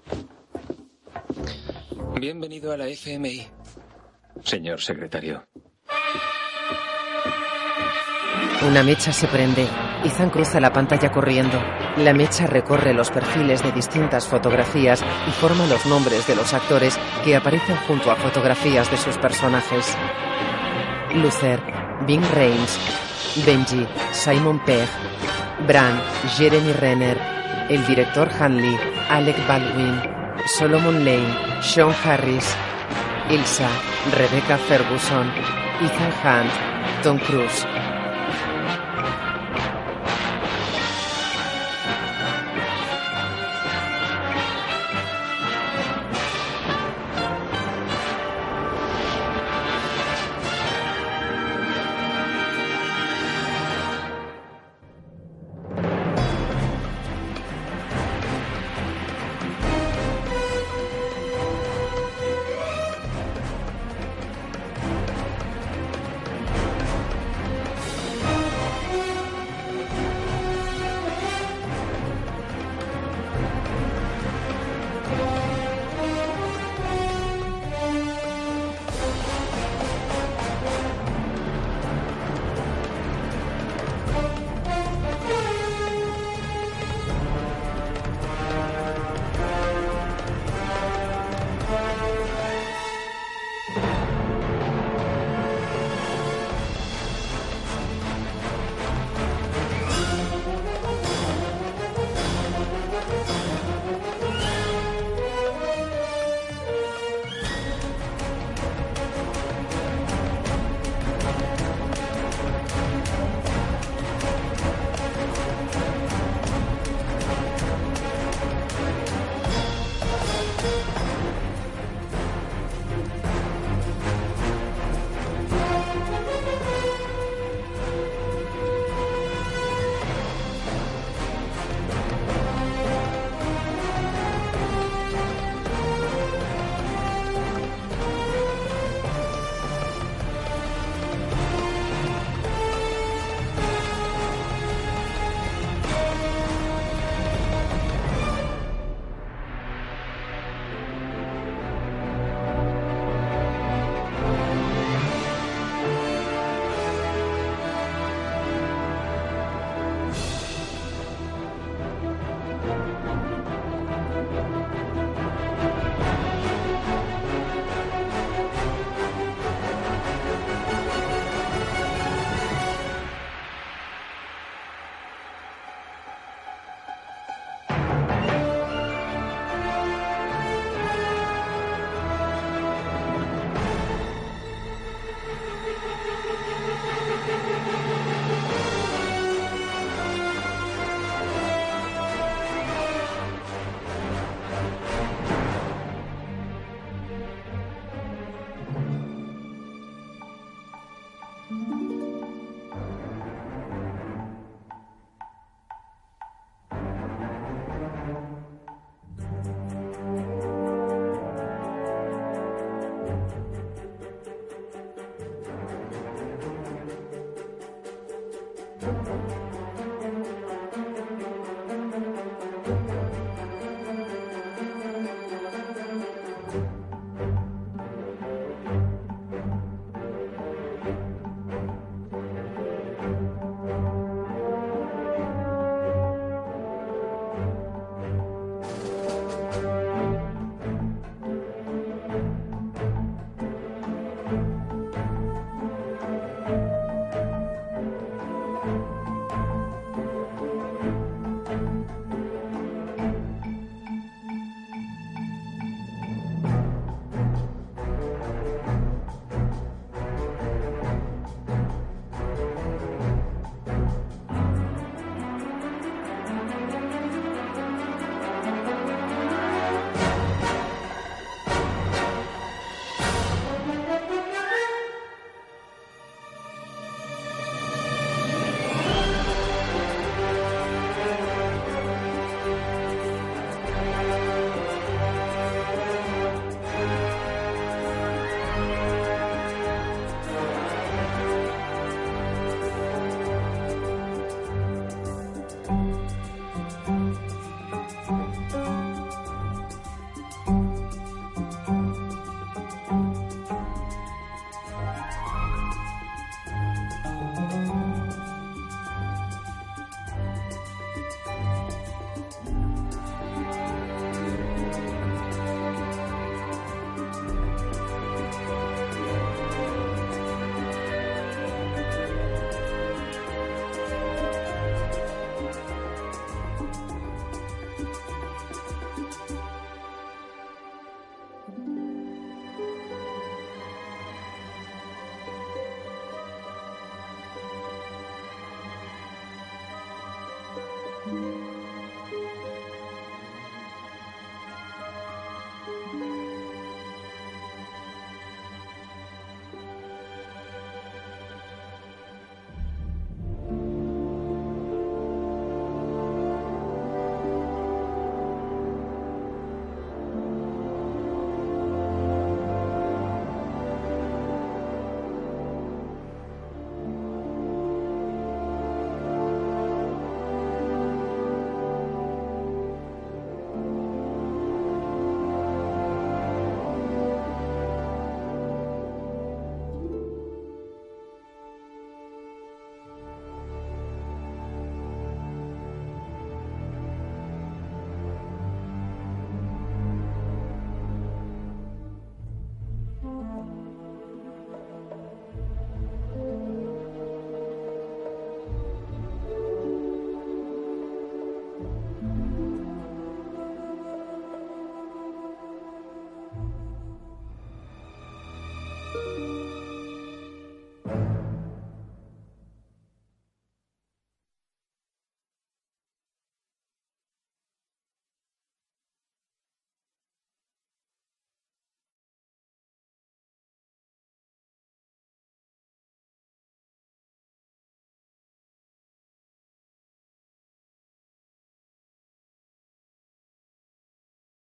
Speaker 3: Bienvenido a la FMI, señor secretario.
Speaker 1: Una mecha se prende. Ethan cruza la pantalla corriendo. La mecha recorre los perfiles de distintas fotografías y forma los nombres de los actores que aparecen junto a fotografías de sus personajes. Luther, Bing Reigns, Benji, Simon Pegg, Bran, Jeremy Renner, el director Hanley, Alec Baldwin, Solomon Lane, Sean Harris, Ilsa, Rebecca Ferguson, Ethan Hunt, Tom Cruise.